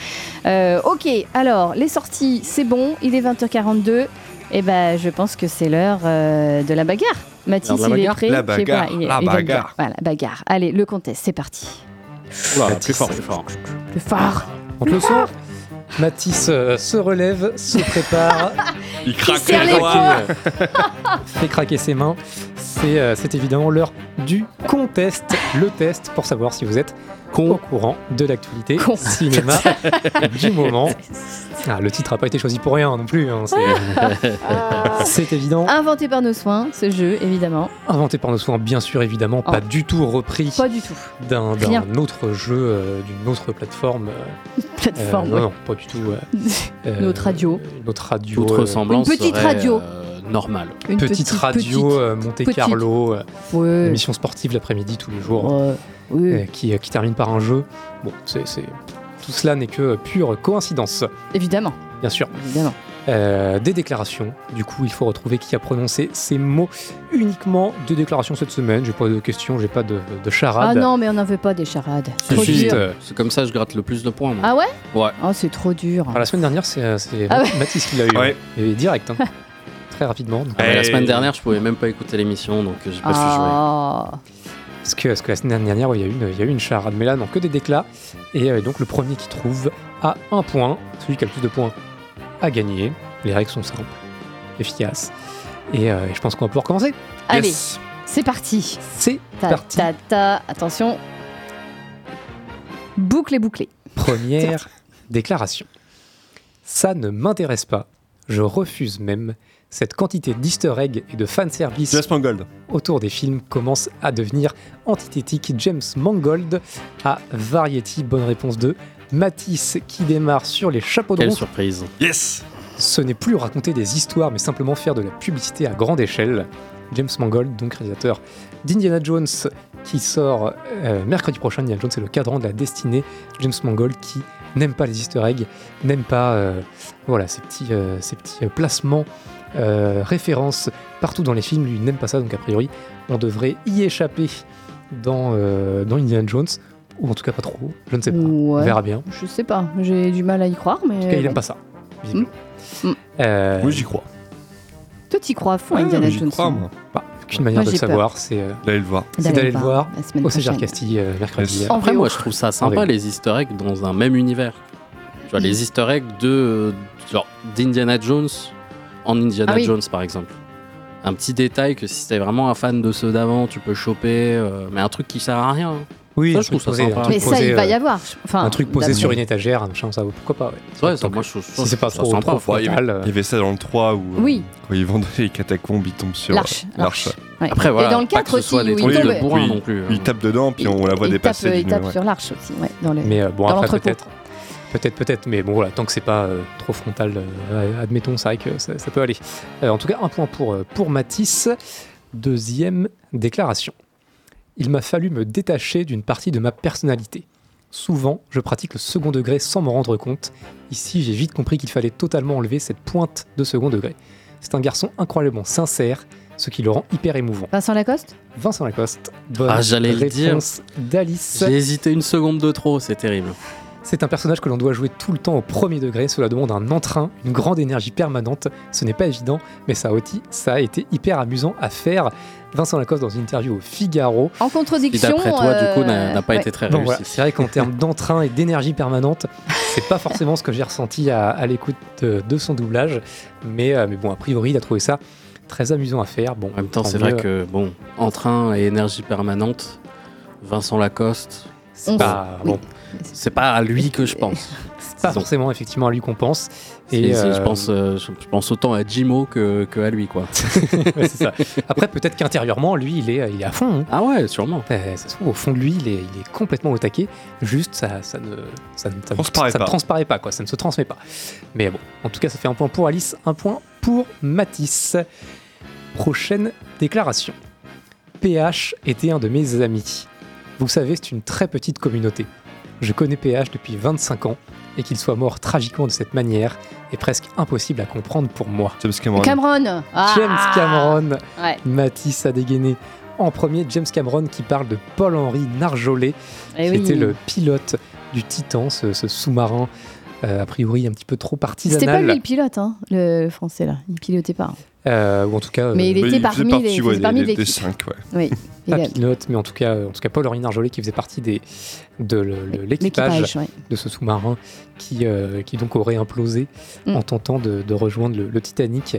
Euh, ok, alors, les sorties, c'est bon. Il est 20h42. Et ben, je pense que c'est l'heure euh, de la bagarre. Mathis, La il est prêt? La bagarre, pas, il est- la bagarre. Voilà, bagarre. Allez, le contest, c'est parti. Oula, plus fort, plus fort. Le phare. On te le son Mathis euh, se relève, se prépare, Il craque serre les les poings. doigts. fait craquer ses mains. C'est euh, c'est évidemment l'heure du contest, le test pour savoir si vous êtes au courant de l'actualité Con. cinéma du moment. Ah, le titre n'a pas été choisi pour rien non plus. hein, c'est- C'est évident. Inventé par nos soins, ce jeu, évidemment. Inventé par nos soins, bien sûr, évidemment, pas Oh. du tout repris Pas du tout. d'un autre jeu, euh, d'une autre plateforme. euh, Plateforme, euh, ouais. non, non, pas du tout. euh, euh, autre radio. Une autre radio. Euh, ressemblance Une petite serait, radio. euh, normale. Une petite, radio petite. euh, Monte Petite. Carlo, euh, Ouais. émission sportive l'après-midi tous les jours, Ouais. Oui. euh, qui, qui termine par un jeu. Bon, c'est c'est- tout cela n'est que pure coïncidence, Évidemment. bien sûr. Évidemment. Euh, des déclarations. Du coup, il faut retrouver qui a prononcé ces mots. Uniquement des déclarations cette semaine. J'ai pas de questions, j'ai pas de, de charade. Ah non, mais on n'en veut pas des charades. C'est Trop juste, dur. euh, c'est comme ça que je gratte le plus de points. moi. Ah ouais? Ouais. Oh, c'est trop dur. Ah, la semaine dernière, c'est c'est Ah ouais. Mathis qui l'a eu. Ouais. Et direct. hein. Très rapidement. Ah, la semaine dernière, je pouvais même pas écouter l'émission, donc j'ai pas su jouer. Parce que, parce que la semaine dernière, il y, a eu une- il y a eu une charade. Mais là, non, que des déclats. Et euh, donc, le premier qui trouve a un point. Celui qui a le plus de points a gagné. Les règles sont simples, efficaces. Et, euh, je pense qu'on va pouvoir commencer. Allez, Yes. c'est parti. C'est parti. ta, ta. Attention. Boucle et bouclé. Première déclaration. Ça ne m'intéresse pas. Je refuse même. Cette quantité d'easter eggs et de fanservice James Mangold. autour des films commence à devenir antithétique. James Mangold à Variety, bonne réponse 2. Matisse qui démarre sur les chapeaux de Quelle surprise. Yes Ce n'est plus raconter des histoires, mais simplement faire de la publicité à grande échelle. James Mangold, donc réalisateur d'Indiana Jones, qui sort euh, mercredi prochain. Indiana Jones, c'est le cadran de la destinée. James Mangold qui n'aime pas les easter eggs, n'aime pas euh, voilà, ces petits, euh, ces petits euh, placements, euh, références partout dans les films. Lui, il n'aime pas ça, donc a priori, on devrait y échapper dans, euh, dans Indiana Jones, ou en tout cas pas trop, je ne sais pas. On verra bien. Je sais pas, j'ai du mal à y croire, mais. En tout cas, il n'aime pas ça. visiblement. Mm. Euh, Oui, j'y crois. Toi, t'y crois à fond, Ouais, Indiana j'y Jones. crois, moi. bah, aucune manière Moi, de le savoir, c'est euh, D'aller le voir. c'est d'aller le voir au César prochaine. Castille euh, mercredi. Yes. En moi, je trouve ça sympa, les easter eggs dans un même univers. Tu vois, les easter eggs de, genre, d'Indiana Jones en Indiana Ah oui. Jones, par exemple. Un petit détail que si t'es vraiment un fan de ceux d'avant, tu peux choper, euh, mais un truc qui sert à rien. hein. Oui, Ça, un je trouve ça posé, sympa. un truc Mais ça, posé, il va y euh, avoir. Enfin, un truc posé sur une étagère, un machin, ça, pourquoi pas, ouais. Ouais, ça, moi, je, je si c'est pas ça trop, trop Ouais, il, y frontal, avait, euh, il y avait ça dans le 3 où, euh, Oui. quand ils vendent les catacombes, ils tombent sur euh, L'arche. l'arche. Ouais. Après, voilà, Et dans le pas 4 que ce aussi, soit des où il trucs tombe. de bourrin Oui. non plus. hein. Ils tapent dedans, puis on la voit il dépasser. tape, il d'une- tape ouais. sur l'arche aussi, ouais, dans le- Mais euh, bon, dans après, l'entrepôt. peut-être. Peut-être, peut-être, mais bon, voilà, tant que c'est pas euh, trop frontal, euh, admettons, c'est vrai que ça, ça peut aller. Euh, en tout cas, un point pour, pour Matisse. Deuxième déclaration. Il m'a fallu me détacher d'une partie de ma personnalité. Souvent, je pratique le second degré sans m'en rendre compte. Ici, j'ai vite compris qu'il fallait totalement enlever cette pointe de second degré. C'est un garçon incroyablement sincère, ce qui le rend hyper émouvant. Vincent Lacoste? Vincent Lacoste, bonne Ah, j'allais le dire. réponse d'Alice. J'ai hésité une seconde de trop, c'est terrible. C'est un personnage que l'on doit jouer tout le temps au premier degré. Cela demande un entrain, une grande énergie permanente. Ce n'est pas évident, mais ça a, aussi- ça a été hyper amusant à faire. Vincent Lacoste dans une interview au Figaro. En Qui, contradiction. d'après toi, du coup, n'a euh, n'a pas ouais. été très réussi. voilà, c'est vrai qu'en termes d'entrain et d'énergie permanente, c'est pas forcément ce que j'ai ressenti à, à l'écoute de, de son doublage. Mais, euh, mais bon, a priori, il a trouvé ça très amusant à faire. Bon, En même temps, c'est vrai que, bon, entrain et énergie permanente, Vincent Lacoste, c'est pas, oui. bon, c'est pas à lui que je pense. c'est pas forcément effectivement à lui qu'on pense. Et je, euh, pense, euh, je, pense autant à Jimo que, que à lui, quoi. ouais, c'est ça. Après, peut-être qu'intérieurement, lui, il est, il est à fond. hein. Ah ouais, sûrement. Euh, ça se trouve, au fond de lui, il est, il est complètement au taquet. Juste, ça, ça ne, ça, ne- ça ne- Transparaît ça ne pas. transparaît pas, quoi. Ça ne se transmet pas. Mais bon, en tout cas, ça fait un point pour Alice, un point pour Matisse. Prochaine déclaration. PH était un de mes amis. Vous savez, c'est une très petite communauté. Je connais PH depuis 25 ans et qu'il soit mort tragiquement de cette manière est presque impossible à comprendre pour moi. James Cameron. Cameron Ah James Cameron, Ouais. Matisse a dégainé. En premier, James Cameron qui parle de Paul-Henri Narjolet, Eh qui oui. était le pilote du Titan, ce, ce sous-marin euh, a priori un petit peu trop C'était pas lui le pilote, hein, le français là. Il pilotait pas. hein. Euh, ou en tout cas. Mais il euh, était parmi partie, les- parmi l'équipe. cinq, ouais. Oui. pas pilote, mais en tout cas, en tout cas Paul-Henri Narjolet qui faisait partie des, de l'équipage ouais. de ce sous-marin qui, euh, qui donc aurait implosé Mm. en tentant de, de rejoindre le, le Titanic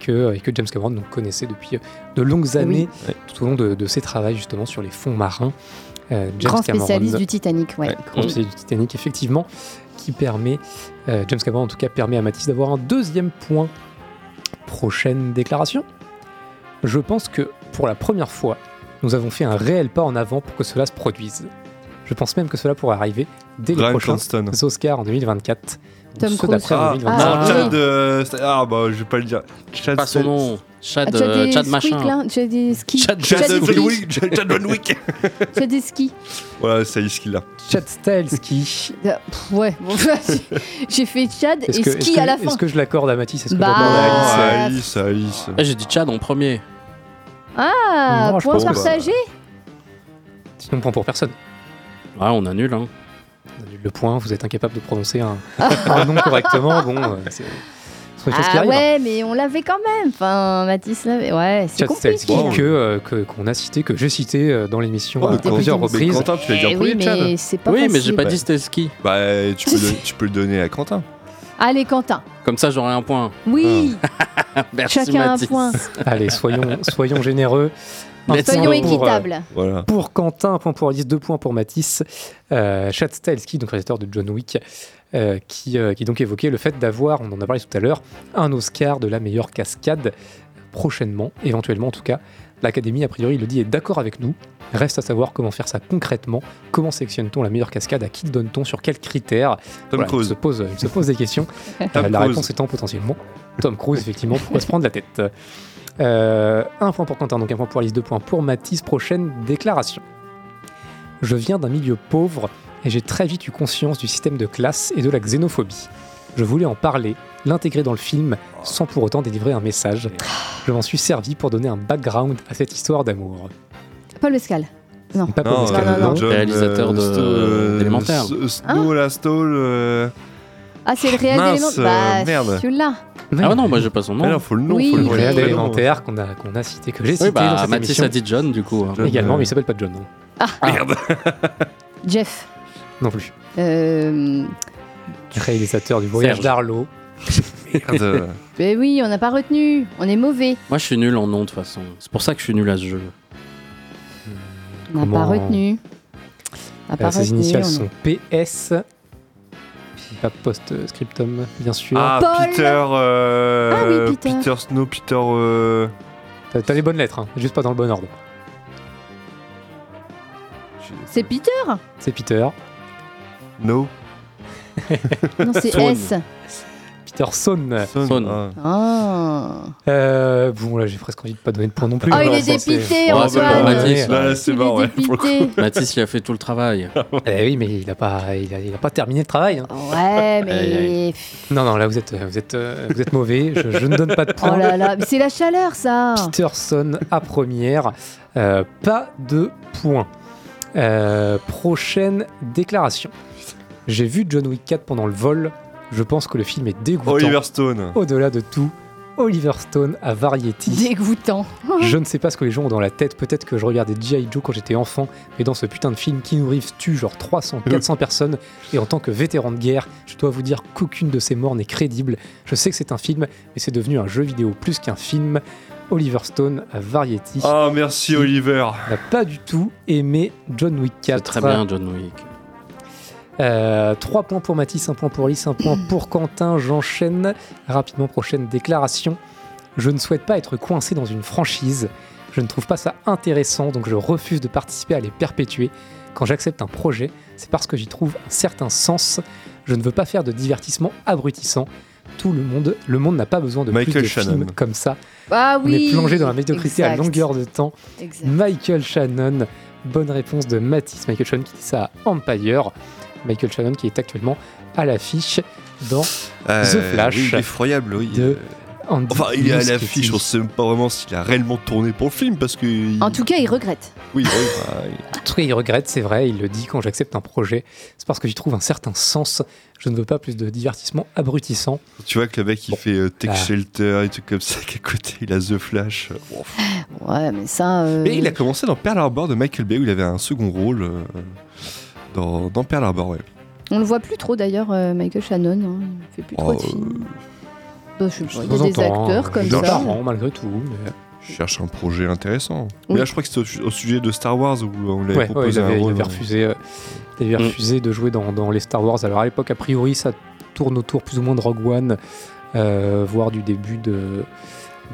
que, et que James Cameron donc, connaissait depuis de longues années tout au long de, de ses travaux justement sur les fonds marins. Euh, James Grand Cameron, spécialiste du Titanic, ouais. grand spécialiste du Titanic, effectivement, qui permet, euh, James Cameron en tout cas permet à Matisse d'avoir un deuxième point. Prochaine déclaration. Je pense que pour la première fois, nous avons fait un réel pas en avant pour que cela se produise. Je pense même que cela pourrait arriver dès les prochains Cranston. Oscars en 2024. ou Tom ceux Cruise. d'après en Ah, 2025. non, Ah, Chad, oui. euh, c'est- ah, bah, je vais pas le dire. Chad, Pas son nom. Chad, Ah, euh, Chad machin. là, Chad des skis. Chad- Chad Chad Van Wick. Chad Chad Van Wick. Chad des skis. Voilà, c'est ce qu'il a. Chad Stahelski. Ah, pff, Ouais, bon, j'ai fait Chad et Est-ce que, ski que- à la fin. est-ce que je l'accorde à Mathis? Est-ce que Bah, je l'accorde à Alice? Alice, Alice. Ah, J'ai dit Chad en premier. Ah, Non, je point pense partagé Sinon, point pour personne. Ouais, on annule. Hein. On annule Le point, vous êtes incapable de prononcer un, un nom correctement. Bon, euh, c'est ce sont des choses qui Ah arrivent. hein. ouais, mais on l'avait quand même. Enfin, Mathis l'avait. Ouais, c'est compliqué. Stahelski que euh, que- qu'on a cité, que j'ai cité euh, dans l'émission Oh, à mais plusieurs reprises. Quentin, tu l'as dit en Eh premier, oui, Chad. mais c'est pas oui, mais facile. j'ai pas dit c'était ski. Bah, tu peux, le, tu peux le donner à Quentin. Allez, Quentin. Comme ça, j'aurai un point. Oui, Merci, chacun Mathis. un point. Allez, soyons, soyons généreux. Un Soyons go. pour, euh, équitables. Voilà. Pour Quentin, un point pour Alice, deux points pour Matisse. Euh, Chad Stahelski, donc réalisateur de John Wick, euh, qui, euh, qui donc évoquait le fait d'avoir, on en a parlé tout à l'heure, un Oscar de la meilleure cascade prochainement, éventuellement en tout cas. L'Académie, a priori, il le dit, est d'accord avec nous. Reste à savoir comment faire ça concrètement. Comment sélectionne-t-on la meilleure cascade? À qui donne-t-on? Sur quels critères? Tom Voilà, Cruise. Il se pose, il se pose des questions. Tom Euh, la Cruise. réponse étant potentiellement Tom Cruise, effectivement. Pourquoi se prendre la tête Euh, Un point pour Quentin, donc un point pour Alice, deux points pour Mathis. Prochaine déclaration. Je viens d'un milieu pauvre et j'ai très vite eu conscience du système de classe et de la xénophobie. Je voulais en parler, l'intégrer dans le film, sans pour autant délivrer un message. Je m'en suis servi pour donner un background à cette histoire d'amour. Paul Mescal. Non. Pas Paul Non, Mescal, non, non. non. John, Réalisateur de- Sto- euh, d'Élémentaire. S- Snow, la Stall. euh, Ah, c'est le réel Mince, d'élément. Bah, euh, merde. celui-là. Ah non, moi j'ai pas son nom. Ah non, faut le nom. Oui, faut le Le réel élémentaire qu'on a, qu'on a cité, que j'ai cité Oui, bah, dans cette Mathis émission a dit John du coup. hein. John, également, euh, mais il s'appelle pas John, non, Merde. Jeff. non plus. Euh... Réalisateur du voyage Serge. d'Arlo. Merde. Ben oui, on n'a pas retenu. On est mauvais. Moi je suis nul en nom de toute façon. C'est pour ça que je suis nul à ce jeu. On n'a Comment- pas retenu. On n'a pas Euh, ses retenu, initiales on- sont PS. Pas post-scriptum, bien sûr. Ah, Paul. Peter. euh, Ah oui, Peter. Snow, Peter. euh, T'as t'as les bonnes lettres, hein, juste pas dans le bon ordre. C'est Peter? C'est Peter. No. Non, c'est. S. Peterson. Son. Son. ah. Ah. Euh, bon, là, j'ai presque envie de pas donner de point non plus. Oh, il bon, est dépité, bah. Mathis, Là, là, c'est mort, est ouais. Mathis il a fait tout le travail. Eh oui, mais il a pas, il a, il a pas terminé le travail. hein. Ouais, mais. Non, non, là, vous êtes, vous êtes, euh, vous êtes mauvais. Je, je ne donne pas de Oh points. là là, mais c'est la chaleur, ça. Peterson à première. Euh, pas de points. Euh, prochaine déclaration. J'ai vu John Wick 4 pendant le vol. Je pense que le film est dégoûtant. Oliver Stone. Au-delà de tout, Oliver Stone à Variety. Dégoûtant. Je ne sais pas ce que les gens ont dans la tête. Peut-être que je regardais G.I. Joe quand j'étais enfant, mais dans ce putain de film, Keanu Reeves tue genre 300, 400 personnes. Et en tant que vétéran de guerre, je dois vous dire qu'aucune de ces morts n'est crédible. Je sais que c'est un film, mais c'est devenu un jeu vidéo plus qu'un film. Oliver Stone à Variety Ah, merci Oliver. n'a pas du tout aimé John Wick 4. C'est très bien John Wick. 3 points pour Mathis, 1 point pour Alice, 1 point pour Quentin. J'enchaîne rapidement. Prochaine déclaration. Je ne souhaite pas être coincé dans une franchise. Je ne trouve pas ça intéressant, donc je refuse de participer à les perpétuer. Quand j'accepte un projet, c'est parce que j'y trouve un certain sens. Je ne veux pas faire de divertissement abrutissant. Tout le monde, le monde n'a pas besoin de Michael plus de Shannon. films comme ça. Ah On oui. est plongé dans la médiocrité à longueur de temps. Exact. Michael Shannon, bonne réponse de Mathis. Michael Shannon qui dit ça à Empire. Michael Shannon qui est actuellement à l'affiche dans Euh, The Flash Oui, effroyable, oui. de Andy Enfin, il est à l'affiche, on sait même pas vraiment s'il a réellement tourné pour le film parce que. il- En tout cas, il regrette. Oui, oui, bah, il- En tout cas, il regrette, c'est vrai, il le dit quand j'accepte un projet. C'est parce que j'y trouve un certain sens. Je ne veux pas plus de divertissement abrutissant. tu vois que le mec il fait euh, Tech Ah. Shelter et tout comme ça, qu'à côté il a The Flash. Ouais, mais ça. euh, Mais il a commencé dans Pearl Harbor de Michael Bay où il avait un second rôle euh, dans, dans Pearl Harbor, ouais. On le voit plus trop d'ailleurs, euh, Michael Shannon. hein, Il fait plus trop Oh, de films. Bah, je sais pas, il y a des acteurs comme il est ça. marrant, malgré tout. mais- Je cherche un projet intéressant. Oui. Mais là, je crois que c'était au, su- au sujet de Star Wars où on lui avait Ouais, ouais, il proposé avait, un il rôle. avait euh, refusé, euh, il avait Mm. refusé de jouer dans, dans les Star Wars. Alors à l'époque, a priori, ça tourne autour plus ou moins de Rogue One, euh, voire du début de,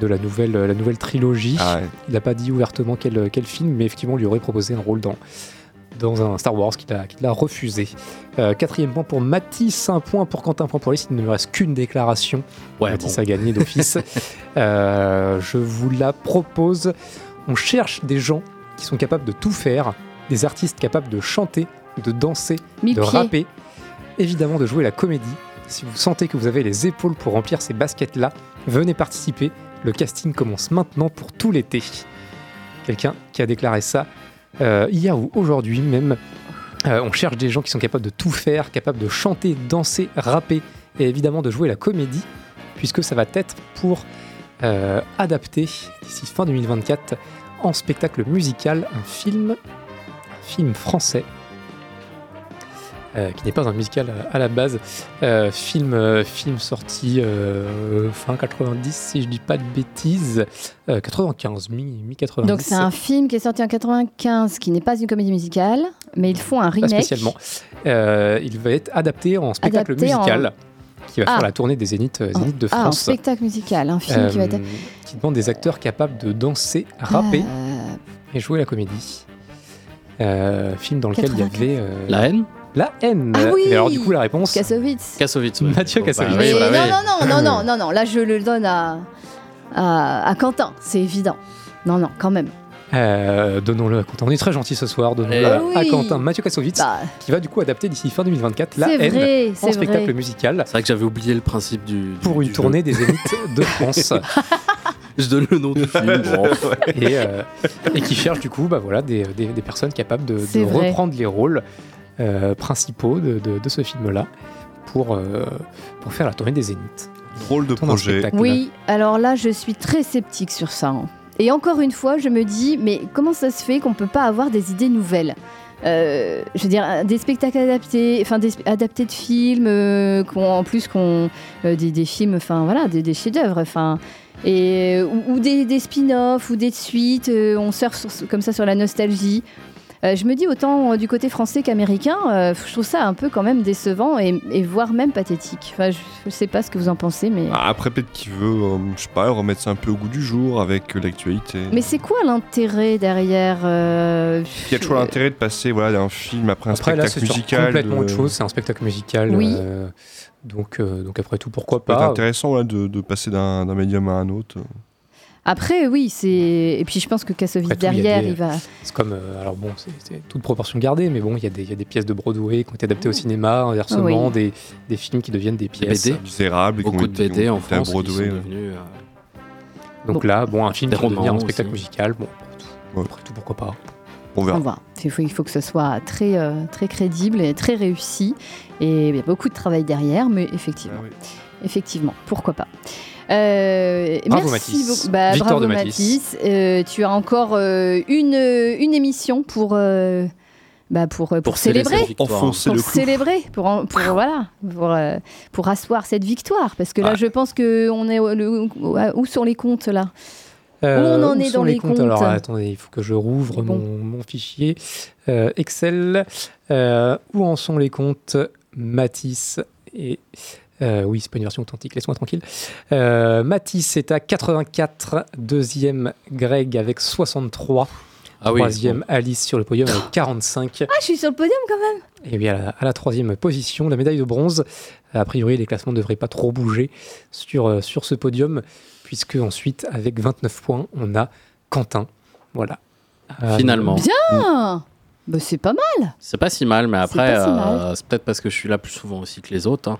de la, nouvelle, la nouvelle trilogie. Ah ouais. Il n'a pas dit ouvertement quel, quel film, mais effectivement, on lui aurait proposé un rôle dans, dans un Star Wars qu'il a, qu'il a refusé. Euh, quatrième point pour Mathis, un point pour Quentin, un point pour Alice. Il ne me reste qu'une déclaration. Ouais, Mathis bon. a gagné d'office. Euh, je vous la propose. On cherche des gens qui sont capables de tout faire, des artistes capables de chanter, de danser, Mille de pieds. rapper, évidemment de jouer la comédie. Si vous sentez que vous avez les épaules pour remplir ces baskets-là, venez participer. Le casting commence maintenant pour tout l'été. Quelqu'un qui a déclaré ça euh, hier ou aujourd'hui même. Euh, on cherche des gens qui sont capables de tout faire, capables de chanter, danser, rapper et évidemment de jouer la comédie, puisque ça va être pour euh, adapter d'ici fin 2024 en spectacle musical un film, un film français. Euh, qui n'est pas un musical à, à la base, Euh, film, euh, film sorti euh, fin 90 si je dis pas de bêtises, Euh, 95, mi, mi 90. Donc c'est un film qui est sorti en 95, qui n'est pas une comédie musicale, mais ils font un Pas remake. spécialement. Euh, il va être adapté en spectacle Adapté en- musical qui va Ah. faire la tournée des Zéniths, euh, Zéniths de Ah, France. spectacle musical, un film qui va être. Euh, qui demande des acteurs capables de danser, rapper Euh, et jouer la comédie. Euh, film dans lequel il y 84. avait euh, La haine la haine. Ah oui Et alors du coup la réponse Kassovitz. Kassovitz. ouais. Mathieu bah Kassovitz. oui, bah non, oui. non, non, non, non, non, non, là je le donne à, à, à Quentin, c'est évident. Non, non, quand même. Euh, Donnons-le à Quentin. On est très gentil ce soir. Donnons-le Eh à, oui. à Quentin. Mathieu Kassovitz Bah, qui va du coup adapter d'ici fin 2024 la haine vrai, en spectacle vrai. musical C'est vrai que j'avais oublié le principe du. du- pour une du tournée des Zéniths de France. Je donne le nom du film. bon. et, euh, et qui cherche du coup bah, voilà, des, des- des personnes capables de, reprendre les rôles principaux de, de- de ce film-là pour, euh, pour faire la tournée des Zéniths. Drôle de projet. spectacle. Oui, alors là je suis très sceptique sur ça. hein. Et encore une fois, je me dis, mais comment ça se fait qu'on peut pas avoir des idées nouvelles? Euh, je veux dire, euh, des spectacles adaptés, enfin des adaptés de films, euh, qu'on- en plus qu'on euh, des, des films, enfin voilà, des, des chefs-d'œuvre, enfin et ou, ou des, des spin-offs ou des suites. euh, on surfe sur- comme ça sur la nostalgie. Euh, je me dis autant euh, du côté français qu'américain, euh, je trouve ça un peu quand même décevant et, et voire même pathétique. Enfin, je, je sais pas ce que vous en pensez, mais. Ah, Après, peut-être qu'il veut, euh, je sais pas, remettre ça un peu au goût du jour avec euh, l'actualité. Mais c'est quoi l'intérêt derrière euh, Il y a toujours l'intérêt de passer voilà, d'un film après un Après là, c'est spectacle sur musical. complètement de- autre chose. C'est un spectacle musical. Oui. euh, donc, euh, donc après tout, pourquoi pas intéressant voilà, de, de passer d'un d'un médium à un autre. Après, oui, c'est. Et puis je pense que Kassovitz derrière, des- il va. C'est comme, euh, alors bon, c'est toute proportion gardée, mais bon, il y, a des- il y a des pièces de Broadway qui ont été adaptées au cinéma, inversement, Oui. des, des films qui deviennent des pièces. BD. Misérable. Beaucoup de BD en France qui sont Broadway. devenus. euh, Donc là, bon, un film Des qui va devenir un spectacle aussi. musical, bon, Ouais. après tout, pourquoi pas. On On verra. Il faut, il faut que ce soit très, euh, très crédible et très réussi. Et il y a beaucoup de travail derrière, mais effectivement, Ah oui. effectivement, pourquoi pas. Euh, Bravo, merci Mathis. beaucoup. Bah, bravo de Mathis. Mathis. Euh, tu as encore euh, une, une émission pour, euh, bah, pour, pour, célébrer. victoire. Pour célébrer, pour, en- pour voilà, pour, euh, pour asseoir cette victoire, parce que là, Ouais. je pense que on est le- où sont les comptes là? Euh, on en où est sont dans les comptes? Alors attendez, il faut que je rouvre Bon. mon, mon fichier Euh, Excel. Euh, où en sont les comptes? Matisse et. Euh, oui, c'est pas une version authentique, laisse-moi tranquille. Euh, Matisse est à 84, deuxième Greg avec 63, Ah oui. troisième Alice sur le podium avec 45. Ah, je suis sur le podium quand même. Et bien à la, à la troisième position, la médaille de bronze. A priori, les classements ne devraient pas trop bouger sur, euh, sur ce podium, puisque ensuite, avec 29 points, on a Quentin. Voilà. Euh, Finalement. Bien. Bah, c'est pas mal. C'est pas si mal, mais après, si euh, c'est peut-être parce que je suis là plus souvent aussi que les autres. hein.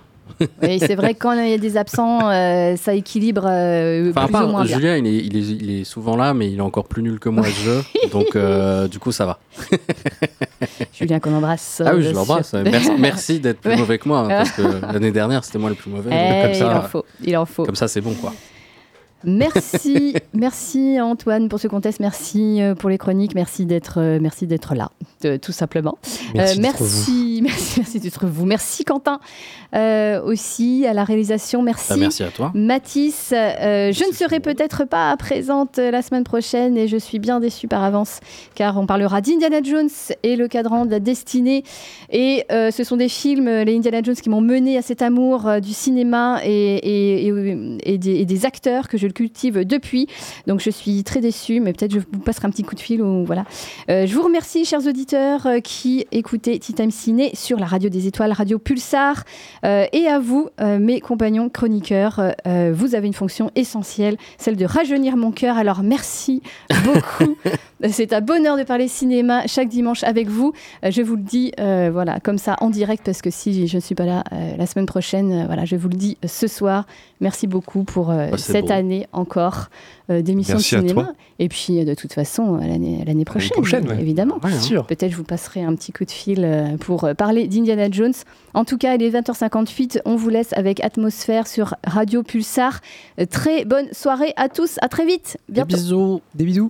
Oui, c'est vrai que quand il y a des absents, euh, ça équilibre euh, Enfin, plus ou moins bien. Julien, il est, il, est, il est souvent là, mais il est encore plus nul que moi à ce jeu. Donc, euh, du coup, ça va. Julien qu'on embrasse. Ah oui, euh, je l'embrasse. sûr. Merci, merci d'être plus mauvais que moi, hein, parce que l'année dernière, c'était moi le plus mauvais. donc Eh, comme ça, il en faut, il en faut. Comme ça, c'est bon, quoi. Merci, merci Antoine pour ce contest, merci euh, pour les chroniques, merci d'être, euh, merci d'être là, euh, tout simplement. Merci Euh, merci, merci, merci d'être vous. Merci Quentin euh, aussi à la réalisation, merci. Bah, merci à toi. Mathis, je ne serai peut-être pas présente la semaine prochaine et je suis bien déçue par avance car on parlera d'Indiana Jones et le cadran de la destinée. Et ce sont des films, les Indiana Jones, qui m'ont mené à cet amour du cinéma et, et- et- et des, et des acteurs que je le cultive depuis. Donc je suis très déçue, mais peut-être je vous passerai un petit coup de fil. Ou, voilà. Euh, je vous remercie, chers auditeurs, euh, qui écoutez Tea Time Ciné sur la radio des étoiles, radio Pulsar. Euh, et à vous, mes compagnons chroniqueurs, vous avez une fonction essentielle, celle de rajeunir mon cœur. Alors merci beaucoup. C'est un bonheur de parler cinéma chaque dimanche avec vous. Je vous le dis, voilà, comme ça en direct, parce que si je ne suis pas là la semaine prochaine, voilà, je vous le dis ce soir. Merci beaucoup pour c'est cette beau. année encore euh, d'émissions de cinéma. toi. Et puis, euh, de toute façon, euh, l'année l'année prochaine, prochaine, ouais. évidemment. Ouais, hein. Sûr. Peut-être je vous passerai un petit coup de fil euh, pour parler d'Indiana Jones. En tout cas, il est 20h58. On vous laisse avec Atmosphère sur Radio Pulsar. Très bonne soirée à tous. À très vite. Des Bientôt. bisous. Des bisous.